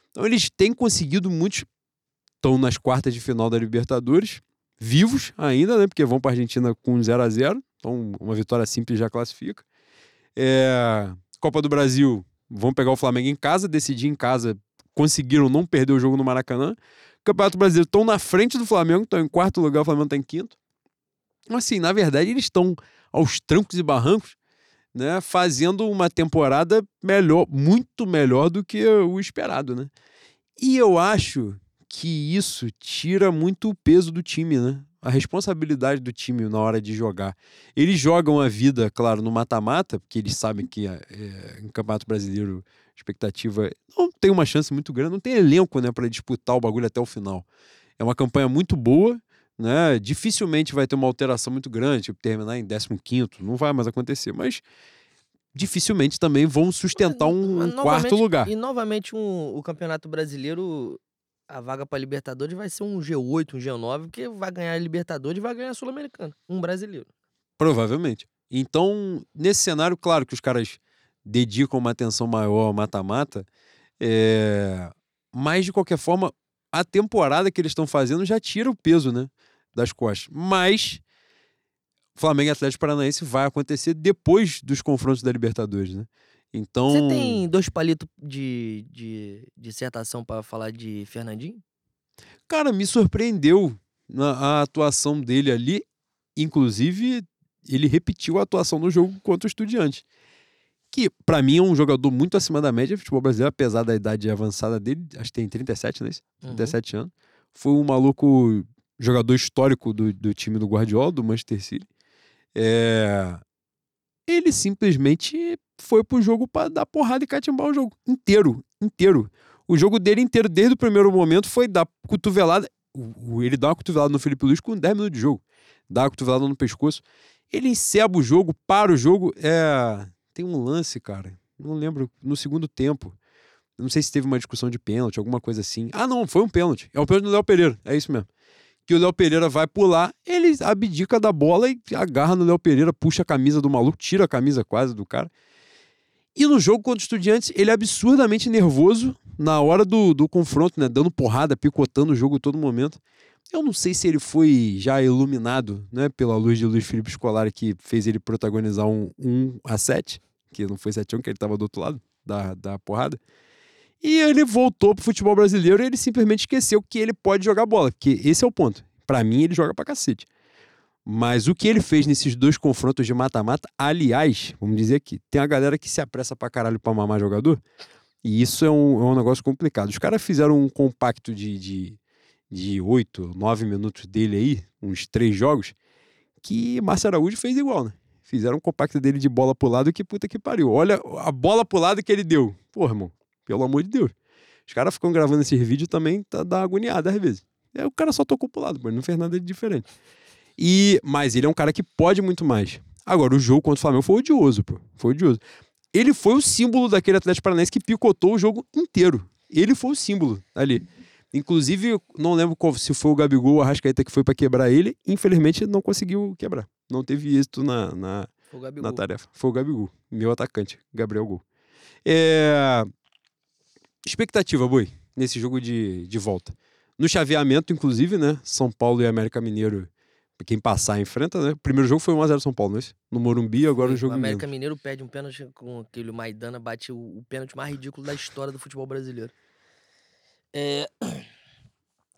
Então eles têm conseguido muitos. Estão nas quartas de final da Libertadores, vivos ainda, né? Porque vão para a Argentina com 0 a 0 Então uma vitória simples já classifica. É... Copa do Brasil, vão pegar o Flamengo em casa, decidir em casa, conseguiram não perder o jogo no Maracanã. Campeonato Brasileiro estão na frente do Flamengo, estão em quarto lugar, o Flamengo está em quinto. Assim, na verdade, eles estão aos trancos e barrancos, né, fazendo uma temporada melhor, muito melhor do que o esperado, né? E eu acho que isso tira muito o peso do time, né? A responsabilidade do time na hora de jogar. Eles jogam a vida, claro, no mata-mata, porque eles sabem que é, em Campeonato Brasileiro expectativa não tem uma chance muito grande, não tem elenco né, para disputar o bagulho até o final. É uma campanha muito boa, né? Dificilmente vai ter uma alteração muito grande, tipo terminar em 15, não vai mais acontecer, mas dificilmente também vão sustentar um, quarto lugar. E novamente um, o Campeonato Brasileiro, a vaga para Libertadores vai ser um G8, um G9, porque vai ganhar a Libertadores e vai ganhar a Sul-Americana, um brasileiro. Provavelmente. Então, nesse cenário, claro que os caras dedicam uma atenção maior ao mata-mata, é... mas de qualquer forma, a temporada que eles estão fazendo já tira o peso, né? Das costas. Mas Flamengo e Atlético Paranaense vai acontecer depois dos confrontos da Libertadores, né? Então. Você tem dois palitos de, de dissertação para falar de Fernandinho? Cara, me surpreendeu na, a atuação dele ali. Inclusive, ele repetiu a atuação no jogo contra o Estudiante. Que, para mim, é um jogador muito acima da média do futebol brasileiro, apesar da idade avançada dele. Acho que tem 37, não é isso? 37 uhum. anos. Foi um maluco jogador histórico do, do time do Guardiola, do Manchester City. É... Ele simplesmente foi pro jogo para dar porrada e catimbar o jogo inteiro, inteiro. O jogo dele inteiro, desde o primeiro momento, foi dar cotovelada. Ele dá uma cotovelada no Felipe Luiz com 10 minutos de jogo. Dá uma cotovelada no pescoço. Ele enceba o jogo, para o jogo. É... Tem um lance, cara. Não lembro. No segundo tempo. Não sei se teve uma discussão de pênalti, alguma coisa assim. Ah, não, foi um pênalti. É o pênalti do Léo Pereira. É isso mesmo que o Léo Pereira vai pular, ele abdica da bola e agarra no Léo Pereira, puxa a camisa do maluco, tira a camisa quase do cara. E no jogo contra o Estudiantes, ele é absurdamente nervoso na hora do, do confronto, né? Dando porrada, picotando o jogo todo momento. Eu não sei se ele foi já iluminado, né? Pela luz de Luiz Felipe Scolari, que fez ele protagonizar um 1 a 7, que não foi 7 a 1, que ele estava do outro lado da, da porrada. E ele voltou pro futebol brasileiro e ele simplesmente esqueceu que ele pode jogar bola, porque esse é o ponto. Para mim, ele joga pra cacete. Mas o que ele fez nesses dois confrontos de mata-mata, aliás, vamos dizer aqui, tem a galera que se apressa pra caralho pra mamar jogador, e isso é um, é um negócio complicado. Os caras fizeram um compacto de, de, de 8, 9 minutos dele aí, uns três jogos, que Márcio Araújo fez igual, né? Fizeram um compacto dele de bola pro lado que puta que pariu. Olha a bola pro lado que ele deu. Pô, irmão, pelo amor de Deus. Os caras ficam gravando esses vídeos também, tá, dá agoniada às vezes. É, o cara só tocou pro lado, não fez nada de diferente. E, mas ele é um cara que pode muito mais. Agora, o jogo contra o Flamengo foi odioso, pô. Foi odioso. Ele foi o símbolo daquele Atlético Paranaense que picotou o jogo inteiro. Ele foi o símbolo ali. Inclusive, não lembro qual, se foi o Gabigol ou a Rascaeta que foi para quebrar ele. Infelizmente, não conseguiu quebrar. Não teve êxito na, na, na tarefa. Foi o Gabigol, meu atacante, Gabriel Gol. É... Expectativa, Boi, nesse jogo de, de volta. No chaveamento, inclusive, né? São Paulo e América Mineiro, quem passar enfrenta, né? O primeiro jogo foi 1x0 São Paulo, não é isso? No Morumbi, agora o jogo O América menos. Mineiro perde um pênalti com aquele Maidana, bate o, o pênalti mais ridículo da história do futebol brasileiro. É...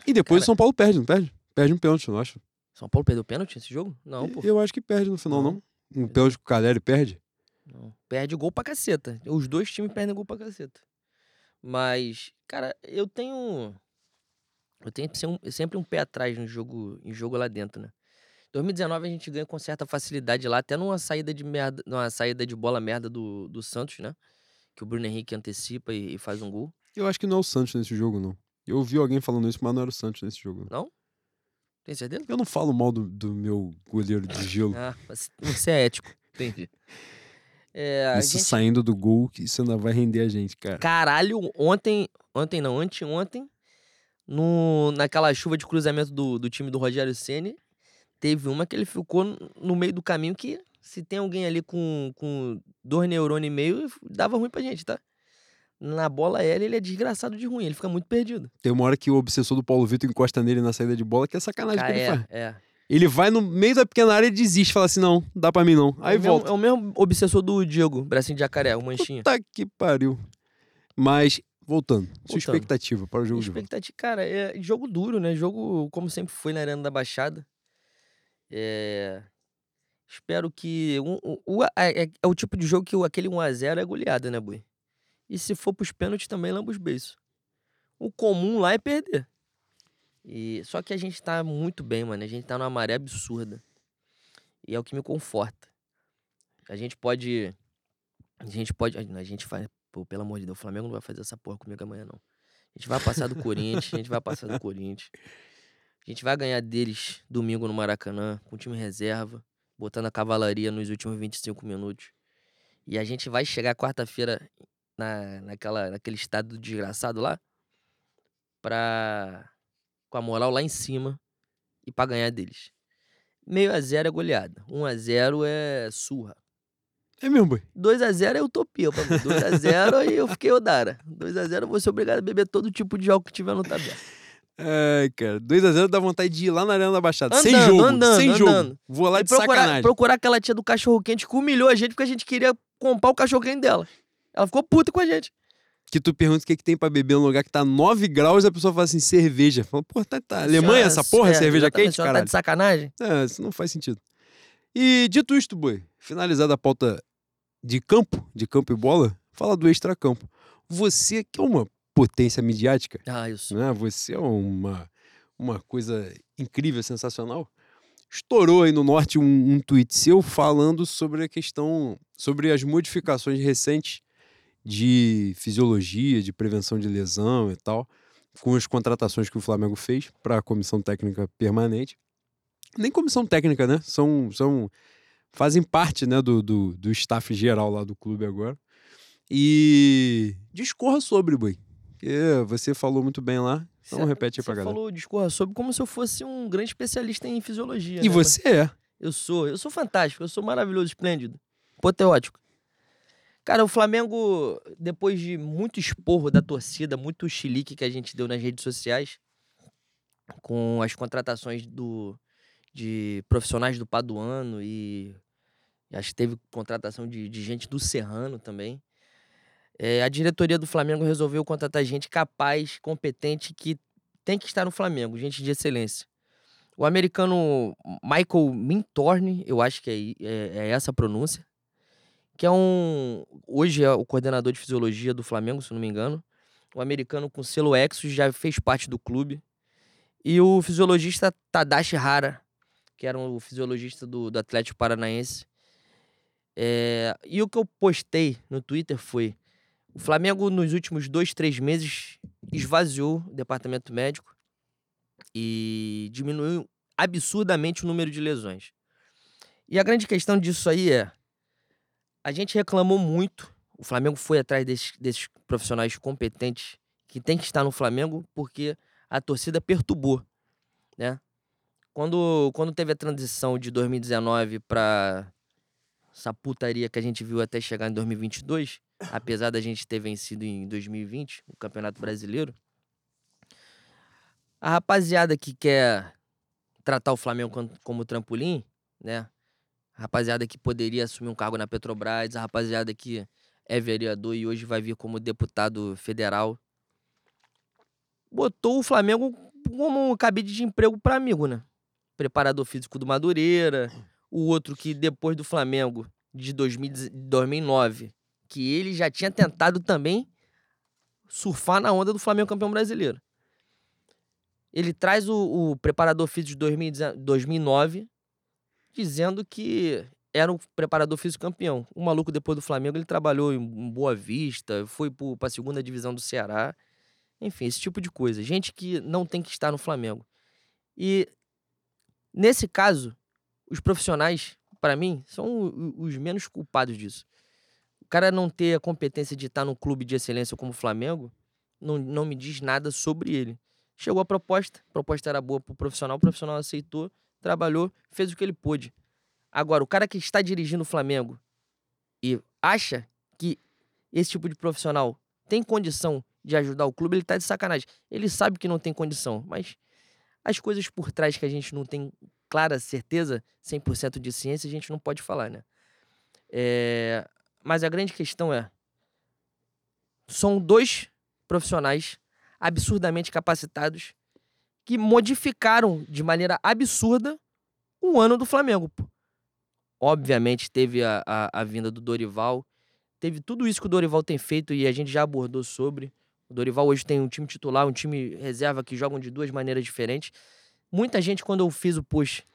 E depois Cara... o São Paulo perde, não perde? Perde um pênalti, eu acho. São Paulo perdeu pênalti nesse jogo? Não, pô. Eu acho que perde no final, não. não. Um pênalti que o Caleri perde? Não. Perde gol pra caceta. Os dois times perdem gol pra caceta. Mas, cara, eu tenho. Eu tenho sempre um pé atrás no jogo, em jogo lá dentro, né? 2019 a gente ganha com certa facilidade lá, até numa saída de merda, numa saída de bola merda do, do Santos, né? Que o Bruno Henrique antecipa e, e faz um gol. Eu acho que não é o Santos nesse jogo, não. Eu ouvi alguém falando isso, mas não era o Santos nesse jogo. Não? Tem certeza? Eu não falo mal do, do meu goleiro de gelo. ah, você é ético. Entendi. É, isso gente... saindo do gol, que isso ainda vai render a gente, cara. Caralho, ontem, ontem não, anteontem, no, naquela chuva de cruzamento do, do time do Rogério Ceni teve uma que ele ficou no meio do caminho que se tem alguém ali com, com dois neurônios e meio, dava ruim pra gente, tá? na bola aérea ele é desgraçado de ruim, ele fica muito perdido. Tem uma hora que o obsessor do Paulo Vitor encosta nele na saída de bola, que é sacanagem Ah, que ele é, faz. é. Ele vai no meio da pequena área e desiste, fala assim: não, dá pra mim não. Aí é volta. Mesmo, é o mesmo obsessor do Diego, bracinho de jacaré, o manchinha. Puta que pariu. Mas, voltando, sua Voltando. expectativa para o jogo. Expectativa, cara, é jogo duro, né? Jogo como sempre foi na Arena da Baixada. É... Espero que. um- o- é, é- é o tipo de jogo que aquele 1x0 é goleada, né, Bui? E se for pros pênaltis também, lamba os beiços. O comum lá é perder. E... Só que a gente tá muito bem, mano. A gente tá numa maré absurda. E é o que me conforta. A gente pode. A gente pode. A gente vai. Pô, pelo amor de Deus, o Flamengo não vai fazer essa porra comigo amanhã, não. A gente vai passar do Corinthians, a gente vai passar do Corinthians. A gente vai ganhar deles domingo no Maracanã, com time reserva, botando a cavalaria nos últimos 25 minutos. E a gente vai chegar quarta-feira na, naquela, naquele estado desgraçado lá, pra, com a moral lá em cima e pra ganhar deles. Meio a zero é goleada, 1 a 0 é surra. É mesmo, boy. 2x0 é utopia pra mim. 2x0 aí eu fiquei Odara. 2x0 eu vou ser obrigado a beber todo tipo de álcool que tiver no tabela. Ai, cara. 2x0 dá vontade de ir lá na Arena da Baixada. sem Andando, jogo. andando, sem jogo. andando. Vou lá E de procurar, sacanagem. procurar aquela tia do cachorro quente que humilhou a gente porque a gente queria comprar o cachorro quente dela. Ela ficou puta com a gente. Que tu pergunta o que, que tem pra beber num lugar que tá 9 graus e a pessoa fala assim, cerveja. Fala, pô, tá, tá. Alemanha essa porra, É, cerveja exatamente, quente, a senhora caralho. Tá de sacanagem? É, isso não faz sentido. E dito isto, boi, finalizada a pauta de campo, de campo e bola, fala do extracampo. Você que é uma potência midiática, Ah, isso. né? Você é uma, uma coisa incrível, sensacional. Estourou aí no norte um, um tweet seu falando sobre a questão, sobre as modificações recentes de fisiologia, de prevenção de lesão e tal, com as contratações que o Flamengo fez para a comissão técnica permanente. Nem comissão técnica, né? São, são fazem parte né, do, do, do staff geral lá do clube agora. E discorra sobre, Boi. Porque você falou muito bem lá. Então Cê- repete aí Você pra galera. falou, discorra sobre como se eu fosse um grande especialista em fisiologia. E né? você é. Eu sou, eu sou fantástico, eu sou maravilhoso, esplêndido, apoteótico. Cara, o Flamengo, depois de muito esporro da torcida, muito chilique que a gente deu nas redes sociais, com as contratações do, de profissionais do Paduano e acho que teve contratação de, de gente do Serrano também. é, a diretoria do Flamengo resolveu contratar gente capaz, competente, que tem que estar no Flamengo, gente de excelência. O americano Michael Mintorne, eu acho que é, é- é essa a pronúncia, que é um. Hoje é o coordenador de fisiologia do Flamengo, se não me engano. O americano com selo Exos já fez parte do clube. E o fisiologista Tadashi Hara, que era o fisiologista do, do Atlético Paranaense. É, e o que eu postei no Twitter foi: o Flamengo, nos últimos dois, três meses, esvaziou o departamento médico e diminuiu absurdamente o número de lesões. E a grande questão disso aí é: a gente reclamou muito, o Flamengo foi atrás desses, desses profissionais competentes que tem que estar no Flamengo porque a torcida perturbou, né? Quando, quando teve a transição de 2019 para essa putaria que a gente viu até chegar em 2022, apesar da gente ter vencido em 2020 o Campeonato Brasileiro, a rapaziada que quer tratar o Flamengo como, trampolim, né? Rapaziada que poderia assumir um cargo na Petrobras, a rapaziada que é vereador e hoje vai vir como deputado federal, botou o Flamengo como um cabide de emprego para amigo, né? Preparador físico do Madureira, o outro que depois do Flamengo de 2000 2009, que ele já tinha tentado também surfar na onda do Flamengo campeão brasileiro. Ele traz o, o preparador físico de 2019 2009 dizendo que era o preparador físico campeão. O maluco depois do Flamengo ele trabalhou em Boa Vista, foi para a segunda divisão do Ceará. Enfim, esse tipo de coisa. Gente que não tem que estar no Flamengo. E nesse caso, os profissionais, para mim, são o- os menos culpados disso. O cara não ter a competência de estar num clube de excelência como o Flamengo não, não me diz nada sobre ele. Chegou a proposta, a proposta era boa pro profissional, o profissional aceitou, trabalhou, fez o que ele pôde. Agora, o cara que está dirigindo o Flamengo e acha que esse tipo de profissional tem condição de ajudar o clube, ele tá de sacanagem. Ele sabe que não tem condição, mas as coisas por trás que a gente não tem clara certeza, 100% de ciência, a gente não pode falar, né? É... Mas a grande questão é: são dois profissionais absurdamente capacitados que modificaram de maneira absurda o ano do Flamengo. Obviamente teve a, a, a, vinda do Dorival, teve tudo isso que o Dorival tem feito e a gente já abordou sobre. O Dorival hoje tem um time titular, um time reserva que jogam de duas maneiras diferentes. Muita gente, quando eu fiz o post,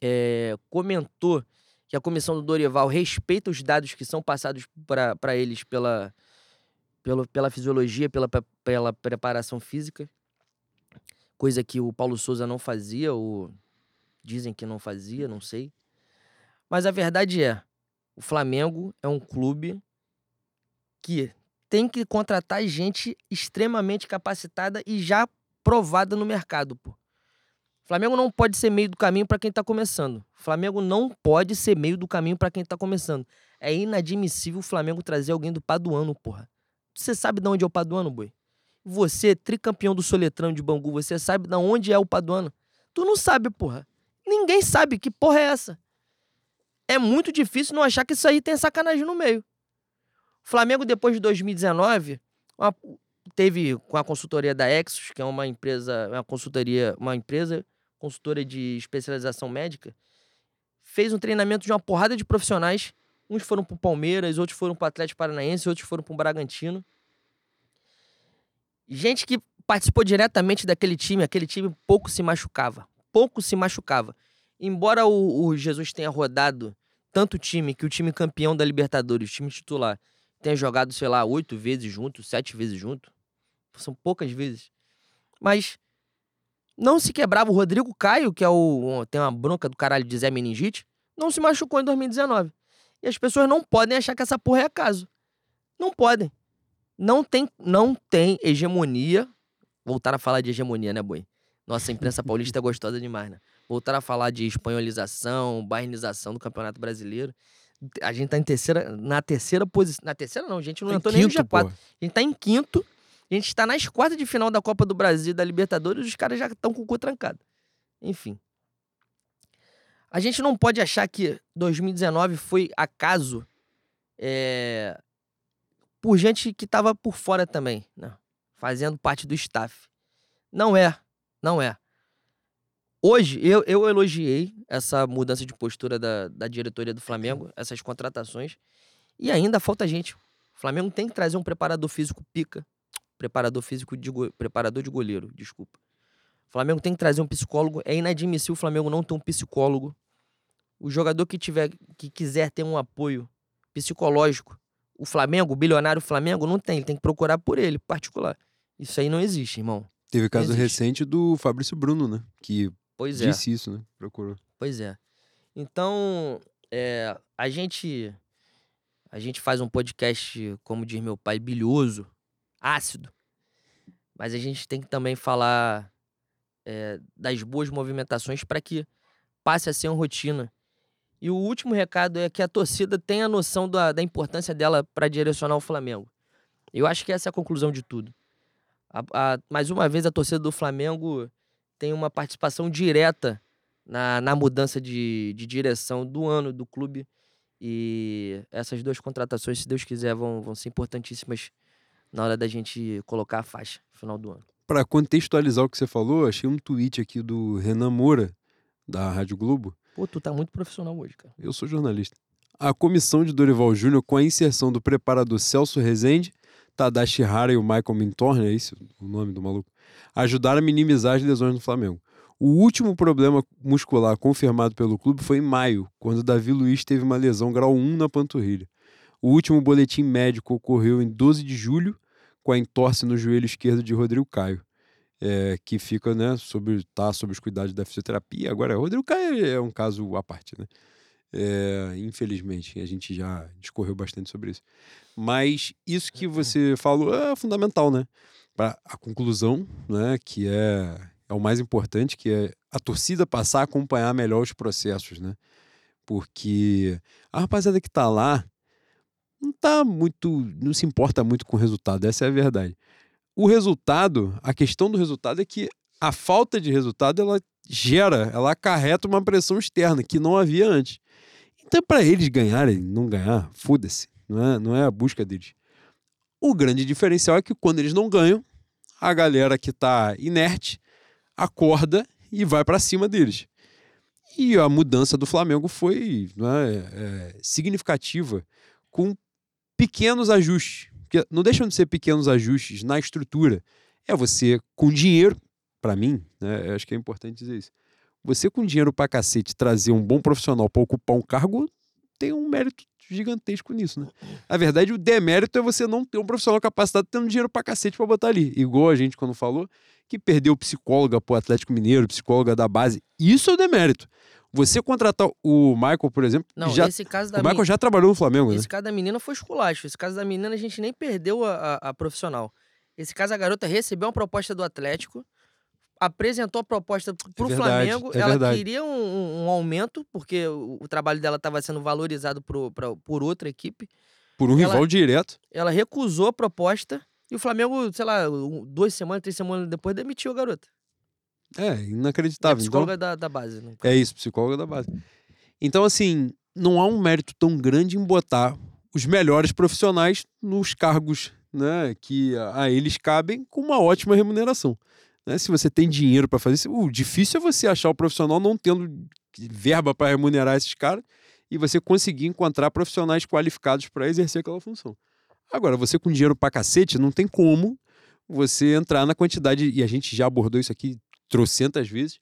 é, comentou que a comissão do Dorival respeita os dados que são passados para eles pela, pela, pela fisiologia, pela, pela preparação física coisa que o Paulo Souza não fazia, ou dizem que não fazia, não sei. Mas a verdade é, o Flamengo é um clube que tem que contratar gente extremamente capacitada e já provada no mercado, pô. Flamengo não pode ser meio do caminho para quem tá começando. Flamengo não pode ser meio do caminho para quem tá começando. É inadmissível o Flamengo trazer alguém do Paduano, porra. Você sabe de onde é o Paduano, boi? Você, tricampeão do Soletrão de Bangu, você sabe de onde é o Paduano? Tu não sabe, porra. Ninguém sabe que porra é essa. É muito difícil não achar que isso aí tem sacanagem no meio. O Flamengo, depois de 2019, uma, teve com a consultoria da Exos, que é uma empresa, uma consultoria, uma empresa consultora de especialização médica, fez um treinamento de uma porrada de profissionais. Uns foram para o Palmeiras, outros foram para o Atlético Paranaense, outros foram para o Bragantino. Gente que participou diretamente daquele time, aquele time pouco se machucava. Pouco se machucava. Embora o, o Jesus tenha rodado tanto time que o time campeão da Libertadores, o time titular, tenha jogado, sei lá, oito vezes junto, sete vezes junto. São poucas vezes. Mas não se quebrava. O Rodrigo Caio, que é o. tem uma bronca do caralho de Zé Meningite, não se machucou em 2019. E as pessoas não podem achar que essa porra é acaso. Não podem. Não tem, não tem hegemonia. Voltar a falar de hegemonia, né, Boi? Nossa, imprensa paulista é gostosa demais, né? Voltar a falar de espanholização, bairnização do Campeonato Brasileiro. A gente tá em terceira, na terceira posição. Na terceira, não, a gente não tá entrou nem no G4. Pô. A gente tá em quinto. A gente tá nas quartas de final da Copa do Brasil da Libertadores e os caras já estão com o cu trancado. Enfim. A gente não pode achar que 2019 foi acaso é, por gente que estava por fora também, né? fazendo parte do staff. Não é, não é. Hoje, eu, eu elogiei essa mudança de postura da, da diretoria do Flamengo, essas contratações, e ainda falta gente. O Flamengo tem que trazer um preparador físico pica, preparador físico de preparador de goleiro, desculpa. O Flamengo tem que trazer um psicólogo. É inadmissível o Flamengo não ter um psicólogo. O jogador que tiver, que quiser ter um apoio psicológico o Flamengo, o bilionário Flamengo, não tem. Ele tem que procurar por ele, particular. Isso aí não existe, irmão. Teve caso recente do Fabrício Bruno, né? Que pois é. disse isso, né? Procurou. Pois é. Então, é, a gente a gente faz um podcast, como diz meu pai, bilhoso, ácido. Mas a gente tem que também falar é, das boas movimentações para que passe a ser uma rotina e o último recado é que a torcida tenha noção da, da importância dela para direcionar o Flamengo. Eu acho que essa é a conclusão de tudo. A, a, mais uma vez, a torcida do Flamengo tem uma participação direta na, na mudança de, de direção do ano do clube. E essas duas contratações, se Deus quiser, vão, vão ser importantíssimas na hora da gente colocar a faixa no final do ano. Para contextualizar o que você falou, achei um tweet aqui do Renan Moura, da Rádio Globo, Pô, tu tá muito profissional hoje, cara. Eu sou jornalista. A comissão de Dorival Júnior, com a inserção do preparador Celso Rezende, Tadashi Hara e o Michael Mintorne, é isso o nome do maluco, ajudaram a minimizar as lesões no Flamengo. O último problema muscular confirmado pelo clube foi em maio, quando Davi Luiz teve uma lesão grau 1 na panturrilha. O último boletim médico ocorreu em 12 de julho, com a entorse no joelho esquerdo de Rodrigo Caio é, que fica, né, sobre, tá sob os cuidados da fisioterapia. Agora, Rodrigo Caio é um caso à parte, né? É, infelizmente, a gente já discorreu bastante sobre isso. Mas isso que você falou é fundamental, né? Para a conclusão, né, que é, é o mais importante, que é a torcida passar a acompanhar melhor os processos, né? Porque a rapaziada que tá lá não tá muito, não se importa muito com o resultado, essa é a verdade. O resultado, a questão do resultado é que a falta de resultado ela gera, ela acarreta uma pressão externa que não havia antes. Então, para eles ganharem, não ganhar, foda-se, não é, não é a busca deles. O grande diferencial é que quando eles não ganham, a galera que tá inerte acorda e vai para cima deles. E a mudança do Flamengo foi é, é, significativa, com pequenos ajustes. Que não deixam de ser pequenos ajustes na estrutura. É você, com dinheiro, para mim, né, acho que é importante dizer isso. Você, com dinheiro pra cacete, trazer um bom profissional para ocupar um cargo, tem um mérito gigantesco nisso, né? Na verdade, o demérito é você não ter um profissional capacitado tendo dinheiro pra cacete pra botar ali. Igual a gente, quando falou, que perdeu psicóloga pro Atlético Mineiro, psicóloga da base. Isso é o demérito. Você contratar o Michael, por exemplo. Não, já, esse caso da o Michael já trabalhou no Flamengo, Esse né? caso da menina foi esculacho. Esse caso da menina a gente nem perdeu a, a, a profissional. Esse caso a garota recebeu uma proposta do Atlético, apresentou a proposta pro É verdade, Flamengo. é ela verdade. queria um, um- um aumento, porque o, o trabalho dela estava sendo valorizado pro, pra- por outra equipe. Por um ela- rival direto. Ela recusou a proposta e o Flamengo, sei lá, duas semanas, três semanas depois demitiu a garota. É, É inacreditável. Então, psicóloga da, da base. Né? É isso, psicóloga da base. Então, assim, não há um mérito tão grande em botar os melhores profissionais nos cargos né, que a a eles cabem com uma ótima remuneração. né? Se você tem dinheiro para fazer isso, o difícil é você achar o profissional não tendo verba para remunerar esses caras e você conseguir encontrar profissionais qualificados para exercer aquela função. Agora, você com dinheiro para cacete, não tem como você entrar na quantidade, e a gente já abordou isso aqui trocentas vezes,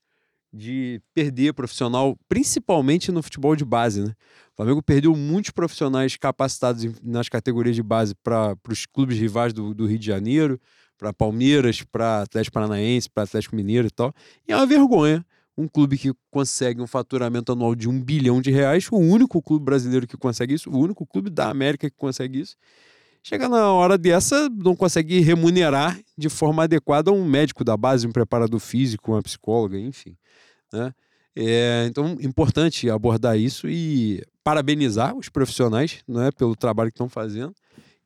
de perder profissional, principalmente no futebol de base, né? O Flamengo perdeu muitos profissionais capacitados nas categorias de base para os clubes rivais do, do Rio de Janeiro, para Palmeiras, para Atlético Paranaense, para Atlético Mineiro e tal. E é uma vergonha um clube que consegue um faturamento anual de um bilhão de reais, o único clube brasileiro que consegue isso, o único clube da América que consegue isso. Chega na hora dessa, não consegue remunerar de forma adequada um médico da base, um preparador físico, uma psicóloga, enfim. Né? É, então, importante abordar isso e parabenizar os profissionais né, pelo trabalho que estão fazendo.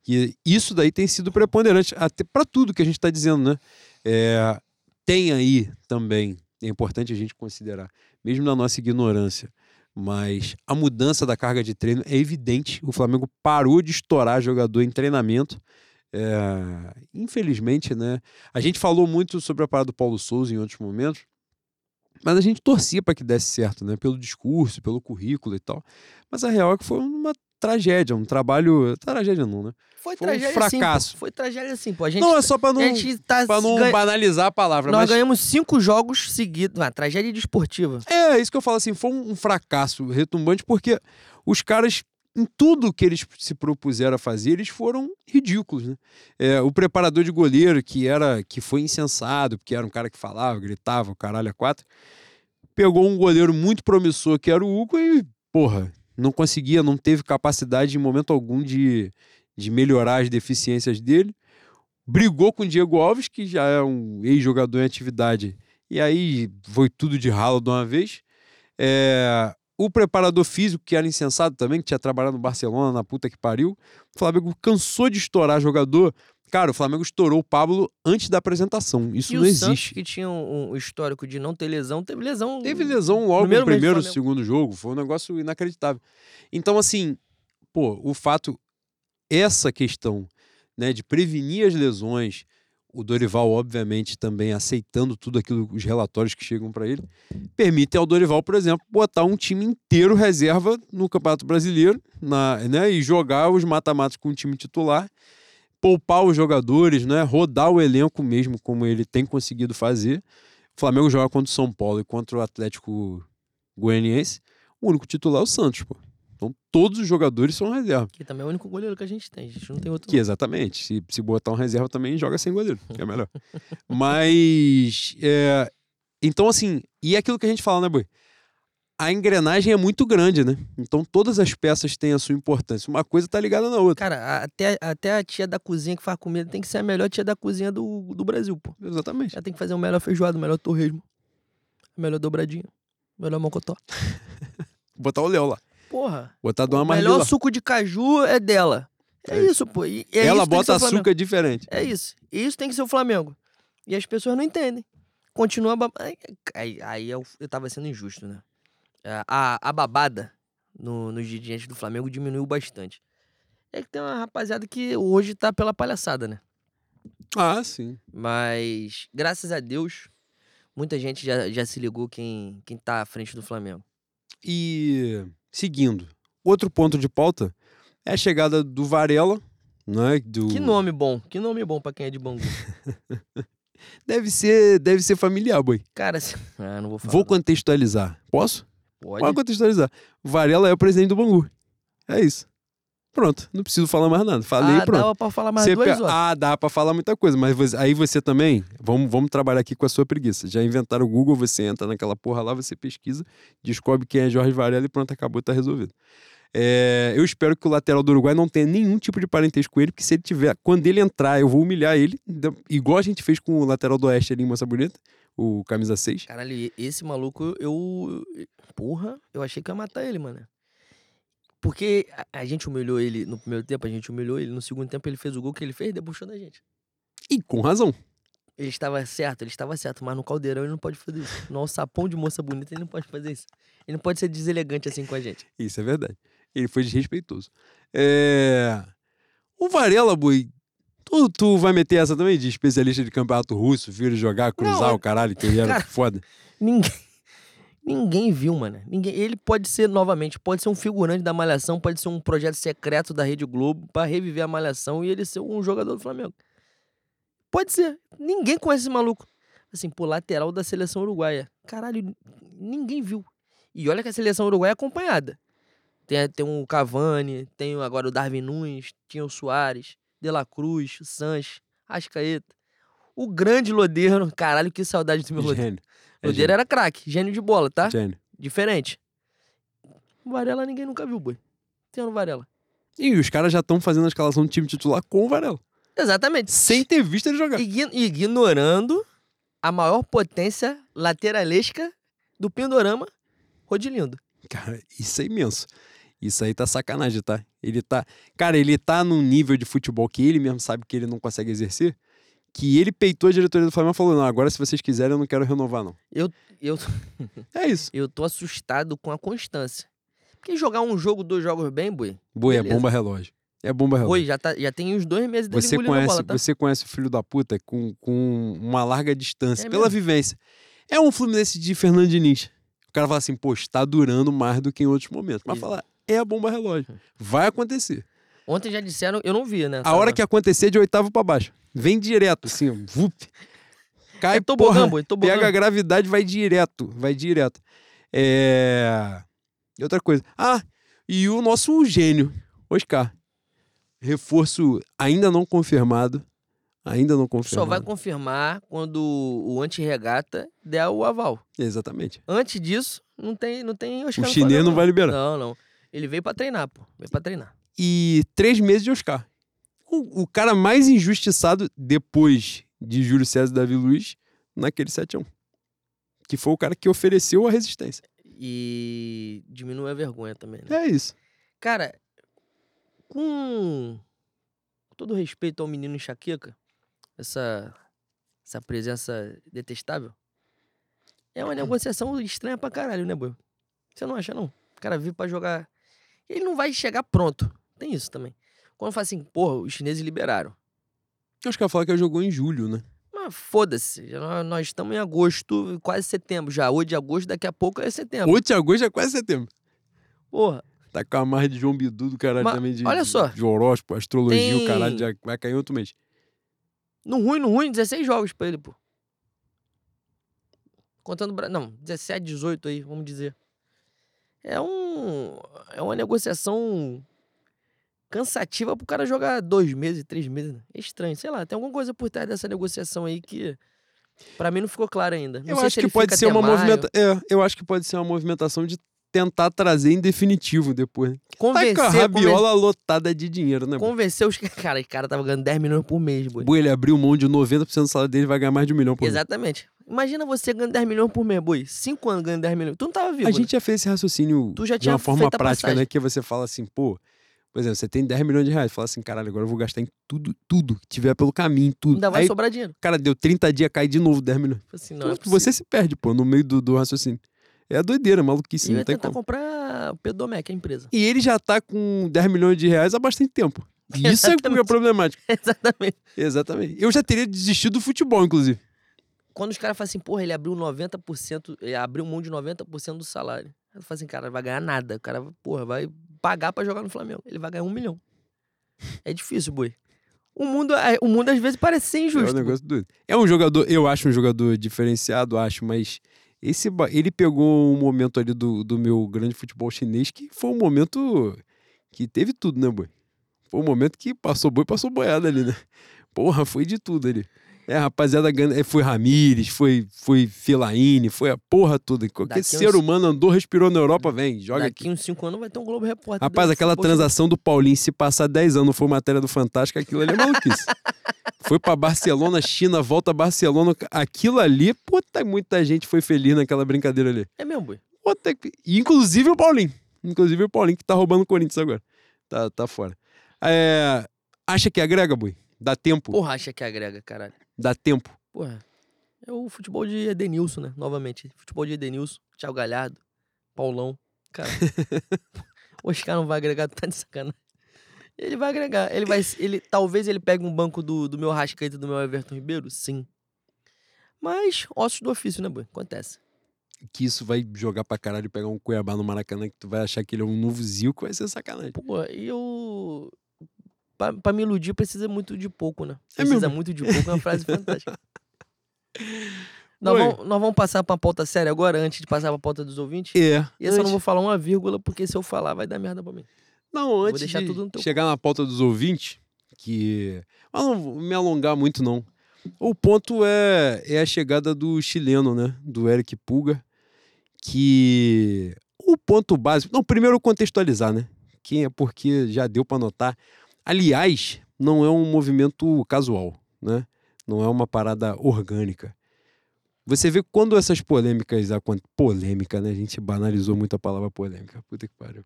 Que isso daí tem sido preponderante até para tudo que a gente está dizendo, né? É, tem aí também, é importante a gente considerar, mesmo na nossa ignorância, mas a mudança da carga de treino é evidente. O Flamengo parou de estourar jogador em treinamento. É, infelizmente, né? A gente falou muito sobre a parada do Paulo Souza em outros momentos, mas a gente torcia para que desse certo, né? Pelo discurso, pelo currículo e tal. Mas a real é que foi uma tragédia, um trabalho. Tragédia não, né? Foi, Foi um tragédia sim. fracasso. pô. Foi tragédia sim, pô. A gente, não, é só para não, tá pra não ganha- banalizar a palavra. Nós mas... ganhamos cinco jogos seguidos. Uma tragédia desportiva. É, isso que eu falo assim, foi um um fracasso retumbante, porque os caras, em tudo que eles se propuseram a fazer, eles foram ridículos, né? É, o preparador de goleiro, que era que foi insensado, porque era um cara que falava, gritava, o caralho a quatro, pegou um goleiro muito promissor, que era o Hugo, e, porra, não conseguia, não teve capacidade em momento algum de, de melhorar as deficiências dele. Brigou com o Diego Alves, que já é um ex-jogador em atividade, e aí foi tudo de ralo de uma vez. É, o preparador físico, que era insensato também, que tinha trabalhado no Barcelona, na puta que pariu. O Flamengo cansou de estourar jogador. Cara, o Flamengo estourou o Pablo antes da apresentação. Isso e não o existe. Santos, que tinha um, histórico de não ter lesão, teve lesão. Teve lesão logo no primeiro segundo jogo. Foi um negócio inacreditável. Então, assim, pô, o fato, essa questão, né, de prevenir as lesões, o Dorival, obviamente, também aceitando tudo aquilo, os relatórios que chegam para ele, permite ao Dorival, por exemplo, botar um time inteiro reserva no Campeonato Brasileiro, na, né, e jogar os mata-matas com o time titular, poupar os jogadores, né, rodar o elenco mesmo, como ele tem conseguido fazer. O Flamengo joga contra o São Paulo e contra o Atlético Goianiense. O único titular é o Santos, pô. Então todos os jogadores são reserva. Que também é o único goleiro que a gente tem. A gente não tem outro. Que exatamente. Se, se botar um reserva também, joga sem goleiro, que é melhor. Mas. é, então, assim, e é aquilo que a gente fala, né, Boi? A engrenagem é muito grande, né? Então todas as peças têm a sua importância. Uma coisa tá ligada na outra. Cara, até, até a tia da cozinha que faz comida tem que ser a melhor tia da cozinha do, do Brasil, pô. Exatamente. Ela tem que fazer o melhor feijoado, o melhor torresmo, a melhor dobradinha, o melhor mocotó. Botar o Léo lá. Porra. Botar do o uma melhor suco de caju é dela. É, isso, pô. E é Ela isso bota o açúcar diferente. É isso. E isso tem que ser o Flamengo. E as pessoas não entendem. Continua. Aí, aí, aí eu, eu tava sendo injusto, né? A, a babada no, nos dirigentes do Flamengo diminuiu bastante. É que tem uma rapaziada que hoje tá pela palhaçada, né? Ah, sim. Mas, graças a Deus, muita gente já, já se ligou quem, quem tá à frente do Flamengo. E seguindo, outro ponto de pauta é a chegada do Varela, né? Do... Que nome bom, que nome bom pra quem é de Bangu. Deve ser, deve ser familiar, boy. Cara, se- ah, não vou falar. Vou contextualizar. Posso? Pode. Pode contextualizar. Varela é o presidente do Bangu. É isso. Pronto, não preciso falar mais nada. Falei ah, pronto. dava pra falar mais Você duas horas. Ah, dá pra falar muita coisa, mas você- aí você também, vamos, vamos trabalhar aqui com a sua preguiça. Já inventaram o Google, você entra naquela porra lá, você pesquisa, descobre quem é Jorge Varela e pronto, acabou, tá resolvido. É, eu espero que o lateral do Uruguai não tenha nenhum tipo de parentesco com ele, porque se ele tiver, quando ele entrar, eu vou humilhar ele, da- igual a gente fez com o lateral do Oeste ali em Moça Bonita, o camisa 6. Caralho, e- esse maluco, eu. Porra, eu achei que ia matar ele, mano. Porque a, a gente humilhou ele no primeiro tempo, a gente humilhou ele. No segundo tempo, ele fez o gol que ele fez, debochou da gente. E com razão. Ele estava certo, ele estava certo, mas no caldeirão ele não pode fazer isso. No alçapão de moça bonita, ele não pode fazer isso. Ele não pode ser deselegante assim com a gente. Isso é verdade. Ele foi desrespeitoso. É... O Varela, boi, tu, tu vai meter essa também de especialista de campeonato russo, vir jogar, cruzar Não, o caralho, que ele era cara, foda. Ninguém. Ninguém viu, mano. Ninguém, ele pode ser, novamente, pode ser um figurante da Malhação, pode ser um projeto secreto da Rede Globo pra reviver a Malhação e ele ser um jogador do Flamengo. Pode ser. Ninguém conhece esse maluco. Assim, pô, lateral da seleção uruguaia. Caralho, ninguém viu. E olha que a seleção uruguaia é acompanhada. Tem, tem o Cavani, tem agora o Darwin Nunes, tinha o Soares, De La Cruz, o Sanches, Ascaeta. O grande Lodeiro, caralho, que saudade do meu Lodeiro. Gênio. É Lodeiro era craque, gênio de bola, tá? gênio. Diferente. O Varela ninguém nunca viu, boi. Tem o Varela. E os caras já estão fazendo a escalação do time titular com o Varela. Exatamente. Sem ter visto ele jogar. Ign- ignorando a maior potência lateralesca do Pindorama, Rodilindo. Cara, isso é imenso. Isso aí tá sacanagem, tá? Ele tá. Cara, ele tá num nível de futebol que ele mesmo sabe que ele não consegue exercer. Que ele peitou a diretoria do Flamengo e falou: não, agora se vocês quiserem, eu não quero renovar, não. Eu, É isso. eu tô assustado com a constância. Porque jogar um jogo, dois jogos bem, boi. Boi, é bomba relógio. É bomba relógio. Oi, já, tá, já tem uns dois meses dele Você conhece, bola, tá? você conhece o filho da puta com, com uma larga distância, É pela mesmo? vivência. É um Fluminense de Fernando Diniz. O cara fala assim, pô, está durando mais do que em outros momentos. Mas Isso. É a bomba relógio. Vai acontecer. Ontem já disseram, eu não vi, né? A hora que acontecer, de oitavo pra baixo. Vem direto, assim. Vup. Cai, É tobogã, porra, tobogã. Pega a gravidade, vai direto. Vai direto. É... E outra coisa. Ah, e o nosso gênio, Oscar. Reforço ainda não confirmado. Ainda não confirmado. Só vai confirmar quando o anti-regata der o aval. Exatamente. Antes disso, não tem, não tem Oscar O chinês não vai liberar. Não, não. Ele veio pra treinar, pô. Veio pra treinar. E três meses de Oscar. O, o cara mais injustiçado depois de Júlio César e Davi Luiz naquele 7x1. Que foi o cara que ofereceu a resistência. E diminui a vergonha também, né? É isso. Cara, com todo respeito ao menino enxaqueca, essa, essa presença detestável, é uma negociação estranha pra caralho, né, boi? Você não acha, não? O cara vive pra jogar. Ele não vai chegar pronto. Tem isso também. Quando fala assim, porra, os chineses liberaram. Eu acho que ela fala que ela jogou em julho, né? Mas foda-se, nós, estamos em agosto, quase setembro já. Hoje de agosto, daqui a pouco é setembro. 8 de agosto é quase setembro. Porra, Tá com a marra de João Bidu do caralho Mas, também de, olha só. de horóscopo, astrologia, Tem- o caralho já vai cair em outro mês. no ruim, no ruim, 16 jogos pra ele, pô. Contando. Não, 17, 18 aí, vamos dizer. É um. É uma negociação cansativa pro cara jogar dois meses, três meses. né? É estranho, sei lá, tem alguma coisa por trás dessa negociação aí que. Pra mim não ficou claro ainda. Não eu acho que pode ser uma maio. movimentação. É, eu acho que pode ser uma movimentação de tentar trazer em definitivo depois. Tá com a Convencer, conven- rabiola lotada de dinheiro, né? Convencer os. Cara, o cara tava ganhando 10 milhões por mês, boi. Boi, ele abriu mão de 90% do salário dele vai ganhar mais de um milhão por mês. Exatamente. Imagina você ganhando 10 milhões por mês, boi. Cinco anos ganhando 10 milhões. Tu não tava vivo. A né? gente já fez esse raciocínio Tu já de uma forma a prática, passagem. né? Que você fala assim, pô, Por exemplo, você tem 10 milhões de reais. Fala assim, caralho, agora eu vou gastar em tudo, tudo que tiver pelo caminho, tudo. Ainda vai Aí, sobrar dinheiro. cara, deu 30 dias, cai de novo 10 milhões. Assim, não, é você se perde, pô, no meio do, do raciocínio. É doideira, maluquice, E não vai tem tentar como. comprar o Pedomec, a empresa. E ele já tá com 10 milhões de reais há bastante tempo. Isso é que é problemático. Exatamente. Exatamente. Eu já teria desistido do futebol, inclusive. Quando os caras falam assim, porra, ele abriu 90%, ele abriu mão de 90% do salário. Eu falo assim, cara, não vai ganhar nada. O cara, porra, vai pagar pra jogar no Flamengo. Ele vai ganhar um milhão. É difícil, boi. O mundo, o mundo às vezes parece ser É um injusto. negócio doido. É um jogador, eu acho um jogador diferenciado, acho, mas esse, ele pegou um momento ali do, do meu grande futebol chinês que foi um momento que teve tudo, né, boi? Foi um momento que passou boi, passou boiada ali, né? Porra, foi de tudo ali. É, rapaziada, é, foi Ramires, foi, foi Fellaini, foi a porra toda. Qualquer Daqui ser uns- humano andou, respirou na Europa, vem, joga aqui. Daqui uns 5 anos vai ter um Globo Repórter. Rapaz, aquela transação do Paulinho, se passar 10 anos não for matéria do Fantástico, aquilo ali é maluquice. foi pra Barcelona, China, volta a Barcelona. Aquilo ali, puta, muita gente foi feliz naquela brincadeira ali. É mesmo, boi. Puta. Inclusive o Paulinho. Inclusive o Paulinho, que tá roubando o Corinthians agora. Tá, tá fora. É, Acha que agrega, boi? Dá tempo? Porra, acha que agrega, caralho. Dá tempo. Porra. É o futebol de Edenilson, né? Novamente. Futebol de Edenilson, Thiago Galhardo, Paulão. Cara. o Oscar não vai agregar, tá de sacanagem. Ele vai agregar. Ele vai. Ele, talvez ele pegue um banco do, do meu Rascaeta e do meu Everton Ribeiro? Sim. Mas, ossos do ofício, né, boi? Acontece. Que isso vai jogar pra caralho e pegar um Cuiabá no Maracanã que tu vai achar que ele é um novo Zico, vai ser sacanagem. Pô, e eu. Pra, pra me iludir, precisa muito de pouco, né? É Precisa mesmo? muito de pouco, é uma frase fantástica. Nós vamos, nós vamos passar pra pauta séria agora, antes de passar pra pauta dos ouvintes? É. E eu não antes- vou falar uma vírgula, porque se eu falar vai dar merda pra mim. Não, antes deixar de tudo no teu chegar na pauta dos ouvintes, que... Eu não vou me alongar muito, não. O ponto é, é a chegada do chileno, né? Do Eric Pulga, que... O ponto básico... Não, primeiro contextualizar, né? Quem é porque já deu pra notar. Aliás, não é um movimento casual, né? Não é uma parada orgânica. Você vê quando essas polêmicas acontecem. Polêmica, né? A gente banalizou muito a palavra polêmica. Puta que pariu.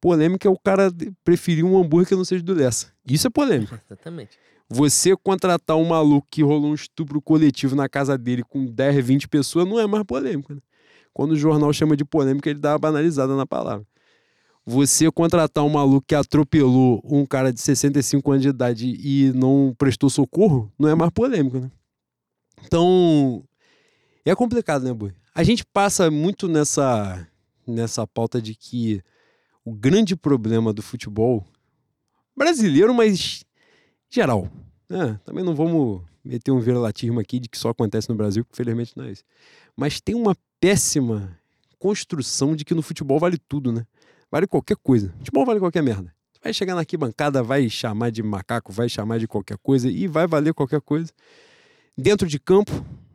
Polêmica é o cara preferir um hambúrguer que não seja do Lessa. Isso é polêmica. Exatamente. Você contratar um maluco que rolou um estupro coletivo na casa dele com 10, 20 pessoas não é mais polêmica. Né? Quando o jornal chama de polêmica, ele dá uma banalizada na palavra. Você contratar um maluco que atropelou um cara de 65 anos de idade e não prestou socorro, não é mais polêmico, né? Então, é complicado, né, Boi? A gente passa muito nessa, nessa pauta de que o grande problema do futebol brasileiro, mas geral, né? Também não vamos meter um viralatismo aqui de que só acontece no Brasil, que infelizmente não é isso. Mas tem uma péssima construção de que no futebol vale tudo, né? Vale qualquer coisa. Futebol vale qualquer merda. Vai chegar na arquibancada, vai chamar de macaco, vai chamar de qualquer coisa e vai valer qualquer coisa. Dentro de campo,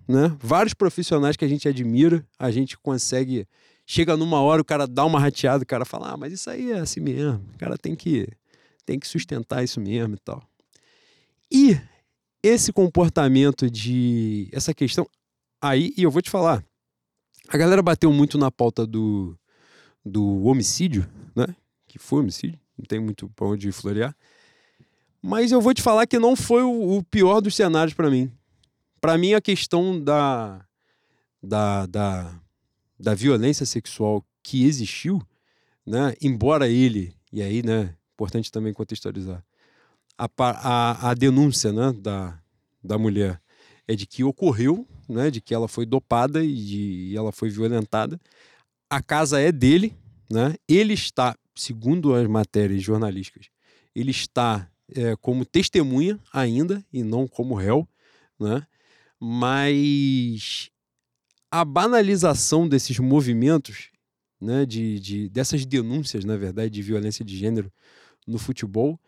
né? Vários profissionais que a gente admira, a gente consegue. Chega numa hora, o cara dá uma rateada, o cara fala: Ah, mas isso aí é assim mesmo. O cara tem que, tem que sustentar isso mesmo e tal. E esse comportamento de. Essa questão. Aí, e eu vou te falar. A galera bateu muito na pauta do, do homicídio, né? Que foi homicídio, não tem muito pra onde florear. Mas eu vou te falar que não foi o, o pior dos cenários pra mim. Pra mim, a questão da, da, da, da violência sexual que existiu, né? Embora ele, e aí, né? Importante também contextualizar, a, a, a denúncia né, da, da mulher é de que ocorreu, né? De que ela foi dopada e, de, e ela foi violentada. A casa é dele, né? Ele está, segundo as matérias jornalísticas, ele está é, como testemunha ainda e não como réu, né? Mas a banalização desses movimentos, né, de, de, dessas denúncias, na verdade, de violência de gênero no futebol,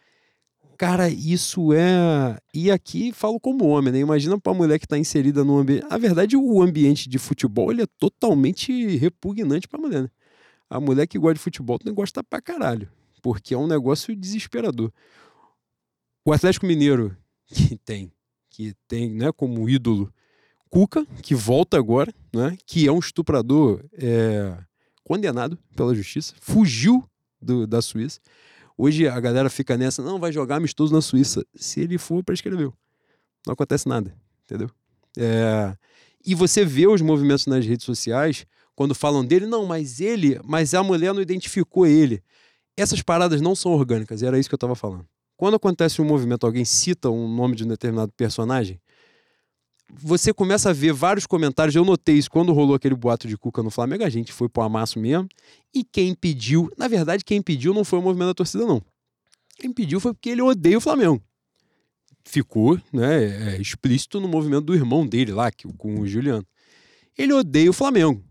cara, isso é. E aqui falo como homem, né? Imagina pra mulher que tá inserida no ambiente. A verdade, o ambiente de futebol ele é totalmente repugnante pra mulher, né? A mulher que gosta de futebol tem que gostar pra caralho, porque é um negócio desesperador. O Atlético Mineiro, que tem, que tem né, como ídolo Cuca, que volta agora, né, que é um estuprador é, condenado pela justiça, fugiu do- da Suíça. Hoje a galera fica nessa, não, vai jogar amistoso na Suíça. Se ele for, prescreveu. Não acontece nada, entendeu? É... E você vê os movimentos nas redes sociais, quando falam dele, não, mas ele, mas a mulher não identificou ele. Essas paradas não são orgânicas, era isso que eu estava falando. Quando acontece um movimento, alguém cita um nome de um determinado personagem, você começa a ver vários comentários. Eu notei isso quando rolou aquele boato de Cuca no Flamengo. A gente foi pro amasso mesmo. E quem pediu, na verdade, quem pediu não foi o movimento da torcida, não. Quem pediu foi porque ele odeia o Flamengo. Ficou né, é, explícito no movimento do irmão dele lá, que, com o Juliano. Ele odeia o Flamengo.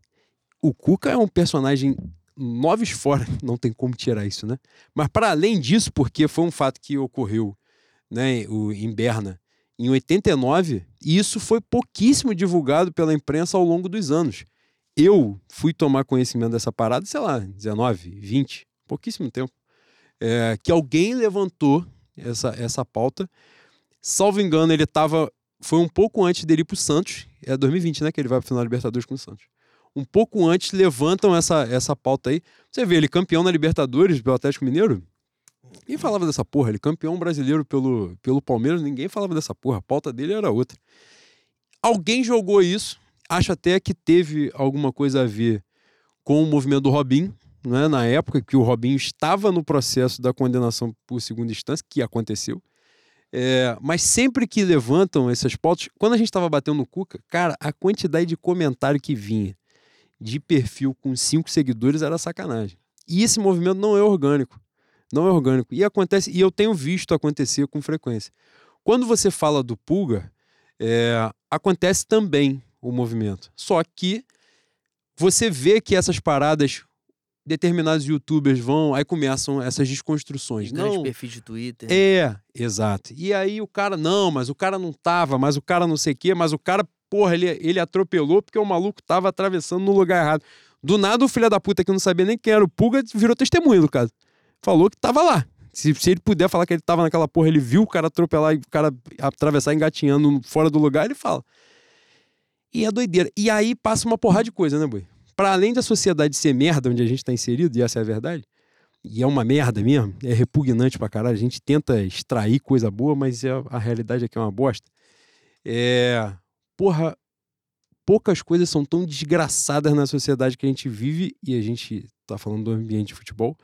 O Cuca é um personagem noves fora, não tem como tirar isso, né? Mas para além disso, porque foi um fato que ocorreu né, o, em Berna em 89, e isso foi pouquíssimo divulgado pela imprensa ao longo dos anos. Eu fui tomar conhecimento dessa parada, sei lá, 19, 20, pouquíssimo tempo, é, que alguém levantou essa, essa pauta. Salvo engano, ele estava. Foi um pouco antes dele ir para o Santos, é 2020, né? Que ele vai para final da Libertadores com o Santos. Um pouco antes levantam essa, essa pauta aí. Você vê ele campeão na Libertadores pelo Atlético Mineiro, Ninguém falava dessa porra. Ele campeão brasileiro pelo, pelo Palmeiras, ninguém falava dessa porra. A pauta dele era outra. Alguém jogou isso. Acho até que teve alguma coisa a ver com o movimento do Robinho, né? na época que o Robinho estava no processo da condenação por segunda instância, que aconteceu. É, mas sempre que levantam essas pautas, quando a gente estava batendo no Cuca, cara, a quantidade de comentário que vinha de perfil com cinco seguidores era sacanagem. E esse movimento não é orgânico. Não é orgânico. E acontece, e eu tenho visto acontecer com frequência. Quando você fala do pulga, é, acontece também o movimento. Só que você vê que essas paradas determinados youtubers vão, aí começam essas desconstruções. De não, perfis de Twitter. É, exato. E aí o cara, não, mas o cara não tava, mas o cara não sei o quê, mas o cara, porra, ele, ele atropelou porque o maluco tava atravessando no lugar errado. Do nada, o filho da puta que não sabia nem quem era o Pulga virou testemunho do caso falou que tava lá. Se, se ele puder falar que ele tava naquela porra, ele viu o cara atropelar, o cara atravessar engatinhando fora do lugar, ele fala. E é doideira. E aí passa uma porrada de coisa, né, boi? Pra além da sociedade ser merda onde a gente tá inserido, e essa é a verdade, e é uma merda mesmo, é repugnante pra caralho, a gente tenta extrair coisa boa, mas é, a realidade é que é uma bosta. É. Porra, poucas coisas são tão desgraçadas na sociedade que a gente vive, e a gente tá falando do ambiente de futebol,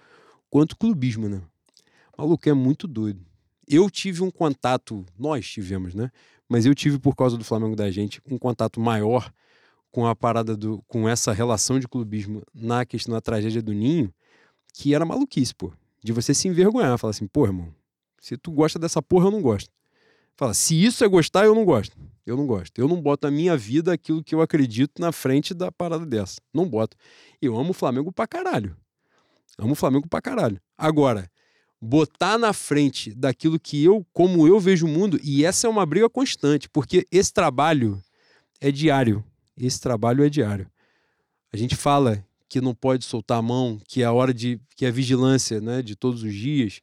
quanto clubismo, né? Maluco, é muito doido. Eu tive um contato, nós tivemos, né? Mas eu tive, por causa do Flamengo da gente, um contato maior com a parada do. com essa relação de clubismo na questão da tragédia do Ninho, que era maluquice, pô. De você se envergonhar, falar assim, pô, irmão, se tu gosta dessa porra, eu não gosto. Fala, se isso é gostar, eu não gosto. Eu não gosto. Eu não boto na minha vida aquilo que eu acredito na frente da parada dessa. Não boto. Eu amo o Flamengo pra caralho. Amo o Flamengo pra caralho. Agora, botar na frente daquilo que eu, como eu vejo o mundo, e essa é uma briga constante, porque esse trabalho é diário. Esse trabalho é diário. A gente fala que não pode soltar a mão, que é a hora de que é a vigilância, né, de todos os dias.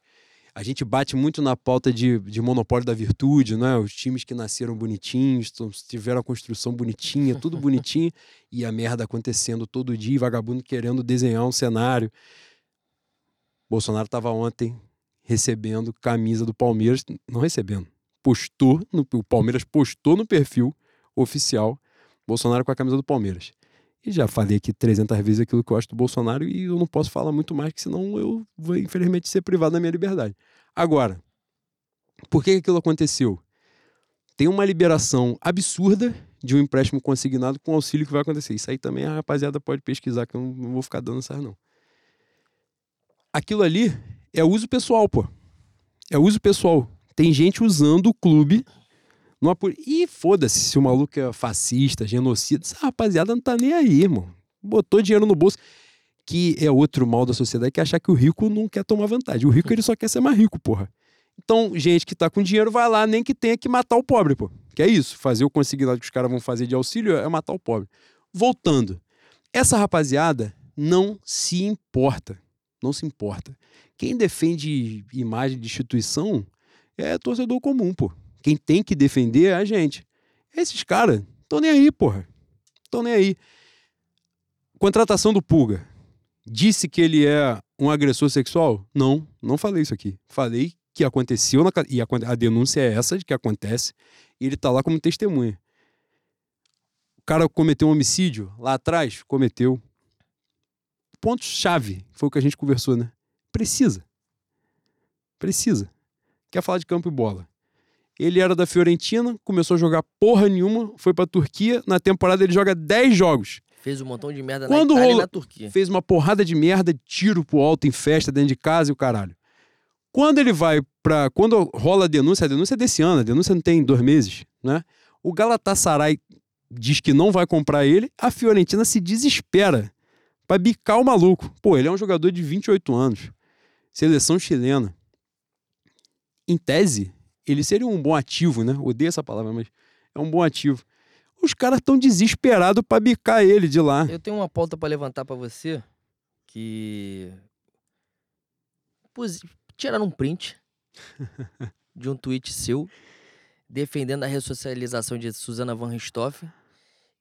A gente bate muito na pauta de, de monopólio da virtude, né? Os times que nasceram bonitinhos, tiveram a construção bonitinha, tudo bonitinho, e a merda acontecendo todo dia, vagabundo querendo desenhar um cenário. Bolsonaro estava ontem recebendo camisa do Palmeiras, não recebendo, postou, no, o Palmeiras postou no perfil oficial Bolsonaro com a camisa do Palmeiras. E já falei aqui 300 vezes aquilo que eu acho do Bolsonaro e eu não posso falar muito mais, que senão eu vou, infelizmente, ser privado da minha liberdade. Agora, por que aquilo aconteceu? Tem uma liberação absurda de um empréstimo consignado com auxílio que vai acontecer. Isso aí também a rapaziada pode pesquisar, que eu não vou ficar dando essas não aquilo ali é uso pessoal, pô. É uso pessoal. Tem gente usando o clube numa... E foda-se se o maluco é fascista, genocida. Essa rapaziada não tá nem aí, irmão. Botou dinheiro no bolso. Que é outro mal da sociedade, que é achar que o rico não quer tomar vantagem. O rico, ele só quer ser mais rico, porra. Então, gente que tá com dinheiro vai lá, nem que tenha que matar o pobre, pô. Que é isso. Fazer o consignado que os caras vão fazer de auxílio é matar o pobre. Voltando. Essa rapaziada não se importa não se importa. Quem defende imagem de instituição é torcedor comum, pô. Quem tem que defender é a gente. Esses caras estão nem aí, porra. Estão nem aí. Contratação do Pulga. disse que ele é um agressor sexual? Não, não falei isso aqui. Falei que aconteceu na, e a, a denúncia é essa de que acontece e ele tá lá como testemunha. O cara cometeu um homicídio lá atrás? Cometeu. Ponto-chave, foi o que a gente conversou, né? Precisa. Precisa. Quer falar de campo e bola. Ele era da Fiorentina, começou a jogar porra nenhuma, foi pra Turquia. Na temporada ele joga 10 jogos. Fez um montão de merda Quando na Itália rolou- e na Turquia. Fez uma porrada de merda, tiro pro alto em festa dentro de casa e o caralho. Quando ele vai pra. Quando rola a denúncia, a denúncia é desse ano, a denúncia não tem dois meses, né? O Galatasaray diz que não vai comprar ele, a Fiorentina se desespera pra bicar o maluco. Pô, ele é um jogador de 28 anos, seleção chilena. Em tese, ele seria um bom ativo, né? Odeio essa palavra, mas é um bom ativo. Os caras estão desesperados pra bicar ele de lá. Eu tenho uma pauta pra levantar pra você que Pus- tiraram um print de um tweet seu defendendo a ressocialização de Susana Van Richthofen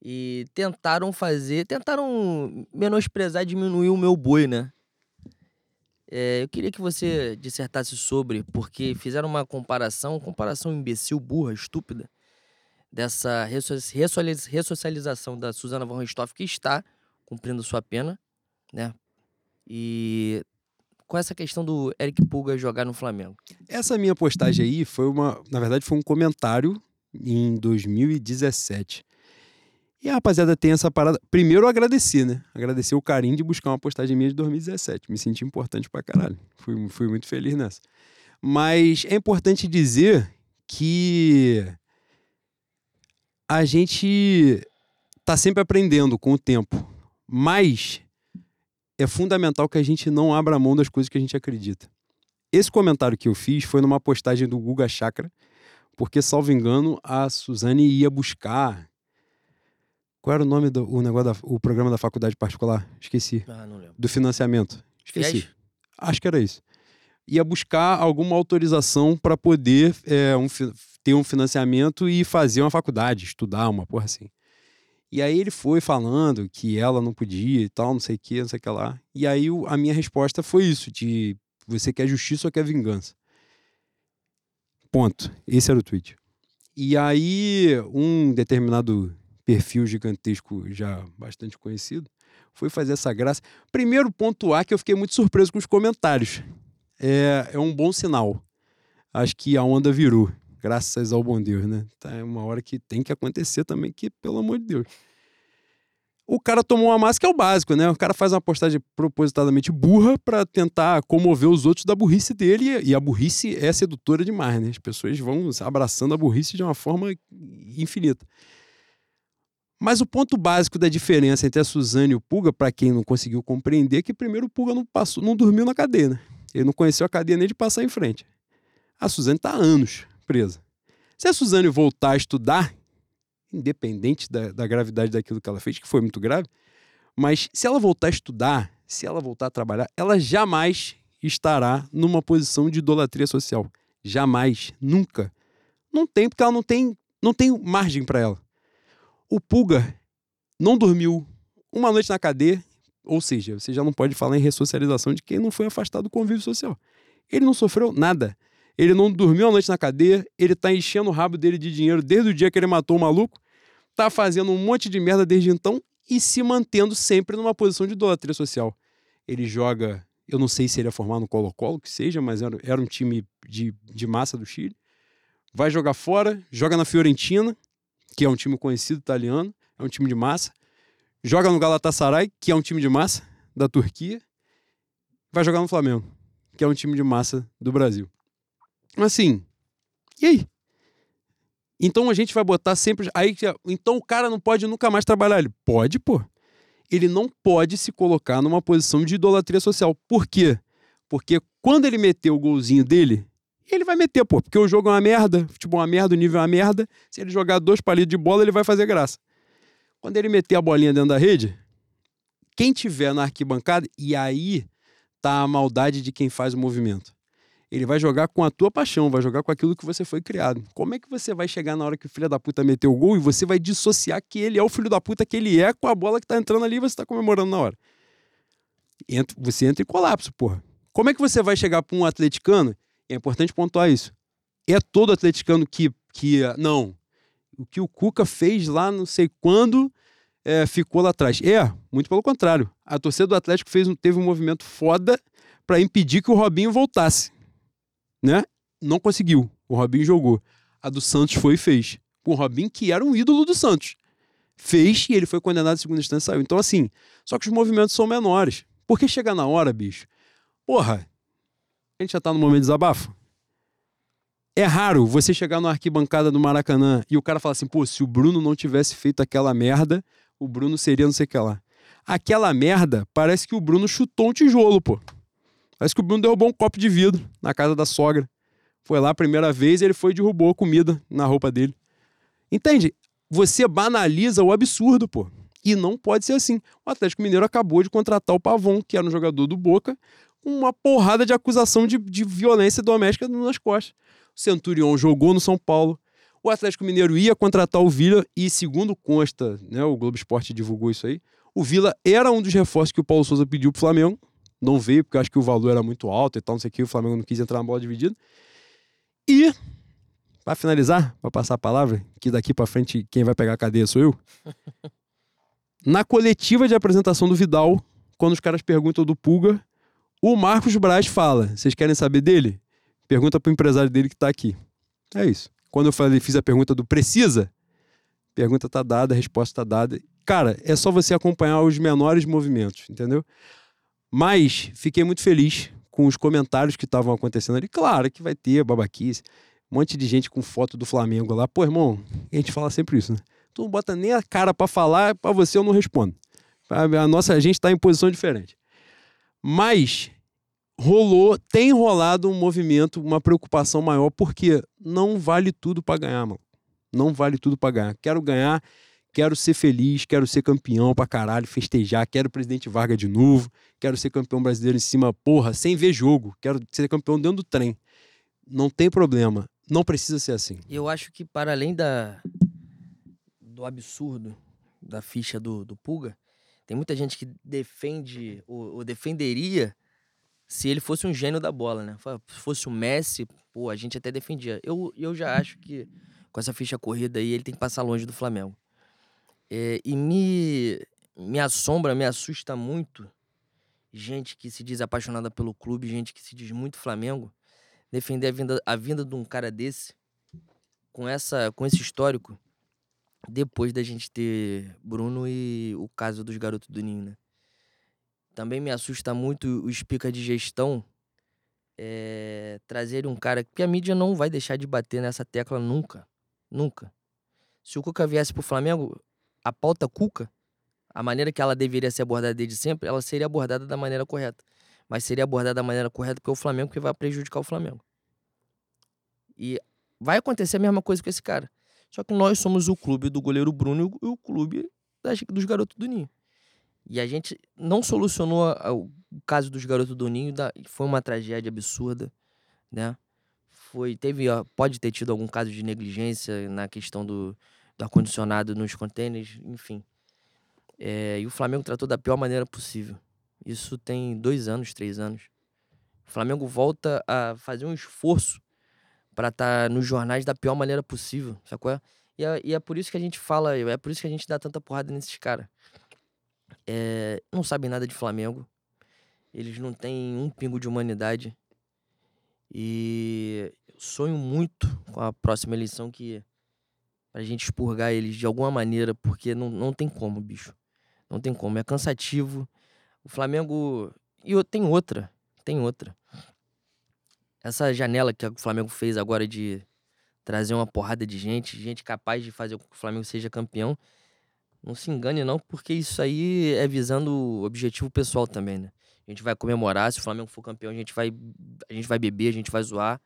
e tentaram fazer, tentaram menosprezar, diminuir o meu boi, né? É, eu queria que você dissertasse sobre, porque fizeram uma comparação, comparação imbecil, burra, estúpida, dessa resso- ressocializ- ressocialização da Susana Van Richthofen, que está cumprindo sua pena, né? E com essa questão do Eric Pulga jogar no Flamengo. Essa minha postagem aí foi uma. Na verdade, foi um comentário em 2017. E a rapaziada tem essa parada. Primeiro, eu agradecer, né? Agradecer o carinho de buscar uma postagem minha de 2017. Me senti importante pra caralho. Fui, fui muito feliz nessa. Mas é importante dizer que a gente tá sempre aprendendo com o tempo. Mas é fundamental que a gente não abra mão das coisas que a gente acredita. Esse comentário que eu fiz foi numa postagem do Guga Chakra, porque, salvo engano, a Suzane ia buscar. Qual era o nome do o negócio da, o programa da faculdade particular? Esqueci. Ah, não lembro. Do financiamento. Esqueci. Fiéis? Acho que era isso. Ia buscar alguma autorização para poder é, um ter um financiamento e fazer uma faculdade, estudar, uma porra assim. E aí ele foi falando que ela não podia e tal, não sei o que, não sei o que lá. E aí a minha resposta foi isso, de você quer justiça ou quer vingança? Ponto. Esse era o tweet. E aí um determinado perfil gigantesco, já bastante conhecido, foi fazer essa graça. Primeiro ponto A que eu fiquei muito surpreso com os comentários. É, é um bom sinal. Acho que a onda virou, graças ao bom Deus, né? Tá, é uma hora que tem que acontecer também, que pelo amor de Deus. O cara tomou uma massa que é o básico, né? O cara faz uma postagem propositadamente burra pra tentar comover os outros da burrice dele. E a burrice é sedutora demais, né? As pessoas vão abraçando a burrice de uma forma infinita. Mas o ponto básico da diferença entre a Suzane e o Puga, para quem não conseguiu compreender, é que primeiro o Puga não passou, não dormiu na cadeia, né? Ele não conheceu a cadeia nem de passar em frente. A Suzane está há anos presa. Se a Suzane voltar a estudar, independente da, da gravidade daquilo que ela fez, que foi muito grave, mas se ela voltar a estudar, se ela voltar a trabalhar, ela jamais estará numa posição de idolatria social. Jamais, nunca. Não tem, porque ela não tem, não tem margem para ela. O Puga não dormiu uma noite na cadeia, ou seja, você já não pode falar em ressocialização de quem não foi afastado do convívio social. Ele não sofreu nada. Ele não dormiu a noite na cadeia, ele tá enchendo o rabo dele de dinheiro desde o dia que ele matou o maluco, tá fazendo um monte de merda desde então e se mantendo sempre numa posição de idolatria social. Ele joga, eu não sei se ele é formado no Colo-Colo, que seja, mas era, era um time de, de massa do Chile. Vai jogar fora, joga na Fiorentina, que é um time conhecido italiano, é um time de massa. Joga no Galatasaray, que é um time de massa da Turquia. Vai jogar no Flamengo, que é um time de massa do Brasil. Assim, e aí? Então a gente vai botar sempre. Aí, então o cara não pode nunca mais trabalhar. Ele pode, pô. Ele não pode se colocar numa posição de idolatria social. Por quê? Porque quando ele meter o golzinho dele, ele vai meter, pô. Porque o jogo é uma merda, futebol é uma merda, o nível é uma merda. Se ele jogar dois palitos de bola, ele vai fazer graça. Quando ele meter a bolinha dentro da rede, quem tiver na arquibancada, e aí tá a maldade de quem faz o movimento. Ele vai jogar com a tua paixão, vai jogar com aquilo que você foi criado. Como é que você vai chegar na hora que o filho da puta meteu o gol e você vai dissociar que ele é o filho da puta que ele é com a bola que tá entrando ali e você tá comemorando na hora? entra, você entra em colapso, porra. Como é que você vai chegar para um atleticano? É importante pontuar isso. É todo atleticano que, que. Não. O que o Cuca fez lá, não sei quando, é, ficou lá atrás. É, muito pelo contrário. A torcida do Atlético fez, teve um movimento foda para impedir que o Robinho voltasse. Né? Não conseguiu. O Robinho jogou. A do Santos foi e fez. O Robinho, que era um ídolo do Santos. Fez e ele foi condenado em segunda instância saiu. Então, assim, só que os movimentos são menores. Porque chega na hora, bicho. Porra, a gente já tá no momento de desabafo. É raro você chegar na arquibancada do Maracanã e o cara falar assim, pô, se o Bruno não tivesse feito aquela merda, o Bruno seria não sei o que lá. Aquela merda, parece que o Bruno chutou um tijolo, pô. Parece que o Bruno derrubou um copo de vidro na casa da sogra. Foi lá a primeira vez e ele foi e derrubou a comida na roupa dele. Entende? Você banaliza o absurdo, pô. E não pode ser assim. O Atlético Mineiro acabou de contratar o Pavon, que era um jogador do Boca, uma porrada de acusação de, de violência doméstica nas costas. O Centurion jogou no São Paulo. O Atlético Mineiro ia contratar o Vila e, segundo consta, né, o Globo Esporte divulgou isso aí, o Vila era um dos reforços que o Paulo Souza pediu pro Flamengo. Não veio, porque acho que o valor era muito alto e tal, não sei o que, o Flamengo não quis entrar na bola dividida. E, para finalizar, para passar a palavra, que daqui para frente quem vai pegar a cadeia sou eu. Na coletiva de apresentação do Vidal, quando os caras perguntam do Pulga, o Marcos Braz fala: Vocês querem saber dele? Pergunta pro empresário dele que tá aqui. É isso. Quando eu falei, fiz a pergunta do precisa, pergunta tá dada, a resposta tá dada. Cara, é só você acompanhar os menores movimentos, entendeu? Mas fiquei muito feliz com os comentários que estavam acontecendo ali. Claro que vai ter babaquice, um monte de gente com foto do Flamengo lá. Pô, irmão, a gente fala sempre isso, né? tu não bota nem a cara para falar, para você eu não respondo. A nossa a gente está em posição diferente. Mas rolou, tem rolado um movimento, uma preocupação maior, porque não vale tudo para ganhar, mano. Não vale tudo para ganhar. Quero ganhar, quero ser feliz, quero ser campeão pra caralho, festejar, quero o presidente Vargas de novo, quero ser campeão brasileiro em cima, porra, sem ver jogo, quero ser campeão dentro do trem. Não tem problema, não precisa ser assim. Eu acho que para além da, do absurdo da ficha do, do Pulga, tem muita gente que defende ou, defenderia se ele fosse um gênio da bola, né? Se fosse o Messi, pô, a gente até defendia. Eu, eu já acho que com essa ficha corrida aí ele tem que passar longe do Flamengo. É, e me, me assombra, me assusta muito gente que se diz apaixonada pelo clube, gente que se diz muito Flamengo, defender a vinda, a vinda de um cara desse com essa com esse histórico depois da gente ter Bruno e o caso dos garotos do Ninho, né? Também me assusta muito o espica de gestão é, trazer um cara. Porque a mídia não vai deixar de bater nessa tecla nunca. Nunca. Se o Cuca viesse pro Flamengo, a pauta Cuca, a maneira que ela deveria ser abordada desde sempre, ela seria abordada da maneira correta. Mas seria abordada da maneira correta porque é Flamengo que vai prejudicar o Flamengo. E vai acontecer a mesma coisa com esse cara. Só que nós somos o clube do goleiro Bruno e o clube das, dos garotos do Ninho. E a gente não solucionou o caso dos garotos do Ninho, foi uma tragédia absurda, né? Foi, teve, pode ter tido algum caso de negligência na questão do, do ar-condicionado nos contêineres, enfim. É, e o Flamengo tratou da pior maneira possível. Isso tem dois anos, três anos. O Flamengo volta a fazer um esforço para estar tá nos jornais da pior maneira possível, sacou? E é, e é por isso que a gente fala, é por isso que a gente dá tanta porrada nesses caras. É, não sabem nada de Flamengo. Eles não têm um pingo de humanidade. E sonho muito com a próxima eleição que pra gente expurgar eles de alguma maneira, porque não, não tem como, bicho. Não tem como. É cansativo. O Flamengo. E tem outra. Tem outra. Essa janela que o Flamengo fez agora de trazer uma porrada de gente, gente capaz de fazer com que o Flamengo seja campeão, não se engane não, porque isso aí é visando o objetivo pessoal também, né? A gente vai comemorar, se o Flamengo for campeão, a gente vai, a gente vai beber, a gente vai zoar,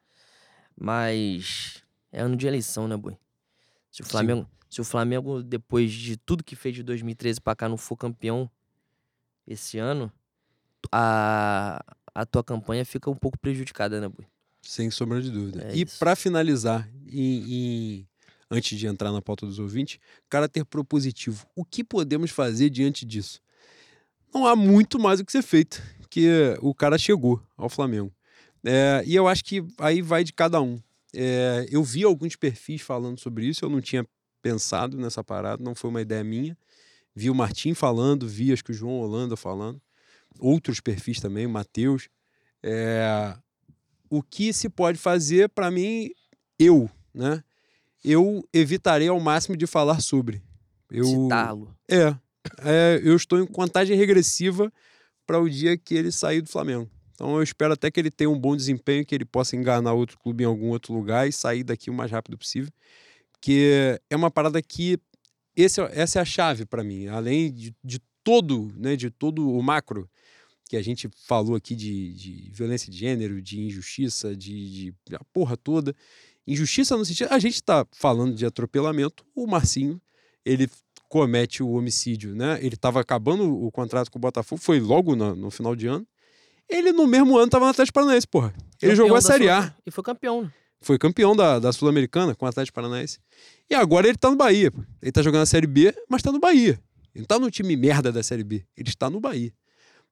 mas é ano de eleição, né, boi? Se o Flamengo, se o Flamengo depois de tudo que fez de 2013 para cá não for campeão esse ano, a, a tua campanha fica um pouco prejudicada, né, Bui? Sem sombra de dúvida. É e para finalizar, em, em, antes de entrar na pauta dos ouvintes, caráter propositivo. O que podemos fazer diante disso? não há muito mais o que ser feito, que o cara chegou ao Flamengo. É, e eu acho que aí vai de cada um. É, eu vi alguns perfis falando sobre isso, eu não tinha pensado nessa parada, não foi uma ideia minha. Vi o Martim falando, vi acho que o João Holanda falando, outros perfis também, o Matheus. É, o que se pode fazer, para mim, eu, né? Eu evitarei ao máximo de falar sobre. Eu, Citá-lo. É, é, eu estou em contagem regressiva para o dia que ele sair do Flamengo. Então eu espero até que ele tenha um bom desempenho, que ele possa enganar outro clube em algum outro lugar e sair daqui o mais rápido possível. Porque é uma parada que esse, é, essa é a chave para mim. Além de, de todo, né, de todo o macro que a gente falou aqui de, de violência de gênero, de injustiça, de, de a porra toda. Injustiça no sentido. A gente está falando de atropelamento. O Marcinho, ele comete o homicídio, né? Ele estava acabando o contrato com o Botafogo, foi logo no, no final de ano. Ele, no mesmo ano, estava no Atlético Paranaense, porra. Ele Campeão jogou a Série A. E foi campeão. Foi campeão da, da Sul-Americana com o Atlético Paranaense. E agora ele tá no Bahia. Ele tá jogando a Série B, mas tá no Bahia. Ele não tá no time merda da Série B. Ele está no Bahia.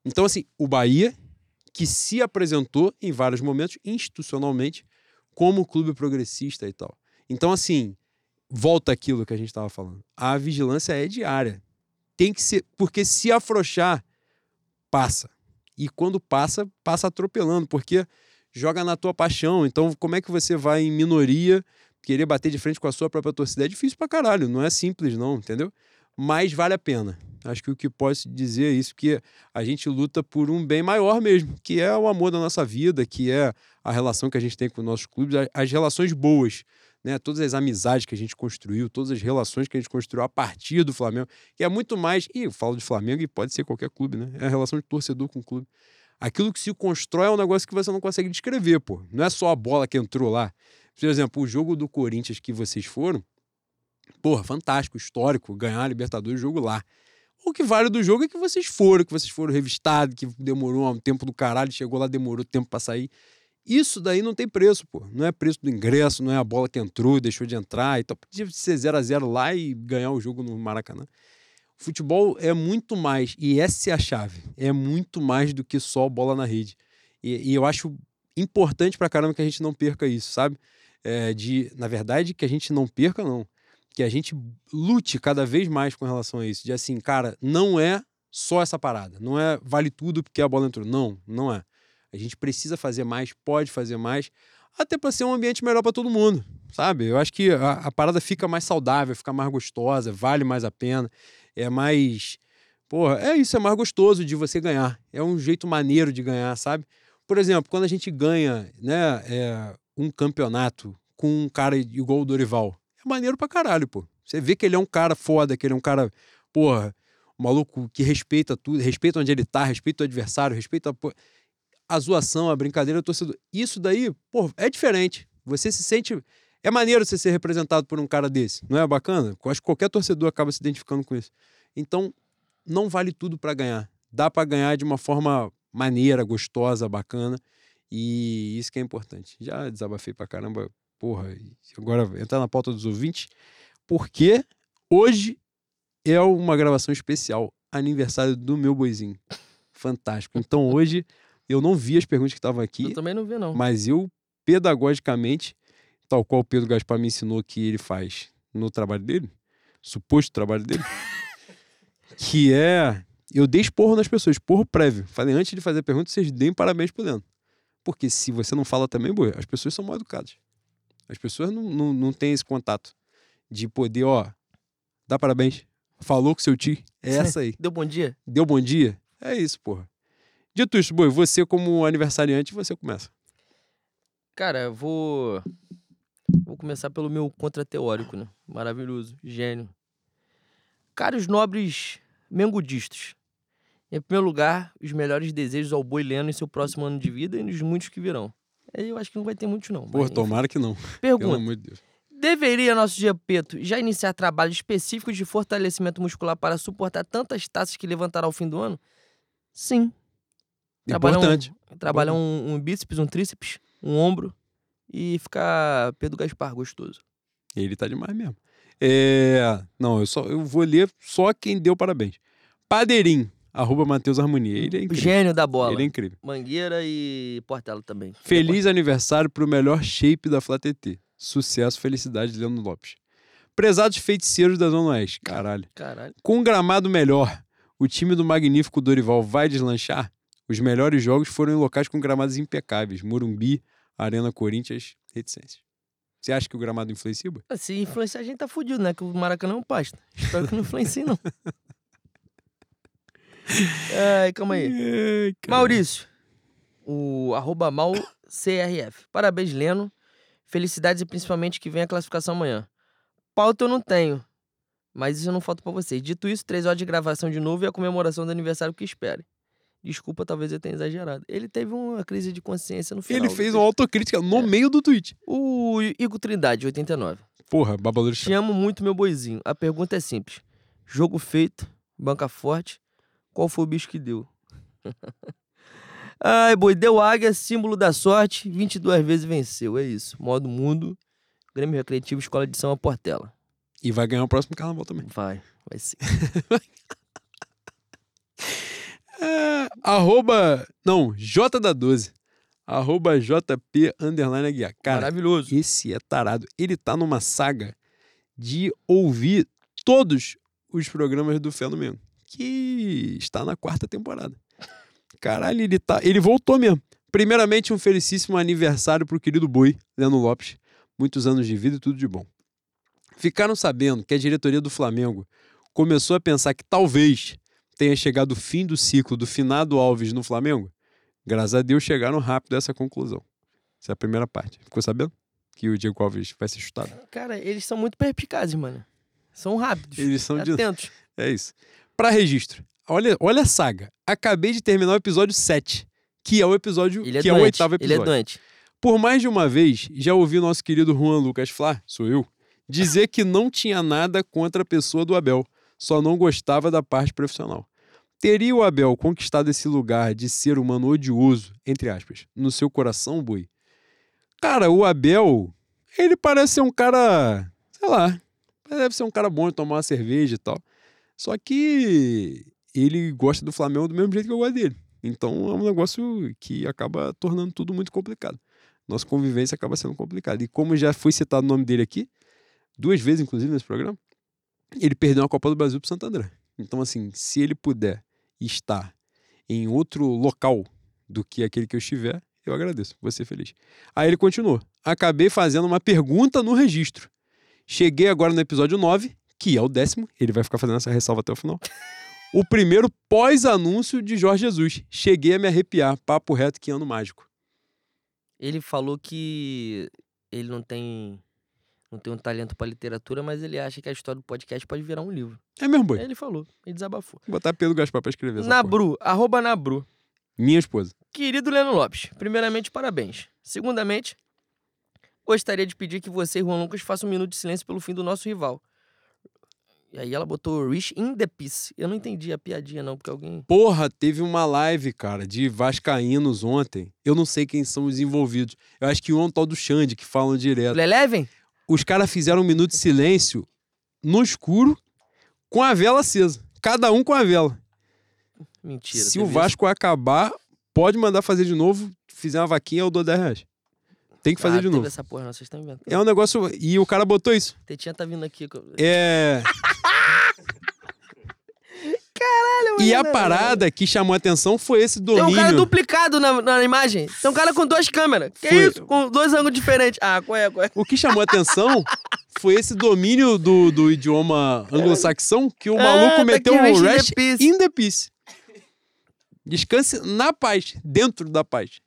Então, assim, o Bahia, que se apresentou em vários momentos, institucionalmente, como clube progressista e tal. Então, assim, volta aquilo que a gente estava falando. A vigilância é diária. Tem que ser. Porque se afrouxar, passa. E quando passa, passa atropelando, porque joga na tua paixão. Então, como é que você vai em minoria querer bater de frente com a sua própria torcida? É difícil pra caralho, não é simples, não, entendeu? Mas vale a pena. Acho que o que posso dizer é isso, que a gente luta por um bem maior mesmo, que é o amor da nossa vida, que é a relação que a gente tem com nossos clubes, as relações boas, né? Todas as amizades que a gente construiu, todas as relações que a gente construiu a partir do Flamengo, que é muito mais. E eu falo de Flamengo e pode ser qualquer clube, né? É a relação de torcedor com o clube. Aquilo que se constrói é um negócio que você não consegue descrever, pô. Não é só a bola que entrou lá. Por exemplo, o jogo do Corinthians que vocês foram, porra, fantástico, histórico, ganhar a Libertadores, jogo lá. O que vale do jogo é que vocês foram, que vocês foram revistados, que demorou um tempo do caralho, chegou lá, demorou tempo pra sair. Isso daí não tem preço, pô. Não é preço do ingresso, não é a bola que entrou, deixou de entrar e tal. Podia ser 0 a 0 lá e ganhar o jogo no Maracanã. Futebol é muito mais, e essa é a chave, é muito mais do que só bola na rede. E, e eu acho importante pra caramba que a gente não perca isso, sabe? É, de, na verdade, que a gente não perca, não. Que a gente lute cada vez mais com relação a isso. De assim, cara, não é só essa parada. Não é vale tudo porque a bola entrou. Não, não é. A gente precisa fazer mais, pode fazer mais, até para ser um ambiente melhor para todo mundo, sabe? Eu acho que a, a parada fica mais saudável, fica mais gostosa, vale mais a pena, é mais. Porra, é isso, é mais gostoso de você ganhar. É um jeito maneiro de ganhar, sabe? Por exemplo, quando a gente ganha né, é, um campeonato com um cara igual o Dorival, maneiro pra caralho, pô. Você vê que ele é um cara foda, que ele é um cara, porra, um maluco que respeita tudo, respeita onde ele tá, respeita o adversário, respeita a, pô, a zoação, a brincadeira do torcedor. Isso daí, pô, é diferente. Você se sente. É maneiro você ser representado por um cara desse, não é bacana? Acho que qualquer torcedor acaba se identificando com isso. Então, não vale tudo pra ganhar. Dá pra ganhar de uma forma maneira, gostosa, bacana. E isso que é importante. Já desabafei pra caramba, porra. Agora entrar na pauta dos ouvintes, porque hoje é uma gravação especial, aniversário do meu boizinho. Fantástico. Então hoje eu não vi as perguntas que estavam aqui, Eu também não vi, não. mas eu, pedagogicamente, tal qual o Pedro Gaspar me ensinou que ele faz no trabalho dele, suposto trabalho dele, que é. Eu dei esporro nas pessoas, esporro prévio. Falei, antes de fazer a pergunta, vocês deem parabéns por dentro. Porque se você não fala também, boa, as pessoas são mal educadas. As pessoas não, não, não têm esse contato de poder, ó, dar parabéns. Falou com seu tio. É essa aí. Deu bom dia? Deu bom dia? É isso, porra. Dito isso, boi, você como aniversariante, você começa. Cara, eu vou. Vou começar pelo meu contra-teórico, né? Maravilhoso, gênio. Caros nobres mengudistas. Em primeiro lugar, os melhores desejos ao Boi Leno em seu próximo ano de vida e nos muitos que virão. Aí Eu acho que não vai ter muitos, não. Porra, mas, tomara que não. Pelo Pergunta. amor de Deus. Deveria nosso Giapeto já iniciar trabalhos específicos de fortalecimento muscular para suportar tantas taças que levantará ao fim do ano? Sim. Trabalhar um- Importante. Trabalhar um, um bíceps, um tríceps, um ombro e ficar Pedro Gaspar gostoso. Ele tá demais mesmo. É... Não, eu, só, eu vou ler só quem deu parabéns. Padeirinho, Arroba Matheus Harmonia. Ele é incrível. Gênio da bola. Ele é incrível. Mangueira e Portela também. Feliz aniversário pro melhor shape da Flá TT. Sucesso, felicidade, Leandro Lopes. Prezados feiticeiros da Zona Oeste. Caralho. Caralho. Com um gramado melhor, o time do magnífico Dorival vai deslanchar? Os melhores jogos foram em locais com gramados impecáveis. Morumbi, Arena Corinthians, reticências. Você acha que o gramado influencia? Boy? Se influenciar, a gente tá fudido, né? Que o Maracanã é um pasto. Espero que não influencie, não. Ai, calma aí. Ai. Maurício, o arroba malcrf. Parabéns, Leno. Felicidades e principalmente que venha a classificação amanhã. Pauta eu não tenho, mas isso não falta pra vocês. Dito isso, três horas de gravação de novo e a comemoração do aniversário que espere. Desculpa, talvez eu tenha exagerado. Ele teve uma crise de consciência no final. Ele fez uma autocrítica no É. meio do tweet. O Igor Trindade, 89. Porra, babadouro Te amo muito, meu boizinho. A pergunta é simples. Jogo feito, banca forte. Qual foi o bicho que deu? Ai, boi, deu águia, símbolo da sorte. 22 vezes venceu, é isso. Modo mundo. Grêmio Recreativo, Escola de São Portela. E vai ganhar o próximo carnaval também. Vai, vai ser. É, arroba. Não, J da 12. Arroba JP underline Aguiar. Cara, Maravilhoso. esse é tarado. Ele tá numa saga de ouvir todos os programas do Fenômeno, que está na quarta temporada. Caralho, ele tá, ele voltou mesmo. Primeiramente, um felicíssimo aniversário pro querido Boi, Leno Lopes. Muitos anos de vida e tudo de bom. Ficaram sabendo que a diretoria do Flamengo começou a pensar que talvez tenha chegado o fim do ciclo do finado Alves no Flamengo? Graças a Deus chegaram rápido a essa conclusão. Essa é a primeira parte. Ficou sabendo? Que o Diego Alves vai ser chutado? Cara, eles são muito perspicazes, mano. São rápidos. Eles são de... Atentos. É isso. Para registro, olha, olha a saga. Acabei de terminar o episódio 7, que é o episódio Ele é que é o doente. oitavo Ele episódio. é doente. Por mais de uma vez, já ouvi o nosso querido Juan Lucas Flá, sou eu, dizer que não tinha nada contra a pessoa do Abel, só não gostava da parte profissional. Teria o Abel conquistado esse lugar de ser humano odioso, entre aspas, no seu coração, Boi? Cara, o Abel, ele parece ser um cara, sei lá, deve ser um cara bom de tomar uma cerveja e tal. Só que ele gosta do Flamengo do mesmo jeito que eu gosto dele. Então é um negócio que acaba tornando tudo muito complicado nossa convivência acaba sendo complicada. E como já foi citado o nome dele aqui, duas vezes, inclusive, nesse programa, ele perdeu a Copa do Brasil para Santo André. Então, assim, se ele puder estar em outro local do que aquele que eu estiver, eu agradeço, vou ser feliz. Aí ele continuou. Acabei fazendo uma pergunta no registro. Cheguei agora no episódio 9, que é o décimo, ele vai ficar fazendo essa ressalva até o final. O primeiro pós-anúncio de Jorge Jesus. Cheguei a me arrepiar. Papo reto, que ano mágico. Ele falou que ele não tem não tem um talento pra literatura, mas ele acha que a história do podcast pode virar um livro. É mesmo, boi. Ele falou, ele desabafou. Vou botar Pedro Gaspar pra escrever essa porra. Nabru, arroba Nabru. Minha esposa. Querido Leno Lopes, primeiramente, parabéns. Segundamente, gostaria de pedir que você e Juan Lucas façam um minuto de silêncio pelo fim do nosso rival. E aí ela botou Rich in the Peace. Eu não entendi a piadinha, não, porque alguém. Porra, teve uma live, cara, de Vascaínos ontem. Eu não sei quem são os envolvidos. Eu acho que um é um tal do Xande, que falam direto. Eleven? Os caras fizeram um minuto de silêncio no escuro, com a vela acesa. Cada um com a vela. Mentira. Se o Vasco acabar, pode mandar fazer de novo. Fizer uma vaquinha, eu dou 10 reais. Tem que fazer ah, de novo. essa porra, não, vocês estão inventando. É um negócio. E o cara botou isso. Tetinha tá vindo aqui. É. Caralho, E a mano. parada que chamou a atenção foi esse Tem domínio. um cara duplicado na, na imagem. Tem um cara com duas câmeras. Que Foi. isso? Com dois ângulos diferentes. Ah, qual é, qual é? O que chamou a atenção foi esse domínio do, do idioma anglo-saxão que o Ah, maluco tá meteu o in the rest peace. in the peace. Descanse na paz, dentro da paz.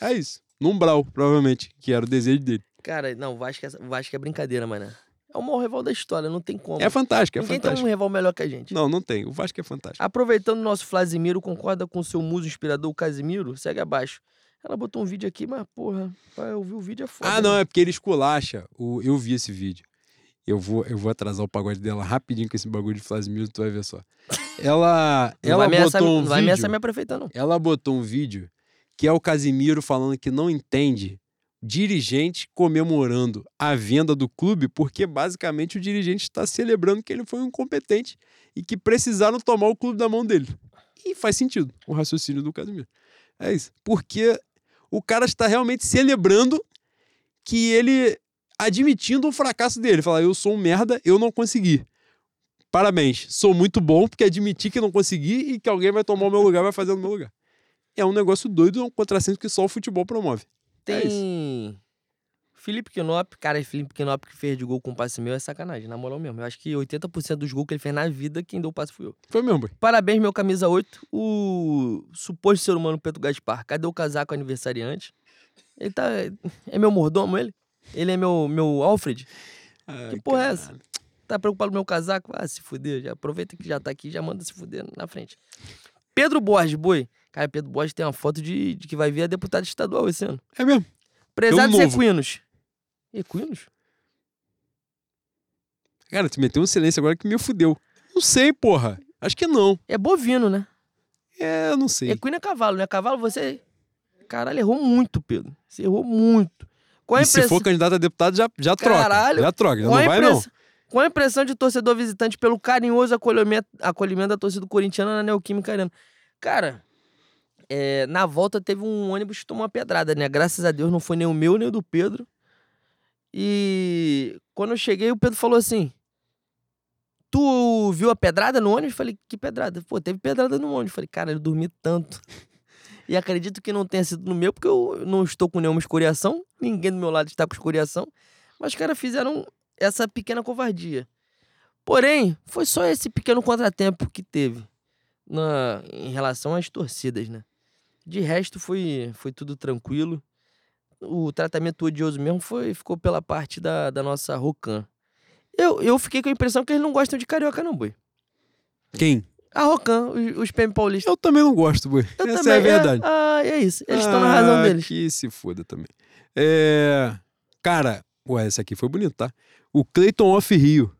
É isso. No umbral, provavelmente, que era o desejo dele. Cara, não, o Vasco é, o Vasco é brincadeira, mano. É o maior rival da história, não tem como. É fantástico, é Ninguém tem fantástico. um rival melhor que a gente. Não, não tem. O Vasco é fantástico. Aproveitando o nosso Flasimiro, concorda com o seu muso inspirador, o Casimiro? Segue abaixo. Ela botou um vídeo aqui, mas, porra, pra ouvir o vídeo é foda. Ah, não, né? é porque ele esculacha. O, eu vi esse vídeo. Eu vou, eu vou atrasar o pagode dela rapidinho com esse bagulho de Flasimiro, tu vai ver só. Ela, Não ela vai ameaçar, botou um não vai vídeo. ameaçar minha prefeita, não. ela botou um vídeo que é o Casimiro falando que não entende dirigente comemorando a venda do clube porque basicamente o dirigente está celebrando que ele foi um incompetente e que precisaram tomar o clube da mão dele. E faz sentido o raciocínio do Casimiro. É isso. Porque o cara está realmente celebrando que ele admitindo o fracasso dele. Fala, eu sou um merda, eu não consegui. Parabéns, sou muito bom porque admiti que não consegui e que alguém vai tomar o meu lugar, vai fazer no meu lugar. É um negócio doido, é um contrassenso que só o futebol promove. É Tem. Felipe Knop, cara, Felipe Knop que fez de gol com passe meu é sacanagem, na moral mesmo. Eu acho que 80% dos gols que ele fez na vida, quem deu o passe fui eu. Foi mesmo, boy. Parabéns, meu camisa 8, o suposto ser humano Pedro Gaspar. Cadê o casaco aniversariante? Ele tá. É meu mordomo, ele? Ele é meu, meu Alfred? Ai, Que porra é essa? caralho. Tá preocupado com o meu casaco? Ah, se fuder. Já aproveita que já tá aqui já manda se fuder na frente. Pedro Borges, boi. Cara, Pedro Borges tem uma foto de, de que vai vir a deputada estadual esse ano. É mesmo. Prezados novo. equinos. Equinos? Cara, tu meteu um silêncio agora que me fudeu. Não sei, porra. Acho que não. É bovino, né? É, eu não sei. Equino é cavalo, né? Cavalo você. Caralho, errou muito, Pedro. Você errou muito. Qual a E se impressão- for candidato a deputado, já, já troca. Caralho. Já troca. Já não vai, não. impressão- Qual a impressão de torcedor visitante pelo carinhoso acolhimento, acolhimento da torcida corintiana na Neoquímica Arena? Cara, é, na volta teve um ônibus que tomou uma pedrada, né? Graças a Deus não foi nem o meu nem o do Pedro. E quando eu cheguei, o Pedro falou assim: Tu viu a pedrada no ônibus? Falei, que pedrada? Pô, teve pedrada no ônibus. Falei, cara, eu dormi tanto. E acredito que não tenha sido no meu, porque eu não estou com nenhuma escoriação. Ninguém do meu lado está com escoriação. Mas os caras fizeram essa pequena covardia. Porém, foi só esse pequeno contratempo que teve na, em relação às torcidas, né? De resto, foi, foi tudo tranquilo. O tratamento odioso mesmo foi, ficou pela parte da, da nossa Rocan. Eu, eu fiquei com a impressão que eles não gostam de carioca, não, boi. Quem? A Rocan, os, os PM paulistas. Eu também não gosto, boi. Eu Essa também, é a verdade. ah, é isso. Eles estão na razão Ah, deles. Que se foda também. É... Cara, ué, essa aqui foi bonita, tá? O Clayton Off Rio,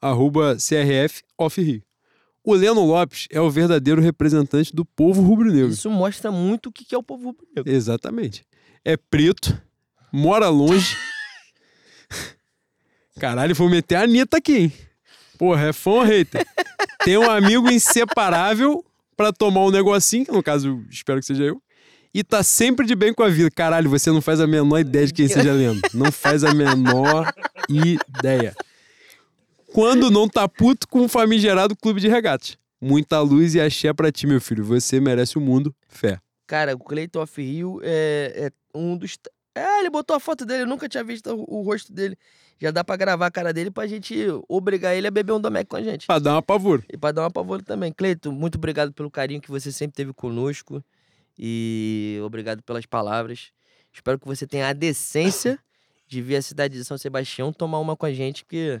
arroba CRF Off Rio. O Leno Lopes é o verdadeiro representante do povo rubro-negro. Isso mostra muito o que é o povo rubro-negro. Exatamente. É preto, mora longe. Caralho, vou meter a Anitta aqui, hein? Porra, é fã ou hater? Tem um amigo inseparável pra tomar um negocinho, que no caso, espero que seja eu. E tá sempre de bem com a vida. Caralho, você não faz a menor ideia de quem seja Leno. Não faz a menor ideia. Quando não tá puto com o famigerado clube de regatas. Muita luz e axé pra ti, meu filho. Você merece o mundo. Fé. Cara, o Cleiton Off Rio é, é um dos. É, ele botou a foto dele, eu nunca tinha visto o, o rosto dele. Já dá pra gravar a cara dele pra gente obrigar ele a beber um Domec com a gente. Pra dar uma pavor. E pra dar uma pavor também. Cleiton, muito obrigado pelo carinho que você sempre teve conosco. E obrigado pelas palavras. Espero que você tenha a decência de vir à cidade de São Sebastião tomar uma com a gente, porque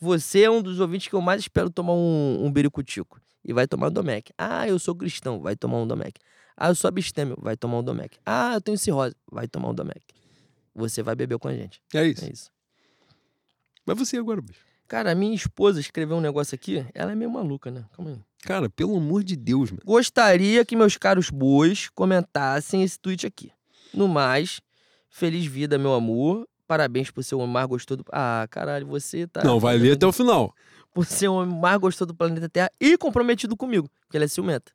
você é um dos ouvintes que eu mais espero tomar um, um biricutico. E vai tomar um Domec. Ah, eu sou cristão, vai tomar um Domec. Ah, eu sou abstêmio, vai tomar um Domec. Ah, eu tenho cirrose, vai tomar um Domec. Você vai beber com a gente. É isso. É isso. Mas você agora, bicho. Cara, a minha esposa escreveu um negócio aqui, ela é meio maluca, né? Calma aí. Cara, pelo amor de Deus, mano. Gostaria que meus caros bois comentassem esse tweet aqui. No mais, feliz vida, meu amor. Parabéns por ser o homem mais gostoso do... Ah, caralho, você tá... Não, vai ler até o final. Por ser o homem mais gostoso do planeta Terra e comprometido comigo, porque ele é ciumenta.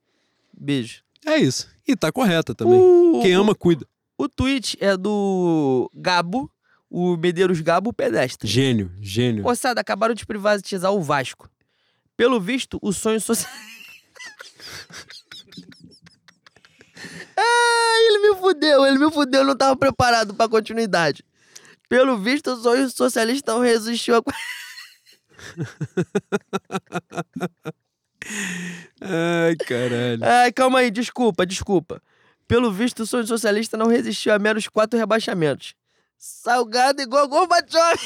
Beijo. É isso. E tá correta também. O, Quem ama, cuida. o tweet é do Gabo, o Medeiros Gabo Pedestre. Gênio, gênio. Moçada, acabaram de privatizar o Vasco. Pelo visto, o sonho social. ah, ele me fudeu, ele me fudeu, eu não tava preparado pra continuidade. Pelo visto, o sonho socialista não resistiu a. Ai, caralho. Ai, calma aí, desculpa, desculpa. Pelo visto, o sonho socialista não resistiu a meros quatro rebaixamentos. Salgado igual Gorbachev.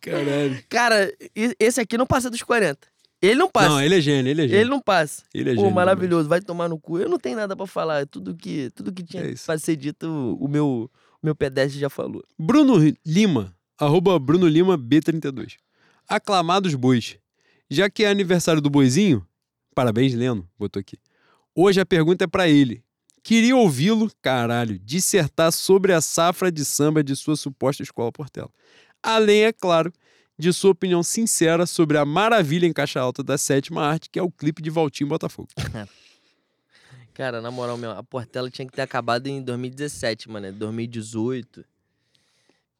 Caralho. Cara, esse aqui não passa dos 40. Ele não passa. Não, ele é gênio, ele é gênio. Ele não passa. Ele é Pô, gênio. maravilhoso, vai tomar no cu. Eu não tenho nada pra falar. Tudo que, tudo que tinha É pra ser dito, o meu, meu pedestre já falou. Bruno Lima, arroba Bruno Lima B32. Aclamados bois. Já que é aniversário do boizinho, parabéns, Leno, botou aqui. Hoje a pergunta é pra ele. Queria ouvi-lo, caralho, dissertar sobre a safra de samba de sua suposta escola Portela. Além, é claro, de sua opinião sincera sobre a maravilha em caixa alta da sétima arte, que é o clipe de Valtinho Botafogo. Cara, na moral mesmo, a Portela tinha que ter acabado em 2017, mano. 2018.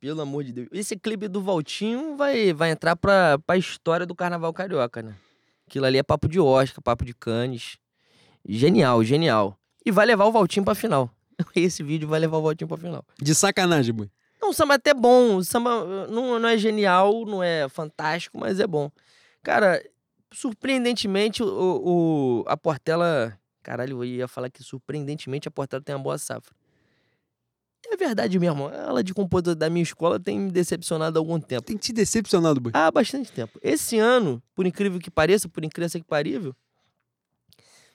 Pelo amor de Deus. Esse clipe do Valtinho vai, vai entrar pra, pra história do Carnaval Carioca, né? Aquilo ali é papo de Oscar, papo de Cannes. Genial, genial. E vai levar o Valtinho pra final. Esse vídeo vai levar o Valtinho pra final. De sacanagem, boy. Não, o samba é até bom. O samba uh, não, não é genial, não é fantástico, mas é bom. Cara, surpreendentemente, o, o, a Portela. Caralho, eu ia falar que surpreendentemente a Portela tem uma boa safra. É verdade mesmo. Ela de compositor da minha escola tem me decepcionado há algum tempo. Tem te decepcionado, boy. Há bastante tempo. Esse ano, por incrível que pareça, por incrível que parível,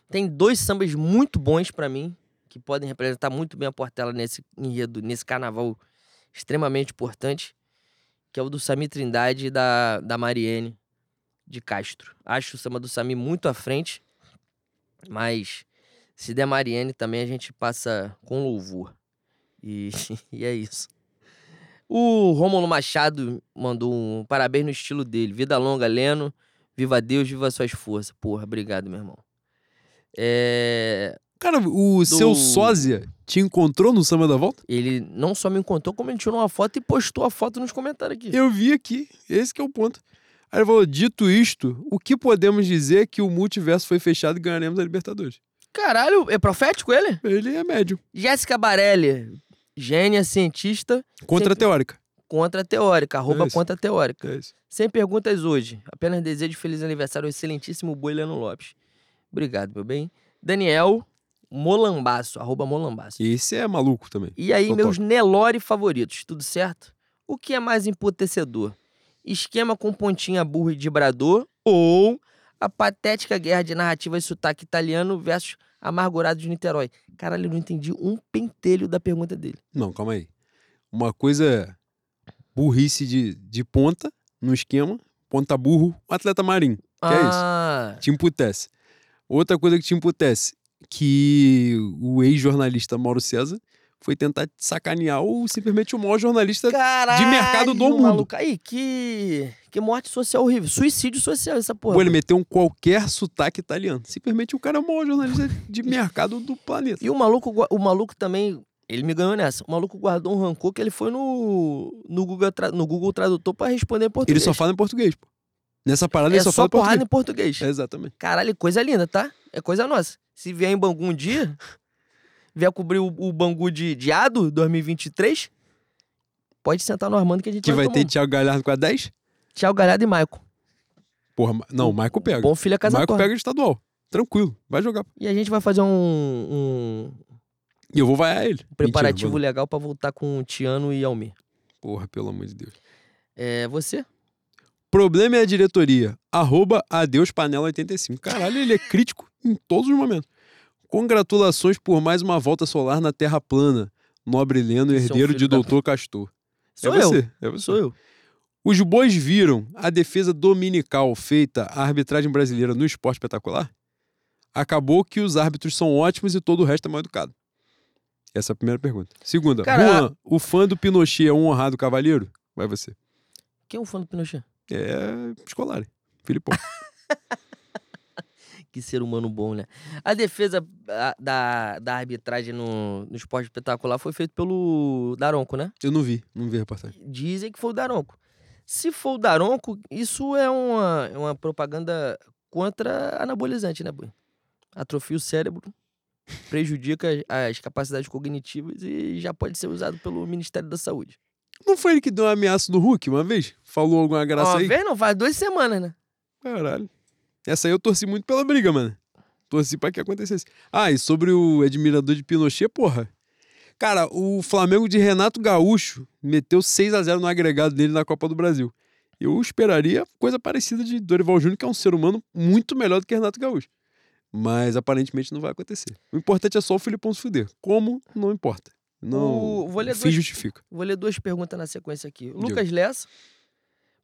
tem dois sambas muito bons pra mim, que podem representar muito bem a Portela nesse enredo, nesse carnaval extremamente importante, que é o do Sami Trindade e da, da Mariene de Castro. Acho o samba do Sami muito à frente, mas se der Mariene também a gente passa com louvor. E, e é isso. O Rômulo Machado mandou um parabéns no estilo dele. Vida longa, Leno. Viva Deus, viva suas forças. Porra, obrigado, meu irmão. É... Cara, o seu sósia te encontrou no Samba da Volta? Ele não só me encontrou, como ele tirou uma foto e postou a foto nos comentários aqui. Eu vi aqui, esse que é o ponto. Aí ele falou, dito isto, o que podemos dizer que o multiverso foi fechado e ganharemos a Libertadores? Caralho, é profético ele? Ele é médio. Jéssica Barelli, gênia, cientista. Contra a sempre- teórica. Contra a teórica, arroba É contra a teórica. É isso. Sem perguntas hoje. Apenas desejo feliz aniversário ao excelentíssimo Boi Lopes. Obrigado, meu bem. Daniel Molambaço, arroba Molambaço. Esse é maluco também. E aí, Total. meus Nelore favoritos, tudo certo? O que é mais emputecedor? Esquema com pontinha burro e vibrador ou a patética guerra de narrativas sotaque italiano versus amargurado de Niterói? Caralho, eu não entendi um pentelho da pergunta dele. Não, calma aí. Uma coisa é burrice de, de ponta no esquema, ponta burro, atleta marinho. Que é isso? ah, Te emputece. Outra coisa que te emputece, que o ex-jornalista Mauro César foi tentar sacanear o simplesmente o maior jornalista Caralho, mercado do mundo. maluco. Aí, que, que morte social horrível. Suicídio social essa porra. Pô, ele meteu um qualquer sotaque italiano. Simplesmente o cara é o maior jornalista de mercado do planeta. E o maluco, o maluco também, ele me ganhou nessa. O maluco guardou um rancor que ele foi no, no, Google, no Google Tradutor pra responder em português. Ele só fala em português, pô. Nessa parada é só, só porrada português. em português. É, exatamente. Caralho, coisa linda, tá? É coisa nossa. Se vier em Bangu um dia, vier cobrir o, o Bangu de, de Ado 2023, pode sentar no Armando que a gente Que vai tomar ter um. Thiago Galhardo com a 10? Thiago Galhardo e Maicon. Porra, não, o Maico pega. Bom filho é casa Maico pega estadual. Tranquilo, vai jogar. E a gente vai fazer um, um E eu vou vaiar ele. preparativo Mentira, legal pra voltar com o Tiano e Almir. Porra, pelo amor de Deus. É você? Problema é a diretoria. Arroba adeuspanela85. Caralho, ele é crítico em todos os momentos. Congratulações por mais uma volta solar na Terra plana. Nobre Leno, Esse é um herdeiro de da Doutor Castor. Sou é eu. você. É você. Sou eu. Os bois viram a defesa dominical feita à arbitragem brasileira no esporte espetacular? Acabou que os árbitros são ótimos e todo o resto é mal educado. Essa é a primeira pergunta. Segunda, Cara, Juan, o fã do Pinochet é um honrado cavalheiro? Vai você. Quem é o fã do Pinochet? É escolar. Filipão. Que ser humano bom, né? A defesa da, da arbitragem no, no esporte espetacular foi feita pelo Daronco, né? Eu não vi, não vi a reportagem. Dizem que foi o Daronco. Se for o Daronco, isso é uma, é uma propaganda contra anabolizante, né, Boi? Atrofia o cérebro, prejudica as, as capacidades cognitivas e já pode ser usado pelo Ministério da Saúde. Não foi ele que deu uma ameaça no Hulk uma vez? Falou alguma graça Uma aí? vez não, faz duas semanas, né? Caralho. Essa aí eu torci muito pela briga, mano. Torci pra que acontecesse. Ah, e sobre o admirador de Pinochet, porra. Cara, o Flamengo de Renato Gaúcho meteu 6 a 0 no agregado dele na Copa do Brasil. Eu esperaria coisa parecida de Dorival Júnior, que é um ser humano muito melhor do que Renato Gaúcho. Mas aparentemente não vai acontecer. O importante é só o Filipão se fuder. Como? Não importa. Não. O- vou ler duas- justifica. Vou ler duas perguntas na sequência aqui. Lucas Lessa.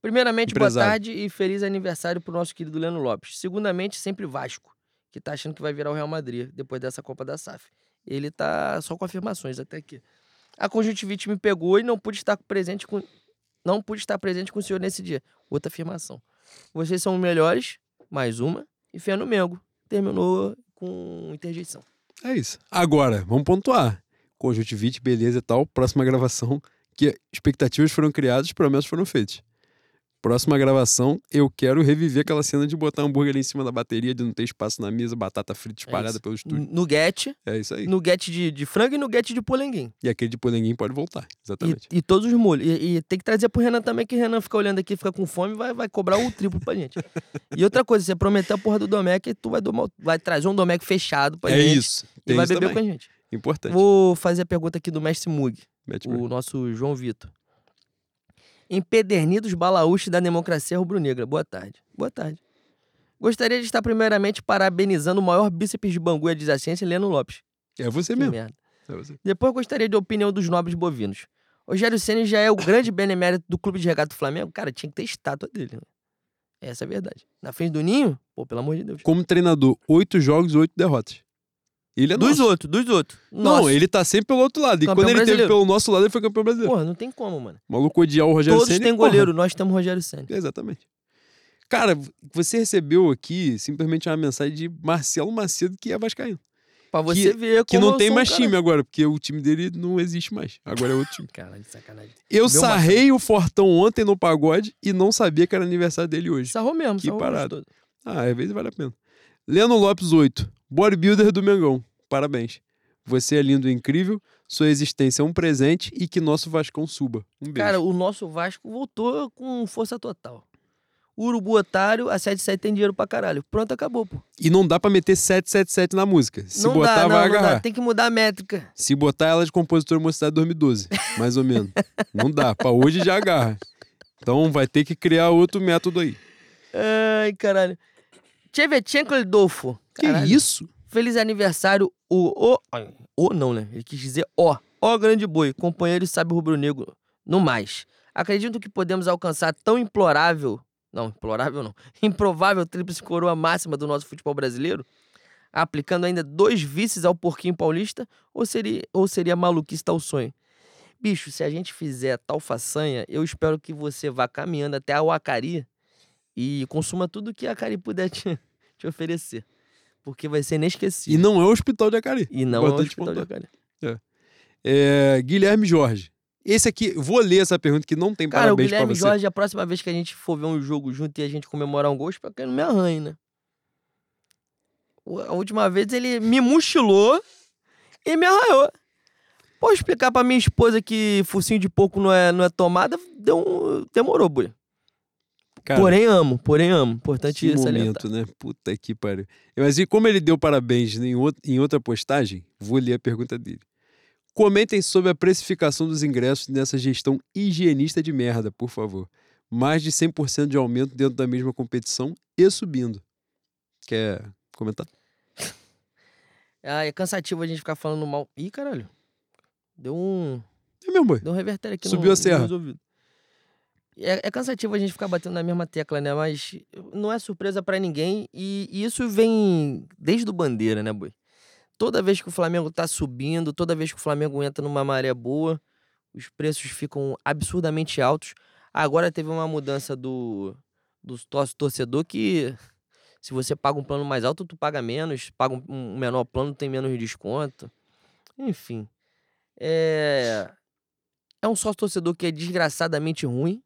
Primeiramente, boa Empresário. tarde e feliz aniversário pro nosso querido Leno Lopes. Segundamente, sempre Vasco, que tá achando que vai virar o Real Madrid depois dessa Copa da SAF. Ele tá só com afirmações até aqui. A conjuntivite me pegou e não pude estar presente com. não pude estar presente com o senhor nesse dia. Outra afirmação. Vocês são os melhores, mais uma, e fé no Mengo. Terminou com interjeição. É isso. Agora, vamos pontuar. Conjuntivite, beleza e tal. Próxima gravação, que expectativas foram criadas, promessas foram feitas. Próxima gravação, eu quero reviver aquela cena de botar hambúrguer em cima da bateria, de não ter espaço na mesa, batata frita espalhada isso. pelo estúdio. Nuguete, É isso aí. nuguete de, de frango e nuguete de polenguinho. E aquele de polenguinho pode voltar. Exatamente. E, e todos os molhos. E, e tem que trazer pro Renan também, que o Renan fica olhando aqui, fica com fome, vai, vai cobrar o triplo pra gente. E outra coisa, você prometeu a porra do Domec, tu vai, domar- vai trazer um Domec fechado pra É gente. isso. E Tem vai isso beber também. com a gente. Importante. Vou fazer a pergunta aqui do Mestre Mug, Mete o nosso João Vitor. Empedernidos balaúches da democracia rubro-negra. Boa tarde. Boa tarde. Gostaria de estar primeiramente parabenizando o maior bíceps de Bangu e adjacência, Leno Lopes. É você Que mesmo. merda. É você. Depois gostaria de opinião dos nobres bovinos. Rogério Ceni já é o grande benemérito do clube de regata do Flamengo. Cara, tinha que ter estátua dele. Né? Essa é a verdade. Na frente do Ninho, pô, pelo amor de Deus. Como treinador, oito jogos, oito derrotas. Ele é Dos outros, dos outros. Não, ele tá sempre pelo outro lado. E Campeão quando ele teve brasileiro. pelo nosso lado, ele foi campeão brasileiro. Porra, não tem como, mano. O maluco odiar o Rogério Todos Ceni, têm porra. goleiro, nós temos Rogério Ceni. Exatamente. Cara, você recebeu aqui simplesmente uma mensagem de Marcelo Macedo, que é vascaíno. Pra você ver como Que não tem mais cara- time agora, porque o time dele não existe mais. Agora é outro time. Caralho, sacanagem. Eu sarrei o Fortão ontem no pagode e não sabia que era aniversário dele hoje. Sarrou mesmo, Que sarrou gostoso. Ah, às vezes vale a pena. Leno Lopes 8. Bodybuilder do Mengão. Parabéns. Você é lindo e incrível. Sua existência é um presente e que nosso Vascão suba. Um beijo. Cara, o nosso Vasco voltou com força total. Urubu Otário, a 77 tem dinheiro pra caralho. Pronto, acabou, pô. E não dá pra meter 777 na música. Se não botar, dá, não, vai não agarrar. dá. Tem que mudar a métrica. Se botar ela de compositor Mocidade 2012, mais ou menos. não dá. Pra hoje já agarra. Então vai ter que criar outro método aí. Ai, caralho. Tchevchenko Lidolfo. Que Caralho. isso? Feliz aniversário, o. O, o não, né? Ele quis dizer ó. Ó, grande boi, companheiro e sábio rubro-negro. No mais. Acredito que podemos alcançar tão implorável. Não, implorável não. Improvável tríplice coroa máxima do nosso futebol brasileiro? Aplicando ainda dois vices ao porquinho paulista? Ou seria, ou seria maluquice tal sonho? Bicho, se a gente fizer tal façanha, eu espero que você vá caminhando até a Uacari e consuma tudo que a Acari puder te, te oferecer. Porque vai ser E inesquecível. não é o Hospital de Acari. E não é o hospital de. Acari. É, Guilherme Jorge. Esse aqui, vou ler essa pergunta que não tem Cara, o parabéns pra Guilherme você. Jorge, a próxima vez que a gente for ver um jogo junto e a gente comemorar um gol, espero que ele não me arranhe, né? O- A última vez ele me mochilou e me arranhou. Pode explicar pra minha esposa que focinho de pouco não é, não é tomada? Deu um, demorou, boi. Cara, porém amo, porém amo. Importante salientar. momento, né? Puta que pariu. Mas e como ele deu parabéns em, out- em outra postagem, vou ler a pergunta dele. Comentem sobre a precificação dos ingressos nessa gestão higienista de merda, por favor. Mais de 100% de aumento dentro da mesma competição e subindo. Quer comentar? Ah, é cansativo a gente ficar falando mal. Ih, caralho. Deu um. É mesmo, boi. Deu um revertério aqui Subiu no, a serra. ouvidos. É, é cansativo a gente ficar batendo na mesma tecla, né? Mas não é surpresa pra ninguém. E, e isso vem desde o Bandeira, né, boi? Toda vez que o Flamengo tá subindo, toda vez que o Flamengo entra numa maré boa, os preços ficam absurdamente altos. Agora teve uma mudança do, do torcedor que se você paga um plano mais alto, tu paga menos. Paga um menor plano, tem menos desconto. Enfim. É, é um sócio torcedor que é desgraçadamente ruim.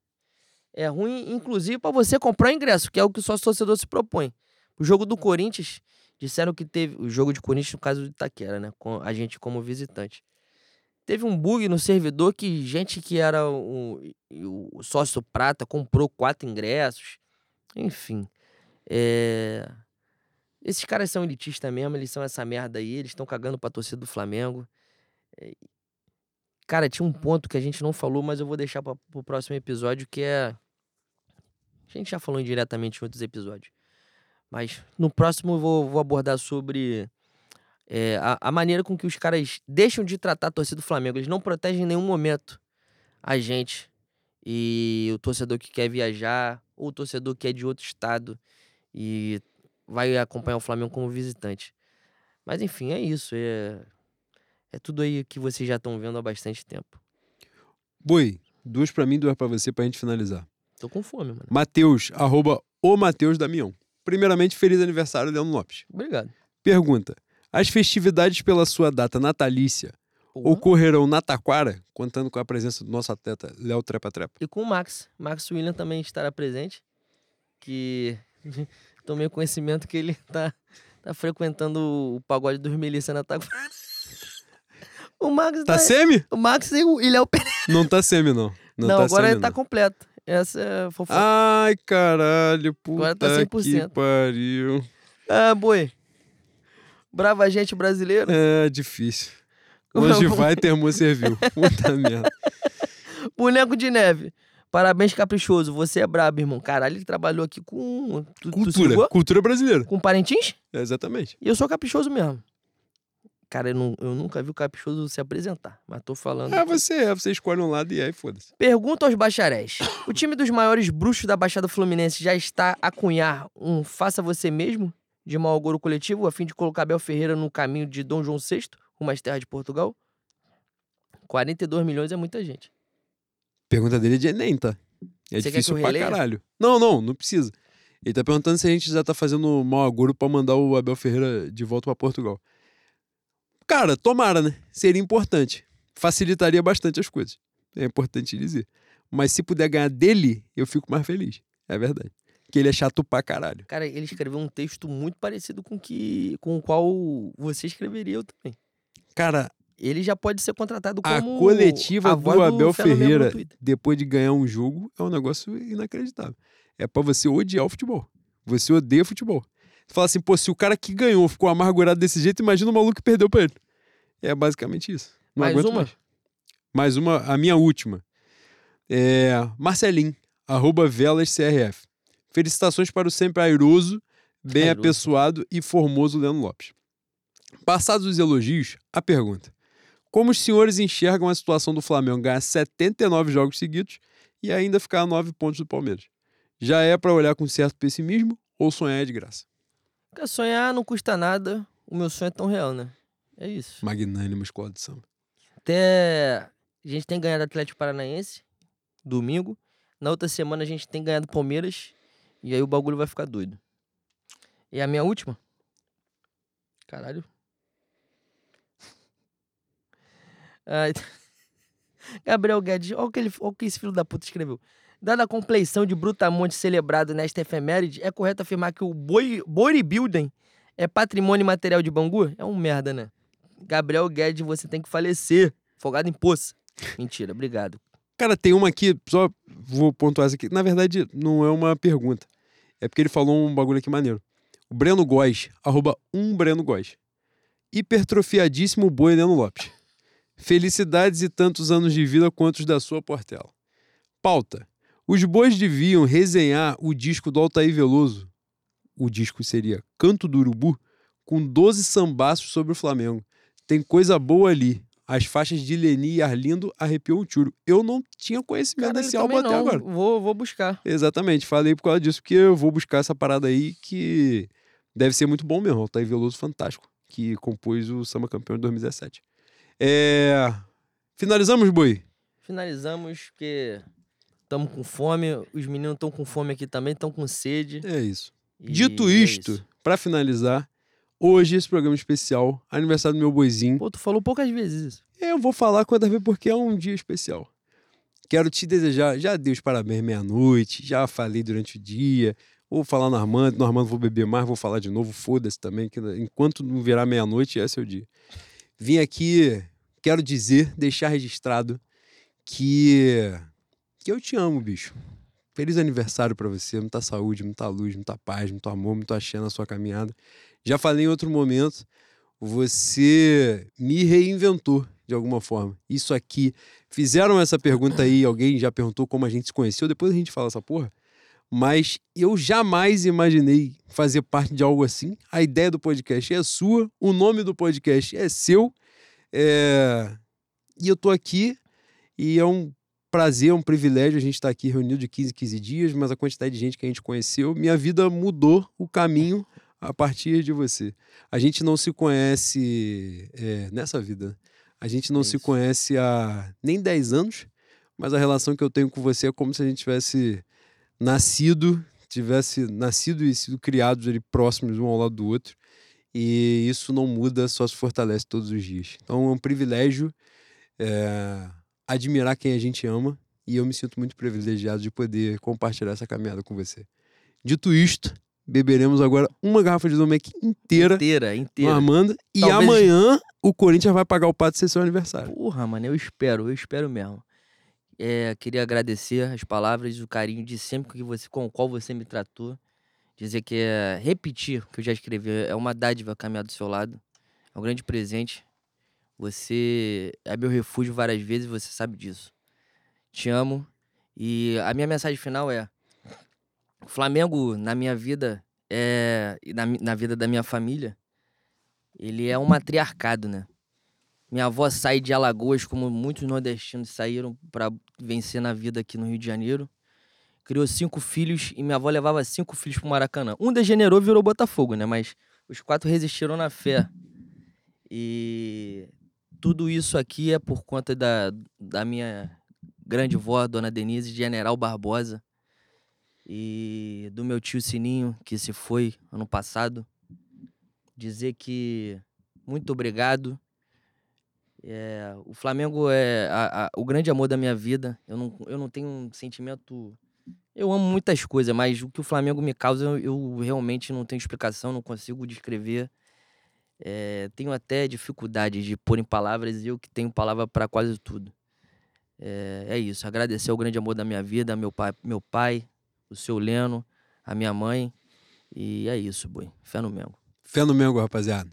É ruim, inclusive, para você comprar ingresso, que é o que o sócio torcedor se propõe. O jogo do Corinthians, disseram que teve. O jogo de Corinthians, no caso de Itaquera, né? Com a gente como visitante. Teve um bug no servidor que gente que era o, o sócio prata comprou quatro ingressos. Enfim. É... Esses caras são elitistas mesmo, eles são essa merda aí, eles estão cagando pra torcida do Flamengo. É, Cara, tinha um ponto que a gente não falou, mas eu vou deixar pra, pro próximo episódio, que é. A gente já falou indiretamente em outros episódios. Mas no próximo eu vou, vou abordar sobre é, a, a maneira com que os caras deixam de tratar a torcida do Flamengo. Eles não protegem em nenhum momento a gente e o torcedor que quer viajar, ou o torcedor que é de outro estado e vai acompanhar o Flamengo como visitante. Mas enfim, é isso. É, é tudo aí que vocês já estão vendo há bastante tempo. Boi, Duas pra mim, duas pra você, pra gente finalizar. Tô com fome, mano. Mateus, arroba o Mateus Damião. Primeiramente, feliz aniversário, Leandro Lopes. Obrigado. Pergunta: As festividades pela sua data natalícia Porra. ocorrerão na Taquara, contando com a presença do nosso atleta Léo Trepa Trepa? E com o Max. Max William também estará presente. Que tomei conhecimento que ele tá, tá frequentando o pagode dos Melissa na Taquara. O Max Tá semi? O Max e o Ilhéu Pereira. Não tá semi, não. Não, Não, tá agora semi, ele tá não. completo. Essa é fofoca. Ai, caralho, puta Agora tá que 100%. pariu. Ah, boi. Brava gente brasileiro. É difícil. Onde vai, termo serviu. Puta merda. Boneco de neve. Parabéns, caprichoso. Você é brabo, irmão. Caralho, ele trabalhou aqui com. Tu, tu Cultura. ligou? Cultura brasileira. Com Parintins? É, exatamente. E eu sou caprichoso mesmo. Cara, eu, não- eu nunca vi o caprichoso se apresentar. Mas tô falando. É, você é. Você escolhe um lado e aí, foda-se. Pergunta aos bacharéis. O time dos maiores bruxos da Baixada Fluminense já está a cunhar um faça você mesmo de mau agouro coletivo a fim de colocar Abel Ferreira no caminho de Dom João VI, rumo às terras de Portugal? 42 milhões é muita gente. Pergunta dele é de Enem, tá? É Você quer difícil pra caralho. Não, não, não precisa. Ele tá perguntando se a gente já tá fazendo mau agouro pra mandar o Abel Ferreira de volta pra Portugal. Cara, tomara, né? Seria importante. Facilitaria bastante as coisas. É importante dizer. Mas se puder ganhar dele, eu fico mais feliz. É verdade. Que ele é chato pra caralho. Cara, ele escreveu um texto muito parecido com que com o qual você escreveria eu também. Cara, Ele já pode ser contratado a como coletiva a do Abel no Ferreira, depois de ganhar um jogo, é um negócio inacreditável. É pra você odiar o futebol. Você odeia futebol. Você fala assim, pô, se o cara que ganhou ficou amargurado desse jeito, imagina o maluco que perdeu pra ele. É basicamente isso. Não Mais uma? mais. Mais uma, a minha última. É Marcelim, arroba Velas CRF. Felicitações para o sempre airoso, bem Airoso. apessoado e formoso Leandro Lopes. Passados os elogios, a pergunta. Como os senhores enxergam a situação do Flamengo ganhar 79 jogos seguidos e ainda ficar a 9 pontos do Palmeiras? Já é para olhar com certo pessimismo ou sonhar é de graça? Porque sonhar não custa nada. O meu sonho é tão real, né? É isso. Magnânimo escola de samba. Até a gente tem ganhado Atlético Paranaense domingo. Na outra semana a gente tem ganhado Palmeiras. E aí o bagulho vai ficar doido. E a minha última? Caralho. Ai. Gabriel Guedes, olha o, que ele, olha o que esse filho da puta escreveu. Dada a compleição de Brutamonte celebrado nesta efeméride, é correto afirmar que o boi, bodybuilding é patrimônio material de Bangu? É um merda, né? Gabriel Guedes, você tem que falecer. Folgado em poça. Mentira, obrigado. Cara, tem uma aqui, só vou pontuar essa aqui. Na verdade, não é uma pergunta. É porque ele falou um bagulho aqui maneiro. O Breno Góes, arroba um Breno Góes. Hipertrofiadíssimo boi Leandro Lopes. Felicidades e tantos anos de vida quanto os da sua Portela. Pauta. Os bois deviam resenhar o disco do Altair Veloso. O disco seria Canto do Urubu, com 12 sambaços sobre o Flamengo. Tem coisa boa ali. As faixas de Leni e Arlindo arrepiou um tiro. Eu não tinha conhecimento Cara, desse álbum até não. agora. Vou, vou buscar. Exatamente, falei por causa disso, porque eu vou buscar essa parada aí que deve ser muito bom mesmo. Altair Veloso, fantástico, que compôs o Samba Campeão de 2017. É... Finalizamos, Boi? Finalizamos, porque estamos com fome. Os meninos estão com fome aqui também, estão com sede. É isso. e Dito é isto, pra finalizar, hoje esse programa especial, aniversário do meu boizinho. Pô, tu falou poucas vezes isso. Eu vou falar quando ver porque é um dia especial. Quero te desejar, já dei os parabéns meia-noite, já falei durante o dia. Vou falar no Armando, no Armando vou beber mais, vou falar de novo, foda-se também, que enquanto não virar meia-noite, esse é o dia. Vim aqui, quero dizer, deixar registrado que, que eu te amo, bicho. Feliz aniversário pra você, muita saúde, muita luz, muita paz, muito amor, muito axé na sua caminhada. Já falei em outro momento, você me reinventou de alguma forma. Isso aqui. Fizeram essa pergunta aí, alguém já perguntou como a gente se conheceu, depois a gente fala essa porra. Mas eu jamais imaginei fazer parte de algo assim. A ideia do podcast é sua, o nome do podcast é seu. é, E eu tô aqui e é um prazer, é um privilégio a gente estar aqui reunido de 15 em 15 dias, mas a quantidade de gente que a gente conheceu, minha vida mudou o caminho a partir de você. A gente não se conhece é, nessa vida. A gente não É se conhece há nem 10 anos, mas a relação que eu tenho com você é como se a gente tivesse nascido, tivesse nascido e sido criados ali próximos um ao lado do outro. E isso não muda, só se fortalece todos os dias. Então é um privilégio é, admirar quem a gente ama e eu me sinto muito privilegiado de poder compartilhar essa caminhada com você. Dito isto, beberemos agora uma garrafa de Domec inteira. Inteira, inteira. Amanda. E Talvez- amanhã o Corinthians vai pagar o pato de ser seu aniversário. Porra, mano, eu espero, eu espero mesmo. É, queria agradecer as palavras e o carinho de sempre que você, com o qual você me tratou. Dizer que é repetir o que eu já escrevi, é uma dádiva caminhar do seu lado. É um grande presente. Você é meu refúgio várias vezes, você sabe disso. Te amo. E a minha mensagem final é: Flamengo, na minha vida, é, na, na vida da minha família, ele é um matriarcado, né? Minha avó sai de Alagoas, como muitos nordestinos saíram para vencer na vida aqui no Rio de Janeiro. Criou cinco filhos e minha avó levava cinco filhos pro Maracanã. Um degenerou e virou Botafogo, né? Mas os quatro resistiram na fé. E tudo isso aqui é por conta da, da minha grande vó, Dona Denise General Barbosa, e do meu tio Sininho, que se foi ano passado. Dizer que muito obrigado. É, o Flamengo é a- a- o grande amor da minha vida. Eu não, eu não tenho um sentimento. Eu amo muitas coisas, mas o que o Flamengo me causa, eu, eu realmente não tenho explicação, não consigo descrever. É, tenho até dificuldade de pôr em palavras, eu que tenho palavra para quase tudo. É, é isso. Agradecer ao grande amor da minha vida, meu pai, meu pai, o seu Leno, a minha mãe. E é isso, boi. Fé no Mengo. Fé no Mengo, rapaziada.